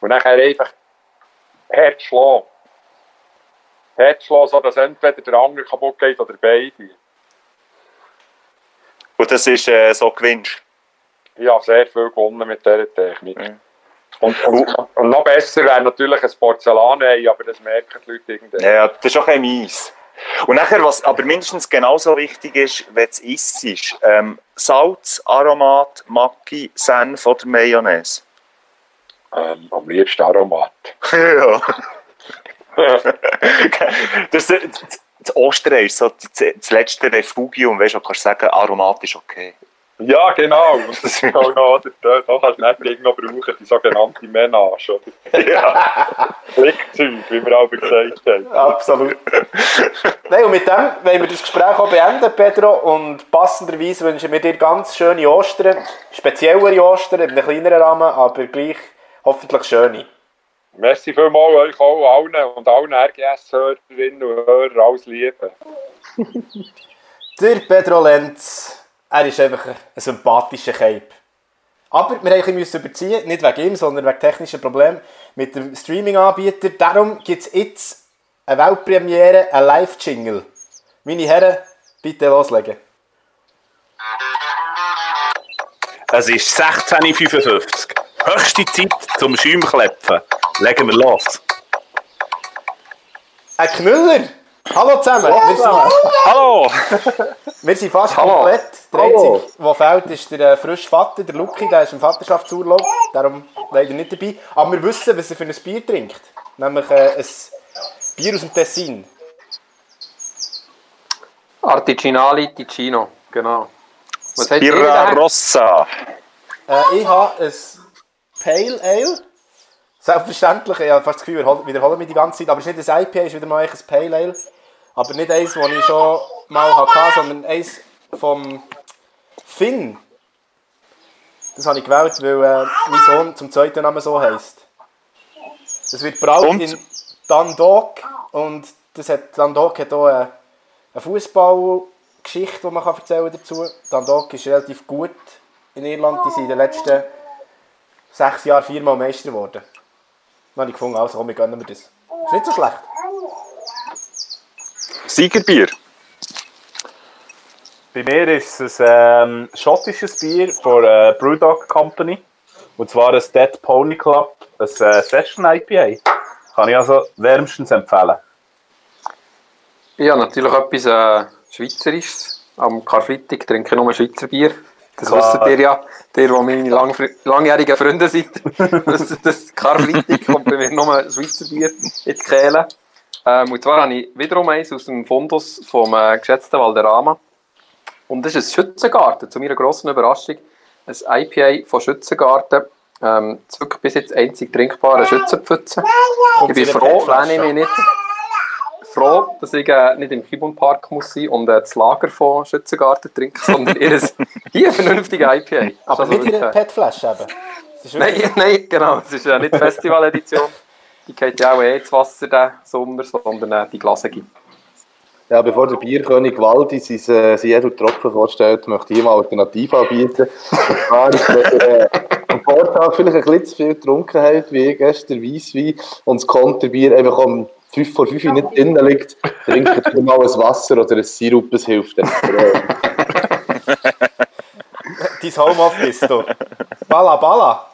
Und nachher einfach hart schlagen. Hart schlagen, so dass entweder der andere kaputt geht oder beide. Und das ist äh, so gewünscht. Ich habe sehr viel gewonnen mit dieser Technik. Mhm. Und, und, und noch besser wäre natürlich ein Porzellanei, aber das merken die Leute irgendwann. Ja, das ist auch ein mies. Und nachher, was aber mindestens genauso wichtig ist, wenn es isst, ist ähm, Salz, Aromat, Maggi, Senf oder Mayonnaise. Ähm, am liebsten Aromat. ja. das, das, das Ostern ist so das, das letzte Refugium, weißt du, du kannst sagen, Aromat ist okay. Ja, genau. Und das ist auch noch, oder? Da, da kannst du nicht gegen noch brauchen, die sogenannte Menage. Oder? ja. Flickzeug, wie wir auch gesagt haben. Absolut. Nein, und mit dem wollen wir das Gespräch auch beenden, Pedro. Und passenderweise wünschen wir dir ganz schöne Ostern. Speziellere Ostern, in einem kleineren Rahmen, aber gleich hoffentlich schöne. Merci vielmals euch auch allen und allen RGS-Hörerinnen und Hörern alles Liebe. Der Pedro Lenz, er ist einfach ein sympathischer Cape. Aber wir bisschen überziehen, nicht wegen ihm, sondern wegen technischen Problemen mit dem Streaming-Anbieter. Darum gibt es jetzt eine Weltpremiere, ein Live-Jingle. Meine Herren, bitte loslegen. Es ist 16.55 Uhr. Höchste Zeit zum Schäumklepfen. Legen wir los. Ein Knüller! Hallo zusammen! Wir sind, Hallo! wir sind fast Hallo. komplett. Der. Einzige, der fehlt, ist der äh, frische Vater, der Luki, der ist im Vaterschaftsurlaub. Darum leider nicht dabei. Aber wir wissen, was er für ein Bier trinkt. Nämlich äh, ein Bier aus dem Tessin. Artiginali Ticino, genau. Was ihr Birra? Rossa. Äh, ich habe ein Pale Ale. Selbstverständlich, ich habe fast das Gefühl, ich wiederhole- wiederhole mich die ganze Zeit. Aber es ist nicht ein IPA, es ist wieder mal ein Pale Ale. Aber nicht eins, das ich schon mal hatte, sondern eins vom Finn. Das habe ich gewählt, weil äh, mein Sohn zum zweiten Namen so heisst. Es wird braut Und? in Dundalk und das hat, Dundalk hat auch eine, eine Fußballgeschichte, die man kann erzählen dazu. Dundalk ist relativ gut in Irland. Die sind in den letzten sechs Jahren viermal Meister geworden. Dann habe ich gefunden, also komm, wir gönnen wir das. Ist nicht so schlecht. Siegerbier. Bei mir ist es ein ähm, schottisches Bier von der Brewdog Company. Und zwar ein Dead Pony Club, ein äh, Session IPA. Kann ich also wärmstens empfehlen. Ich habe natürlich etwas äh, Schweizerisches. Am Karfreitag trinke ich nur Schweizer Bier. Das Klar. wisst ihr ja, der, wo meine lang, langjährigen Freunde seid. Das, das Karfreitag kommt bei mir nur Schweizer Bier in die Kehle. Ähm, und zwar habe ich wiederum eins aus dem Fundus vom äh, geschätzten Valderrama. Und das ist ein Schützengarten, zu meiner grossen Überraschung. Ein IPA von Schützengarten. Ähm, das ist wirklich bis jetzt einzig trinkbare Schützenpfütze. Ich bin froh, wenn ich mich nicht froh, dass ich äh, nicht im Kibun Park muss sein und äh, das Lager von Schützengarten trinke, sondern ihr hier vernünftige IPA. Aber Also nicht in einer wirklich- PET-Flasche eben. Nein, nein, genau. Es ist äh, nicht die Festival-Edition. Die geht ja auch eh ins Wasser diesen Sommer, sondern äh, die glasige. Ja, bevor der Bierkönig Waldi sein, äh, sein Edel Tropfen vorstellt, möchte ich ihm eine Alternative anbieten. Äh, am Vortag vielleicht ein bisschen zu viel getrunken habt, wie ich gestern Weisswein, und das Konterbier einfach um 5 vor 5 nicht drinnen liegt, trinkt wieder mal ein Wasser oder ein Sirup, das hilft Dein Homeoffice, du. Balla, balla.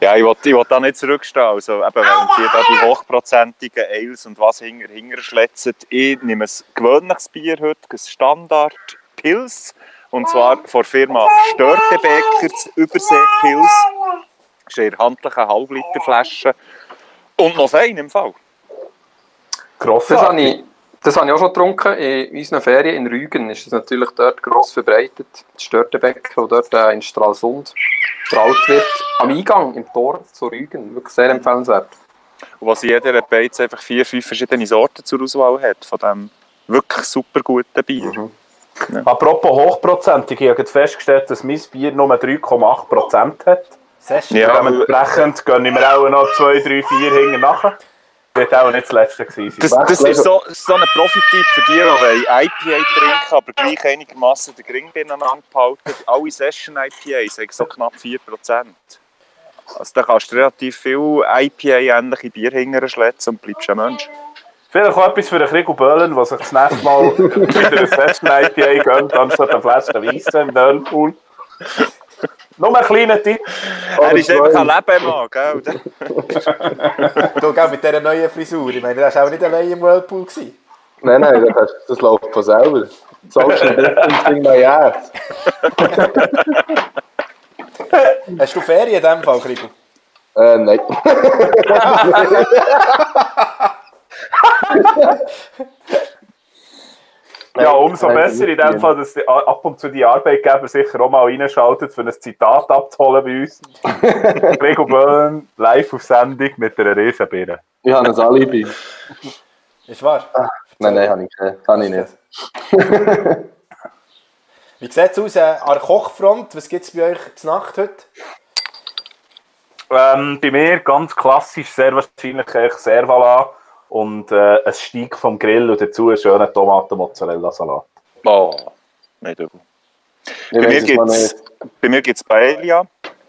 Ja, ich will, ich will da nicht zurückstehen. Also, eben, wenn die da die hochprozentigen Ales und was hinger, hinger schletzen. Ich nehme ein gewöhnliches Bier heute, ein Standard Pils. Und zwar von der Firma Störtebeker, das Übersee-Pils. Das ist eine handliche Halbliterflasche. Und noch fein im Fall. Das habe, ich, das habe ich auch schon getrunken. In unseren Ferien in Rügen ist es natürlich dort gross verbreitet. Das Störtebecken, das dort äh, in Stralsund gebraut wird. Am Eingang, im Tor zu Rügen. Wirklich sehr empfehlenswert. Und was in jeder Beiz einfach vier, fünf verschiedene Sorten zur Auswahl hat. Von diesem wirklich super guten Bier. Apropos hochprozentig, ich habe festgestellt, dass mein Bier nur 3,8% hat. Session. Ja. Dementsprechend ich mir auch noch 2, 3, 4 hinten nachher. Wird auch nicht das letzte gewesen Das, das ist so, so ein Profi-Tipp für die, die wollen IPA trinken, aber gleich einigermaßen den Gring beieinander behalten. Alle Session-IPAs haben so knapp 4%. Also da kannst du relativ viel IPA-ähnliche Bier hinterher schletzen und bleibst ein Mensch. Vielleicht auch etwas für den Krieg Böhlen, der sich das nächste Mal wieder ein Session IPA gönnt, anstatt eine Flasche Weisse im Dörnpool. Nur ein kleiner Tipp. Er ist einfach ein Lebemann, gell? Du, gell, mit dieser neuen Frisur. Ich meine, das war auch nicht allein im Whirlpool. Gewesen. nein, nein, das, hast- das läuft von selber. Zahlst du nicht und Ding mal ja. Hast du Ferien in diesem Fall, Krigo? Äh, nein. Ja, umso besser in dem. Fall, dass die, ab und zu die Arbeitgeber sicher auch mal reinschalten, für ein Zitat abzuholen bei uns. Gregor Böhlen live auf Sendung mit einer Riesenbirne. Ich habe ein Alibi. Ist wahr? Nein, nein, habe ich, habe ich nicht. Wie sieht es aus äh, an der Kochfront? Was gibt es bei euch zur Nacht heute? Ähm, bei mir ganz klassisch, sehr wahrscheinlich eigentlich Servala und äh, ein Steak vom Grill und dazu einen schönen Tomaten-Mozzarella-Salat. Oh, nicht übel. Bei mir gibt's-. Bei gibt es Paella.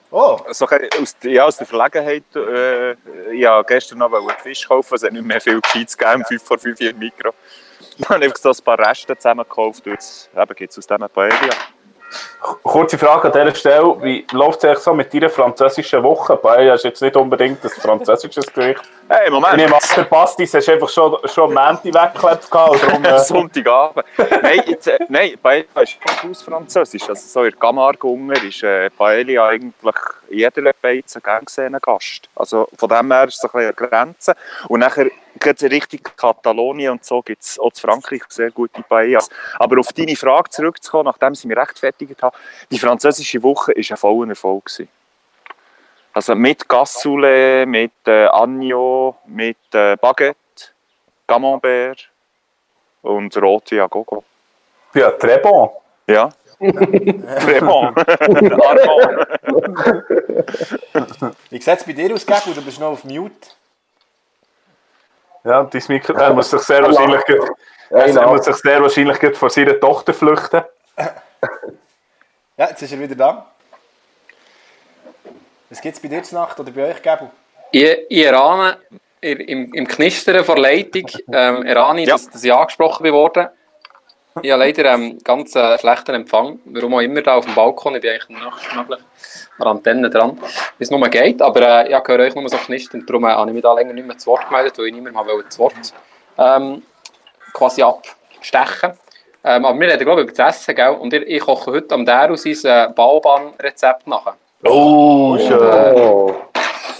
Oh, So, aus, ja, aus der Verlegenheit. Äh, ich wollte gestern noch einen Fisch kaufen, es hat nicht mehr viel Gescheites gegeben, 5 vor 5 im Mikro. Dann habe ich so ein paar Reste zusammengekauft und jetzt gibt es aus dem Paella. Kurze Frage an dieser Stelle, wie läuft es eigentlich so mit deiner französischen Woche? Paella ist jetzt nicht unbedingt ein französisches Gericht. Hey, Ich Moment! nehme an, der Pastis hast du einfach schon, schon am Montag weggeklebt und Darum, äh, Sonntagabend. nein, jetzt, äh, nein, Paella ist aus Französisch. Also so in Camargue ist äh, Paella eigentlich in jeder Beiz ein gern gesehener Gast. Also von dem her ist es so ein bisschen eine Grenze. Und nachher geht es in Richtung Katalonien und so gibt es auch in Frankreich sehr gute Paellas. Aber auf deine Frage zurückzukommen, nachdem sie mich rechtfertigt haben, die französische Woche war ein voller Erfolg. Gewesen. Also mit Cassoulet, mit äh, Agneau, mit äh, Baguette, Camembert und Roti à Gogo. ja, très bon. Ja. Vraiment. Armand. wie sieht es bei dir aus, Gabo? Du bist noch auf Mute. Ja, dein Mikro, er muss sich sehr wahrscheinlich, gerade- er muss sich sehr wahrscheinlich vor seiner Tochter flüchten. Ja, jetzt ist er wieder da. Was gibt es bei dir zur Nacht oder bei euch, Gabo? Ich, ich erahne im, im Knistern vor Leitung, ähm, erahne ich, Ja. dass, dass ich angesprochen bin worden. Ich habe leider ähm, ganz äh, schlechten Empfang, warum auch immer da auf dem Balkon. Ich bin eigentlich noch schnabelig an der Antenne dran, wie es nur geht. Aber äh, ja, ich höre euch nur so knistern, darum äh, habe ich mich da länger nicht mehr zu Wort gemeldet, weil ich nicht mehr mal das Wort ähm, quasi abstechen Ähm, aber wir reden, glaube ich, über das Essen, gell? Und ich, ich koche heute am Dero sein äh, Bauban-Rezept nachher. Oh, schön. Oh.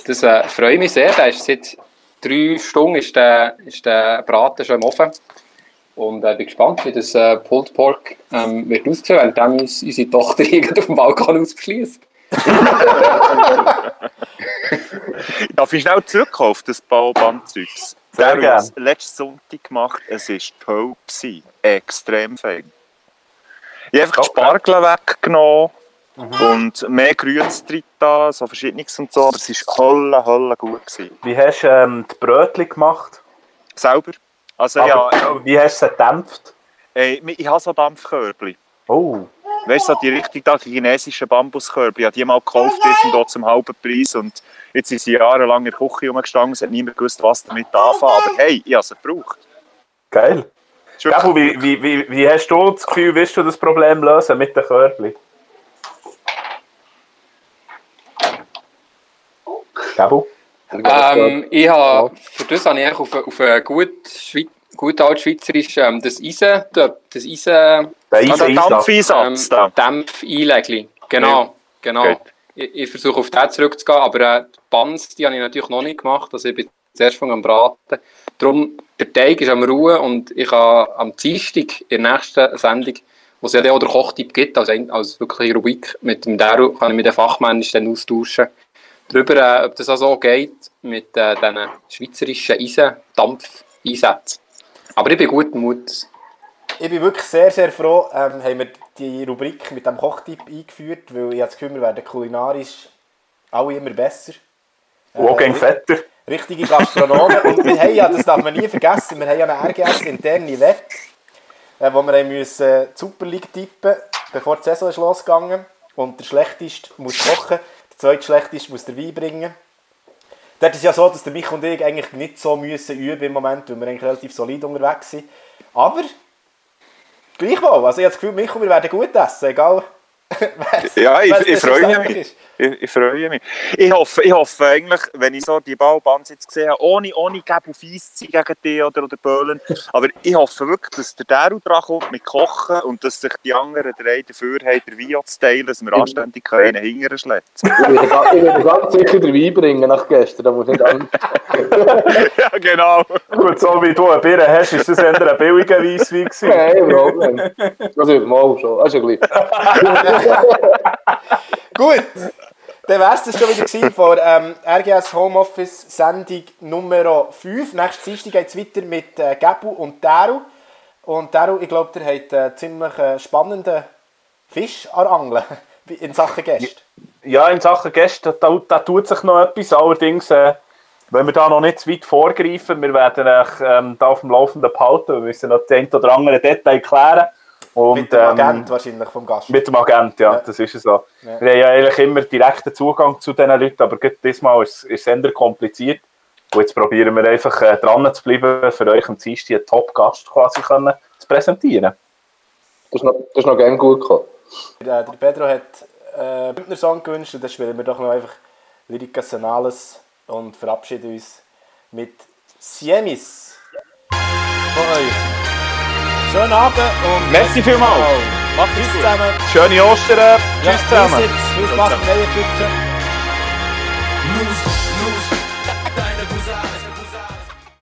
Das äh, freue mich sehr. Der ist seit drei Stunden ist der, ist der Braten schon im Ofen. Und äh, bin gespannt, wie das äh, Pulled Pork ähm, wird aussehen, während unsere Tochter irgendwie auf dem Balkon ausbeschließt. Darf ich schnell zurückkommen auf das Bauband-Zeugs? Hat gern. es letzten Sonntag gemacht, es war toll. Gewesen. Extrem fein. Ich habe einfach die Spargel weggenommen und mehr Grüns da, so verschiedenes und so, aber es war holle, holle gut. Gewesen. Wie hast du ähm, die Brötchen gemacht? Selber. Also Aber, ja, Wie hast du sie gedämpft? äh, ich habe so Dampfkörbchen. Oh, Weißt du, so die richtig chinesischen Bambuskörbchen, ich habe die mal gekauft irgendwo zum halben Preis und jetzt sind sie jahrelang in der Küche rumgestanden, es hat niemand gewusst, was damit anfangen, aber hey, ich habe sie gebraucht. geil. Gabu, wie, wie, wie, wie hast du das Gefühl, wirst du das Problem lösen mit den Körbchen? Gabu? Ähm, ich habe, für das habe ich eigentlich auf, auf ein gut, Schweiz, gut altschweizerisch ähm, das Eisen, das Eisen Der Also Eisen- ein Dampfeinsatz da. Dämpf-Einlegli. Genau, genau. Gut. Ich, ich versuche auf den zurückzugehen, aber äh, die Buns, die habe ich natürlich noch nicht gemacht, also ich bin zuerst am Braten. Darum, der Teig ist am Ruhen und ich habe am Dienstag in der nächsten Sendung, wo es ja auch den Kochtipp gibt, als, als wirklich Rubrik mit dem Daru, kann ich mit den Fachmännern austauschen, darüber, äh, ob das also auch geht mit äh, diesen schweizerischen Eisen-Dampf-Einsätzen. Aber ich bin guten Mut. Ich bin wirklich sehr, sehr froh, ähm, haben wir die Rubrik mit dem Kochtipp eingeführt, weil ich habe das Gefühl, wir werden kulinarisch alle immer besser. Und auch gegen Vetter. richtige Gastronomen. Und wir haben ja, das darf man nie vergessen, wir haben ja eine RGS interne Wette, äh, wo wir haben müssen äh, die Super League tippen, bevor die Saison ist losgegangen. Und der Schlechteste muss kochen, der Zweitschlechteste muss den Wein bringen. Dort ist ja so, dass der Mich und ich eigentlich nicht so müssen üben im Moment, weil wir eigentlich relativ solid unterwegs sind. Aber gleichwohl, also ich habe das Gefühl, Micho, wir werden gut essen, egal Ja, ich, freue mich. Ich, ich freue mich. Ich hoffe, ich hoffe eigentlich, wenn ich so die Ballbands jetzt gesehen habe, ohne, ohne Geb auf Eis zu sein gegen die oder, oder Böhlen, aber ich hoffe wirklich, dass der Daru dran kommt mit Kochen und dass sich die anderen drei dafür haben, den Wein zu teilen, dass wir anständig einen hingern schletzen Ich würde ganz sicher den Wein bringen nach gestern, da muss nicht an. Ja, genau. Gut, so wie du eine Birne hast, ist das eher ein billiger Weisswein gewesen. Kein Problem. Also, mal schon. Das ist ja gleich. Gut, dann wäre es das schon wieder von ähm, RGS Homeoffice Sendung Nummer 5. Nächstes Dienstag geht es weiter mit äh, Gebu und Daru. Und Daru, ich glaube, der hat einen ziemlich äh, spannenden Fisch an der Angel in Sachen Gäste. Ja, in Sachen Gäste, da, da tut sich noch etwas. Allerdings, äh, wenn wir da noch nicht zu weit vorgreifen, wir werden euch ähm, da auf dem Laufenden behalten. Wir müssen noch das ein oder andere Detail klären. Und, mit dem ähm, Agent wahrscheinlich vom Gast. Mit dem Agent, ja, Ja. das ist es so. Ja. Wir haben ja eigentlich immer direkten Zugang zu diesen Leuten, aber gerade diesmal ist, ist es eher kompliziert. Und jetzt probieren wir einfach äh, dran zu bleiben, für euch am Dienstag einen Top-Gast quasi können, zu präsentieren. Das ist noch, das ist noch gerne gut gekommen. Der Pedro hat äh, einen Bündner Song gewünscht und dann spielen wir doch noch einfach Lyrica Senales und verabschieden uns mit Siemis von euch. Schönen Abend und Merci vielmals. Macht Tschüss zusammen. Schöne Ostern. Ja, Tschüss zusammen. Viel Spaß beim neuen. Music